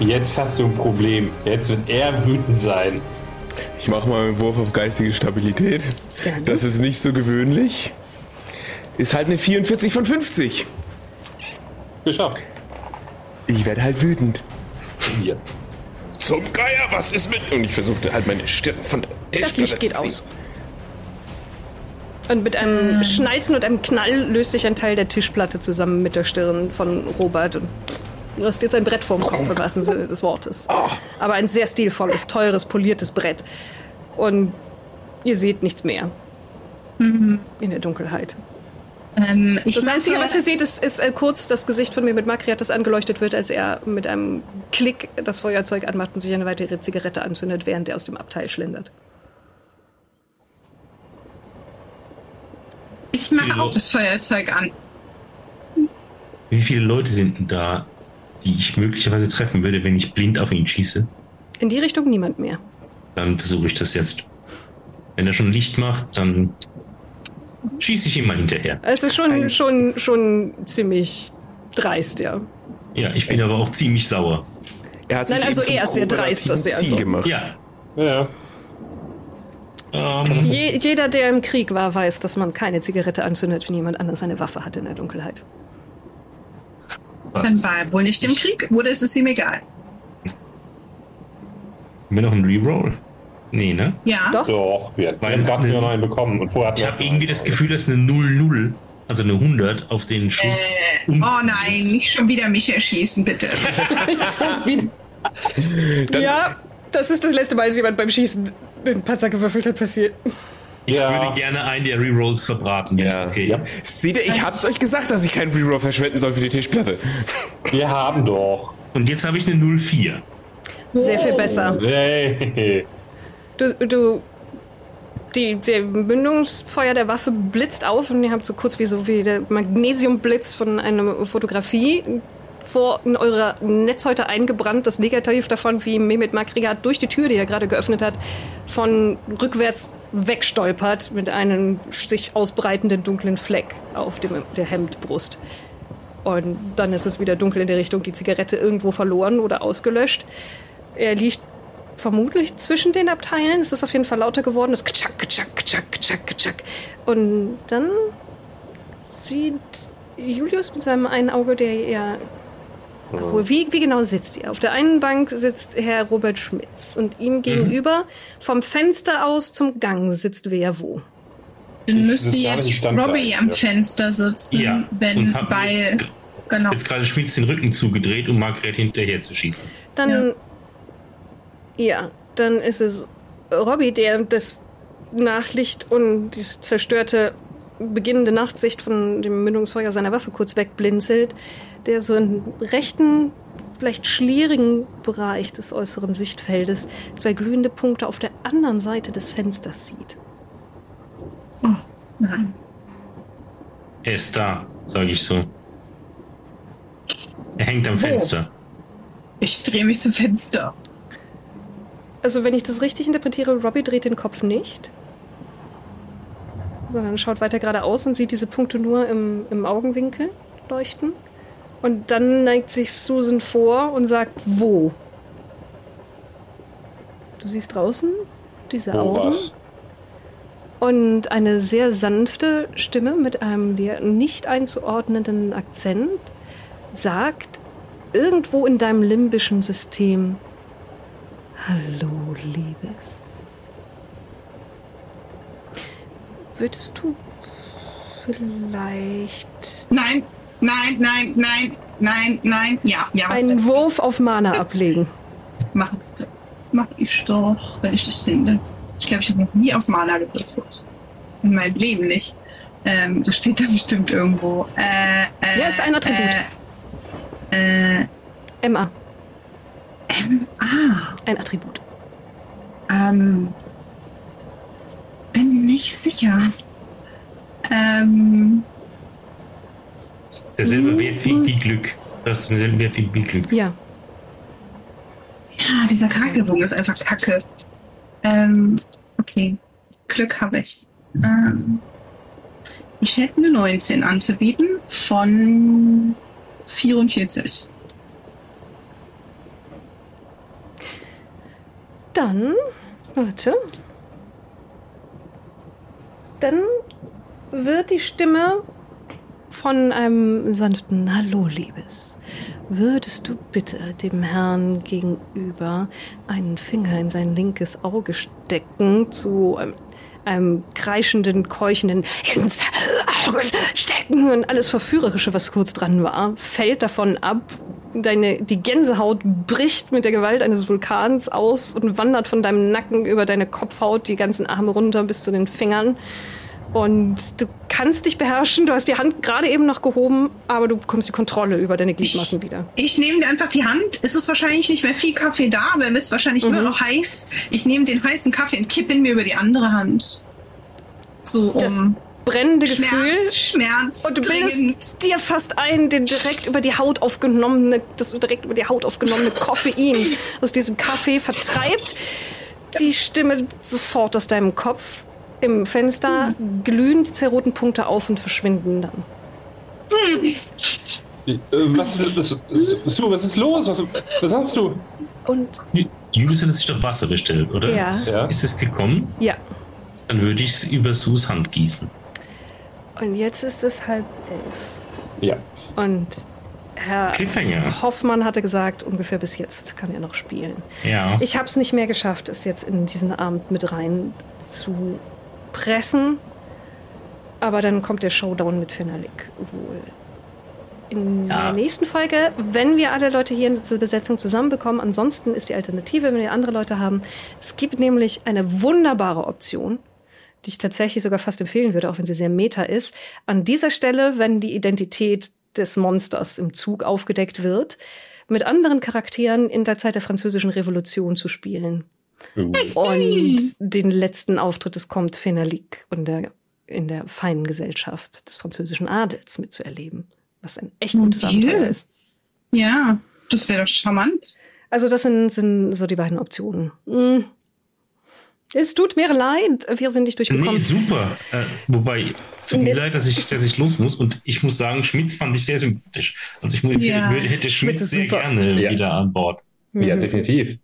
Jetzt hast du ein Problem. Jetzt wird er wütend sein. Ich mache mal einen Wurf auf geistige Stabilität. Das ist nicht so gewöhnlich. Ist halt eine 44 von 50. Geschafft. Ich werde halt wütend. Hier. Zum Geier, was ist mit... Und ich versuchte halt meine Stirn von der Das Tischplatte Licht geht zu ziehen. aus. Und mit einem Schnalzen und einem Knall löst sich ein Teil der Tischplatte zusammen mit der Stirn von Robert. Und du hast jetzt ein Brett vorm Kopf, im wahrsten Sinne des Wortes. Aber ein sehr stilvolles, teures, poliertes Brett. Und ihr seht nichts mehr. In der Dunkelheit. Ähm, ich Das Einzige, was ihr seht, ist, ist äh, kurz das Gesicht von mir mit Makriat, das angeleuchtet wird, als er mit einem Klick das Feuerzeug anmacht und sich eine weitere Zigarette anzündet, während er aus dem Abteil schlendert. Ich mache auch das Feuerzeug an. Wie viele Leute sind denn da, die ich möglicherweise treffen würde, wenn ich blind auf ihn schieße? In die Richtung niemand mehr. Dann versuche ich das jetzt. Wenn er schon Licht macht, dann schieße ich ihm mal hinterher. Es ist schon, schon, schon ziemlich dreist, ja. Ja, ich bin aber auch ziemlich sauer. Er hat Nein, sich also er ist sehr dreist, dass er Ziel einfach- gemacht. Ja. Ja. Ähm, Je, jeder, der im Krieg war, weiß, dass man keine Zigarette anzündet, wenn jemand anders eine Waffe hat in der Dunkelheit. Dann war er wohl nicht im Krieg, oder ist es ihm egal? haben wir noch einen Reroll? Nee, ne? Ja. Doch? Doch, wir wir Weil- gerade wieder noch einen bekommen. Und vorher hatten Ich habe irgendwie das Gefühl, dass eine 0-0, also eine 100 auf den Schuss. Äh, oh nein, ist. nicht schon wieder mich erschießen, bitte. Dann- [LAUGHS] [LAUGHS] ja, das ist das letzte Mal, dass jemand beim Schießen den Panzer gewürfelt hat, passiert. Ich Ja. würde gerne einen der Rerolls verbraten. Ja. Okay. Ja. Seht ihr, ich hab's euch gesagt, dass ich keinen Reroll verschwenden soll für die Tischplatte. Wir haben doch. Und jetzt habe ich eine 0-4. Sehr viel besser. Hey. Du, du, die, der Mündungsfeuer der Waffe blitzt auf und ihr habt so kurz wie so wie der Magnesiumblitz von einer Fotografie vor in eurer Netzhäute eingebrannt. Das Negativ davon, wie Mehmet Makrigat durch die Tür, die er gerade geöffnet hat, von rückwärts wegstolpert mit einem sich ausbreitenden dunklen Fleck auf dem, der Hemdbrust. Und dann ist es wieder dunkel in der Richtung, die Zigarette irgendwo verloren oder ausgelöscht. Er liegt vermutlich zwischen den Abteilen. Es ist auf jeden Fall lauter geworden. Es ktschack, ktschack, ktschack, ktschack, ktschack. Und dann sieht Julius mit seinem einen Auge, der ja. Obwohl, Wie, wie genau sitzt ihr? Auf der einen Bank sitzt Herr Robert Schmitz und ihm gegenüber vom Fenster aus zum Gang sitzt wer wo. Dann müsste jetzt Robbie am ja. Fenster sitzen, Ja, wenn bei. jetzt, Genau. jetzt gerade Schmitz den Rücken zugedreht, um Margret hinterher zu schießen. Dann. Ja, dann ist es Robbie, der das Nachlicht und die zerstörte beginnende Nachtsicht von dem Mündungsfeuer seiner Waffe kurz wegblinzelt, der so im rechten, vielleicht schlierigen Bereich des äußeren Sichtfeldes zwei glühende Punkte auf der anderen Seite des Fensters sieht. Oh, nein. Er ist da, sage ich so. Er hängt am Wo? Fenster. Ich drehe mich zum Fenster. Also, wenn ich das richtig interpretiere, Robbie dreht den Kopf nicht, sondern schaut weiter geradeaus und sieht diese Punkte nur im, im Augenwinkel leuchten. Und dann neigt sich Susan vor und sagt, wo? Du siehst draußen diese Augen was? und eine sehr sanfte Stimme mit einem dir nicht einzuordnenden Akzent sagt irgendwo in deinem limbischen System Hallo, Liebes. Würdest du vielleicht Nein, nein, nein, nein, nein, nein. Ja, ja, was einen denn? Wurf auf Mana [LAUGHS] ablegen? Mach. Mach ich doch, wenn ich das finde. Ich glaube, ich habe noch nie auf Mana gewürfelt. In meinem Leben nicht. Ähm, das steht da bestimmt irgendwo. Äh, äh, Ja, ist ein Attribut. Äh, äh, MA, ah, ein Attribut. ähm, bin nicht sicher. Ähm, Derselbe Wert wie, wie Glück. Das ist derselbe Wert wie, wie Glück. Ja, ja, dieser Charakterbogen ist einfach kacke. Ähm, okay. Glück habe ich. Ähm, ich hätte eine 19 anzubieten von 44. dann, warte. Dann wird die Stimme von einem sanften Hallo, Liebes. Würdest du bitte dem Herrn gegenüber einen Finger in sein linkes Auge stecken, zu einem, einem kreischenden, keuchenden ins Auge stecken und alles Verführerische, was kurz dran war, fällt davon ab. Deine, die Gänsehaut bricht mit der Gewalt eines Vulkans aus und wandert von deinem Nacken über deine Kopfhaut die ganzen Arme runter bis zu den Fingern. Und du kannst dich beherrschen. Du hast die Hand gerade eben noch gehoben, aber du bekommst die Kontrolle über deine Gliedmaßen wieder. Ich nehme dir einfach die Hand. Es ist wahrscheinlich nicht mehr viel Kaffee da, aber er ist wahrscheinlich immer noch heiß. Ich nehme den heißen Kaffee und kippe ihn mir über die andere Hand. So Das brennende Gefühl. Schmerz, Schmerz. Und du dringend. bildest dir fast ein, den direkt über die Haut aufgenommene, das direkt über die Haut aufgenommene [LAUGHS] Koffein aus diesem Kaffee vertreibt die Stimme sofort aus deinem Kopf. Im Fenster glühen die zwei roten Punkte auf und verschwinden dann. Äh, Was ist, was, Sue, was ist los? Was, was hast du? Und Julius hat sich doch Wasser bestellt, oder? Ja. Ist, Ja. ist es gekommen? ja, Dann würde ich es über Sus Hand gießen. Und jetzt ist es halb elf. Ja. Und Herr Cliffhanger. Hoffmann hatte gesagt, ungefähr bis jetzt kann er noch spielen. Ja. Ich habe es nicht mehr geschafft, es jetzt in diesen Abend mit rein zu pressen. Aber dann kommt der Showdown mit Fenalik wohl. In Ja. der nächsten Folge, wenn wir alle Leute hier in dieser Besetzung zusammenbekommen, ansonsten ist die Alternative, wenn wir andere Leute haben. Es gibt nämlich eine wunderbare Option, die ich tatsächlich sogar fast empfehlen würde, auch wenn sie sehr meta ist. An dieser Stelle, wenn die Identität des Monsters im Zug aufgedeckt wird, mit anderen Charakteren in der Zeit der französischen Revolution zu spielen. Und den letzten Auftritt des Comte Fenalik und der, in der feinen Gesellschaft des französischen Adels mitzuerleben. Was ein echt Mon gutes Dieu. Abenteuer ist. Ja, das wäre doch charmant. Also das sind, sind so die beiden Optionen. Hm. Es tut mir leid, wir sind nicht Nee, durchgekommen. super. Äh, wobei, es tut mir Nee. leid, dass ich, dass ich los muss. Und ich muss sagen, Schmitz fand ich sehr sympathisch. Also ich Ja. hätte, hätte Schmitz ist sehr super. gerne Ja. wieder an Bord. Ja, Mhm. definitiv.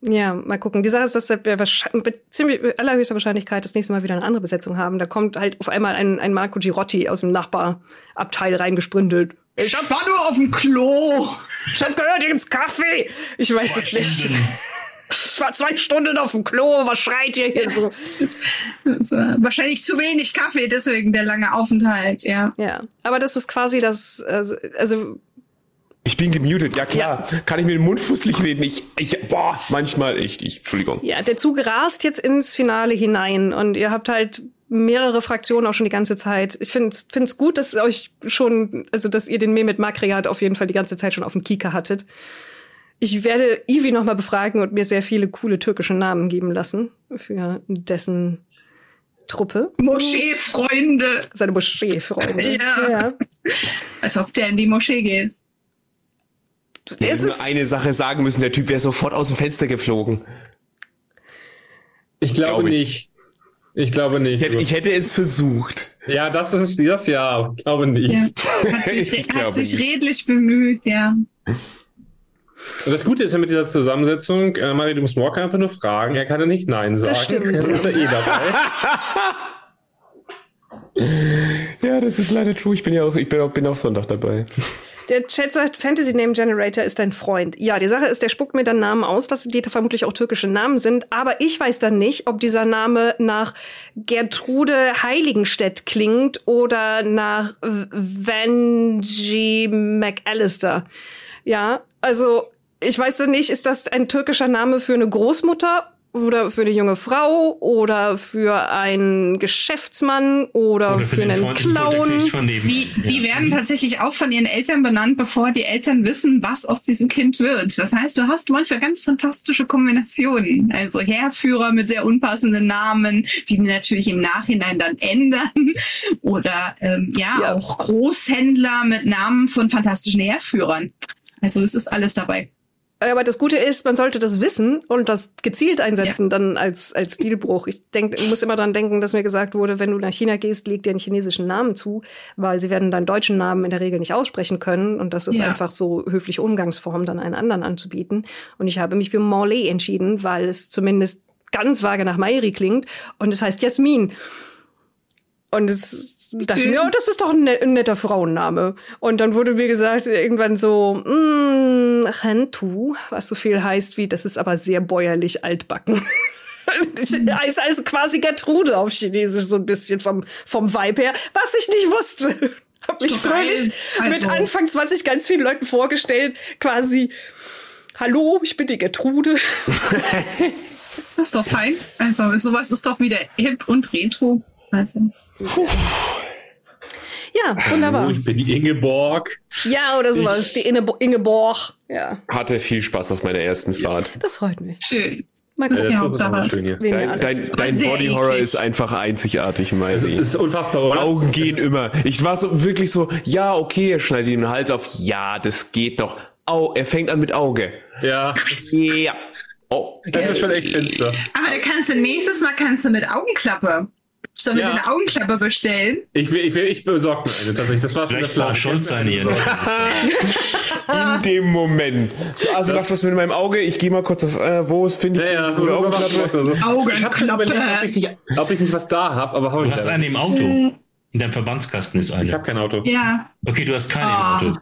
Ja, mal gucken. Die Sache ist, dass wir wahrscheinlich, mit ziemlich mit allerhöchster Wahrscheinlichkeit das nächste Mal wieder eine andere Besetzung haben. Da kommt halt auf einmal ein, ein Marco Girotti aus dem Nachbarabteil reingesprintet. Ich war nur auf dem Klo. Ich hab gehört, hier gibt's Kaffee. Ich weiß es nicht. Ich war zwei Stunden auf dem Klo. Was schreit ihr hier so? [LAUGHS] Wahrscheinlich zu wenig Kaffee, deswegen der lange Aufenthalt, ja. Ja, aber das ist quasi das, also, also Ich bin gemutet, ja klar. Kann ich mir den Mund fußlich reden? Ich, ich, boah, manchmal echt. Ich, Entschuldigung. Ja, der Zug rast jetzt ins Finale hinein und ihr habt halt mehrere Fraktionen auch schon die ganze Zeit. Ich finde es gut, dass ihr euch schon, also dass ihr den Mehmet Makriat auf jeden Fall die ganze Zeit schon auf dem Kieker hattet. Ich werde Ivi noch mal befragen und mir sehr viele coole türkische Namen geben lassen für dessen Truppe. Moscheefreunde. Seine Moscheefreunde. Ja. ja. Als ob der in die Moschee geht. Ich hätte Es nur eine Sache sagen müssen, der Typ wäre sofort aus dem Fenster geflogen. Ich glaube Glaub ich. nicht. Ich glaube nicht. Ich hätte, ich hätte es versucht. ja, das ist das ja, glaube nicht. Ja. [LAUGHS] Hat sich, Ich hat sich nicht. redlich bemüht, ja. Und das Gute ist ja mit dieser Zusammensetzung, äh, Mario, du musst Walker einfach nur fragen, er kann ja nicht Nein sagen. stimmt. Dann ist er eh dabei. [LAUGHS] Ja, das ist leider true. Ich bin ja auch, ich bin auch, bin auch Sonntag dabei. Der Chat sagt, Fantasy Name Generator ist dein Freund. Ja, die Sache ist, der spuckt mir dann Namen aus, dass die vermutlich auch türkische Namen sind. Aber ich weiß dann nicht, ob dieser Name nach Gertrude Heiligenstedt klingt oder nach V- Vanji McAllister. Ja, also ich weiß nicht, ist das ein türkischer Name für eine Großmutter oder für eine junge Frau oder für einen Geschäftsmann oder, Oder für, für einen Clown? Die, die Ja. werden tatsächlich auch von ihren Eltern benannt, bevor die Eltern wissen, was aus diesem Kind wird. Das heißt, du hast manchmal ganz fantastische Kombinationen. Also Heerführer mit sehr unpassenden Namen, die die natürlich im Nachhinein dann ändern. Oder ähm, ja, Ja. auch Großhändler mit Namen von fantastischen Heerführern. Also es ist alles dabei. Aber das Gute ist, man sollte das wissen und das gezielt einsetzen dann als, als Stilbruch. Ich denk, ich muss immer dran denken, dass mir gesagt wurde, wenn du nach China gehst, leg dir einen chinesischen Namen zu, weil sie werden deinen deutschen Namen in der Regel nicht aussprechen können. Und das ist Ja. einfach so höfliche Umgangsform, dann einen anderen anzubieten. Und ich habe mich für Morley entschieden, weil es zumindest ganz vage nach Mairi klingt und es heißt Jasmin. Und es dachte mir, oh, das ist doch ein, ne- ein netter Frauenname. Und dann wurde mir gesagt, irgendwann so, mm, Rentu, was so viel heißt wie, das ist aber sehr bäuerlich altbacken. [LAUGHS] Ich heißt also quasi Gertrude auf Chinesisch, so ein bisschen vom, vom Vibe her, was ich nicht wusste. [LAUGHS] Hab mich Ist fröhlich mit Also- Anfang 20 ganz vielen Leuten vorgestellt, quasi, hallo, ich bin die Gertrude. [LAUGHS] Das ist doch fein. Also sowas ist doch wieder hip und retro. Also Ja, wunderbar. Ich bin die Ingeborg. Ja, oder sowas, die Inge Ingeborg. Ja, Hatte viel Spaß auf meiner ersten Fahrt. das freut mich. schön. Mal Das gucken. ist die Hauptsache. schön hier. Dein, dein, dein Body Horror eklig. ist einfach einzigartig, Es Miley. ist unfassbar, oder? Augen gehen immer. Ich war so wirklich so, ja, okay, er schneidet ihm den Hals auf. Ja, das geht noch. Au, er fängt an mit Auge. Ja, Ja. Oh, das ist schon echt finster. Aber da kannst du nächstes Mal kannst du mit Augenklappe. Sollen wir Ja. eine Augenklappe bestellen? Ich, ich, ich besorge mir eine tatsächlich. Das war schon Vielleicht der Plan. seine hier. in dem Moment. So, also Das- mach das mit meinem Auge. Ich gehe mal kurz auf, äh, wo es finde ich Ja, ja, eine so, so, Augenklappe. so, so. Ich habe Augenklappe. überlegt, ob ich, nicht, ob ich nicht was da habe, aber habe Du ich hast leider eine im Auto. In deinem Verbandskasten ist nicht. Ich eine. habe kein Auto. Ja. Okay, du hast keine Ah. im Auto.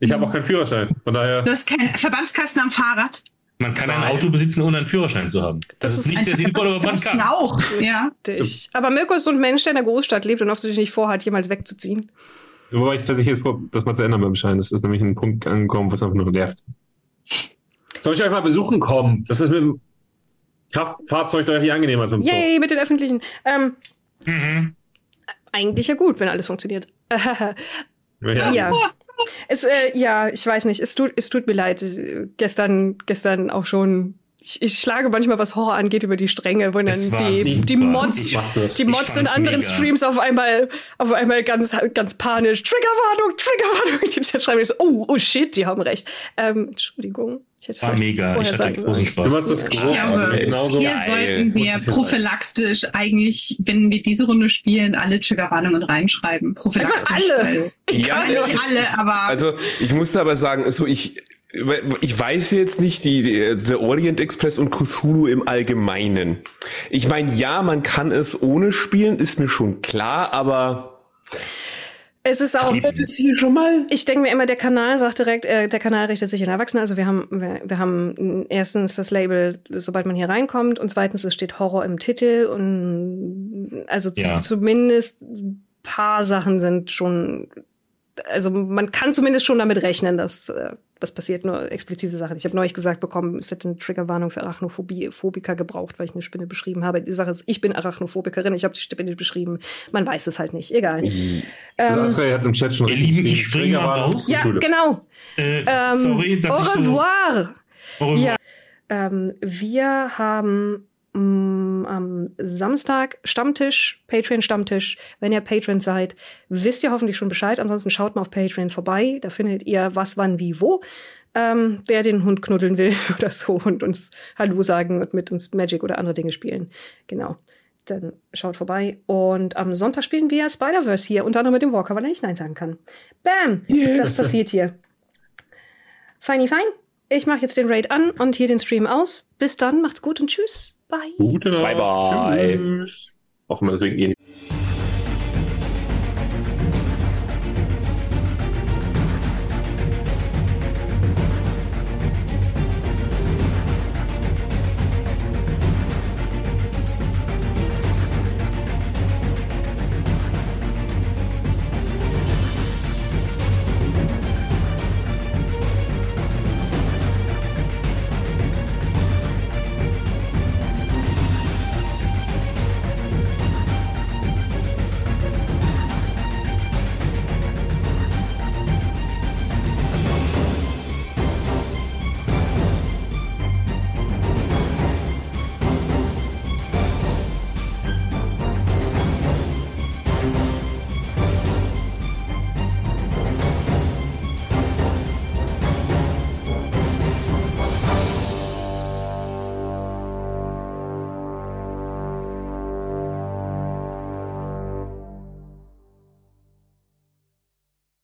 Ich habe auch keinen Führerschein. Von daher. Du hast keinen Verbandskasten am Fahrrad. Man kann ein Nein. Auto besitzen, ohne einen Führerschein zu haben. Das, Das ist ist nicht der sinnvolle Verbandskasten Verband. auch. Ja. Richtig. Aber Mirko ist so ein Mensch, der in der Großstadt lebt und offensichtlich nicht vorhat, jemals wegzuziehen. Wobei ich tatsächlich jetzt vor, das mal zu ändern beim Schein. Das ist nämlich ein Punkt angekommen, was einfach nur nervt. Soll ich euch mal besuchen kommen? Das ist mit dem Kraftfahrzeug deutlich angenehmer als mit dem Zug. Yay, mit den Öffentlichen. Ähm, Mhm. eigentlich ja gut, wenn alles funktioniert. [LAUGHS] Ja. ja. Es, äh, ja, ich weiß nicht. Es tut, es tut mir leid. Gestern, gestern auch schon. Ich, ich schlage manchmal, was Horror angeht, über die Stränge, wo dann die, super. die Mods, die Mods in anderen mega. Streams auf einmal, auf einmal ganz, ganz panisch. Triggerwarnung, Triggerwarnung. [LAUGHS] Die schreiben so, oh, oh shit, die haben recht. Ähm, Entschuldigung. Ich hätte War mega. Ich hatte sagen großen sollen. Du Spaß. machst das Ich groß. glaube, Genauso. hier geil. sollten wir prophylaktisch eigentlich, wenn wir diese Runde spielen, alle Triggerwarnungen reinschreiben. Prophylaktisch. Einfach alle. weil- Ja, Ja, nicht alle, aber Also ich musste aber sagen, so ich ich weiß jetzt nicht, die, die, also der Orient Express und Cthulhu im Allgemeinen. Ich meine, ja, man kann es ohne spielen, ist mir schon klar, aber Es ist auch. das hier schon mal? Ich denke mir immer, der Kanal sagt direkt, äh, der Kanal richtet sich an Erwachsene. Also wir haben, wir, wir haben erstens das Label, sobald man hier reinkommt, und zweitens es steht Horror im Titel und also zu, Ja. zumindest ein paar Sachen sind schon, also man kann zumindest schon damit rechnen, dass äh, das passiert, nur explizite Sachen. Ich habe neulich gesagt bekommen, es hätte eine Triggerwarnung für Arachnophobie, Phobiker gebraucht, weil ich eine Spinne beschrieben habe. Die Sache ist, ich bin Arachnophobikerin, ich habe die Spinne beschrieben. Man weiß es halt nicht, egal. Also Ähm, hat im Chat schon Lieben, ich geschrieben, spring mal Triggerwarnung. raus. ja, genau. Äh, Ähm, sorry, dass au ich so. revoir. Au revoir. Ja. Ähm, wir haben am Samstag Stammtisch, Patreon-Stammtisch. Wenn ihr Patreon seid, wisst ihr hoffentlich schon Bescheid. Ansonsten schaut mal auf Patreon vorbei. Da findet ihr was, wann, wie, wo. Ähm, wer den Hund knuddeln will [LAUGHS] oder so und uns Hallo sagen und mit uns Magic oder andere Dinge spielen. Genau. Dann schaut vorbei. Und am Sonntag spielen wir Spider-Verse hier, unter anderem mit dem Walker, weil er nicht Nein sagen kann. Bam! Das passiert hier. Feini fein. Ich mache jetzt den Raid an und hier den Stream aus. Bis dann, macht's gut und tschüss. Bye. Gute Nacht. Bye, bye. Tschüss. Hoffen wir deswegen eh nicht.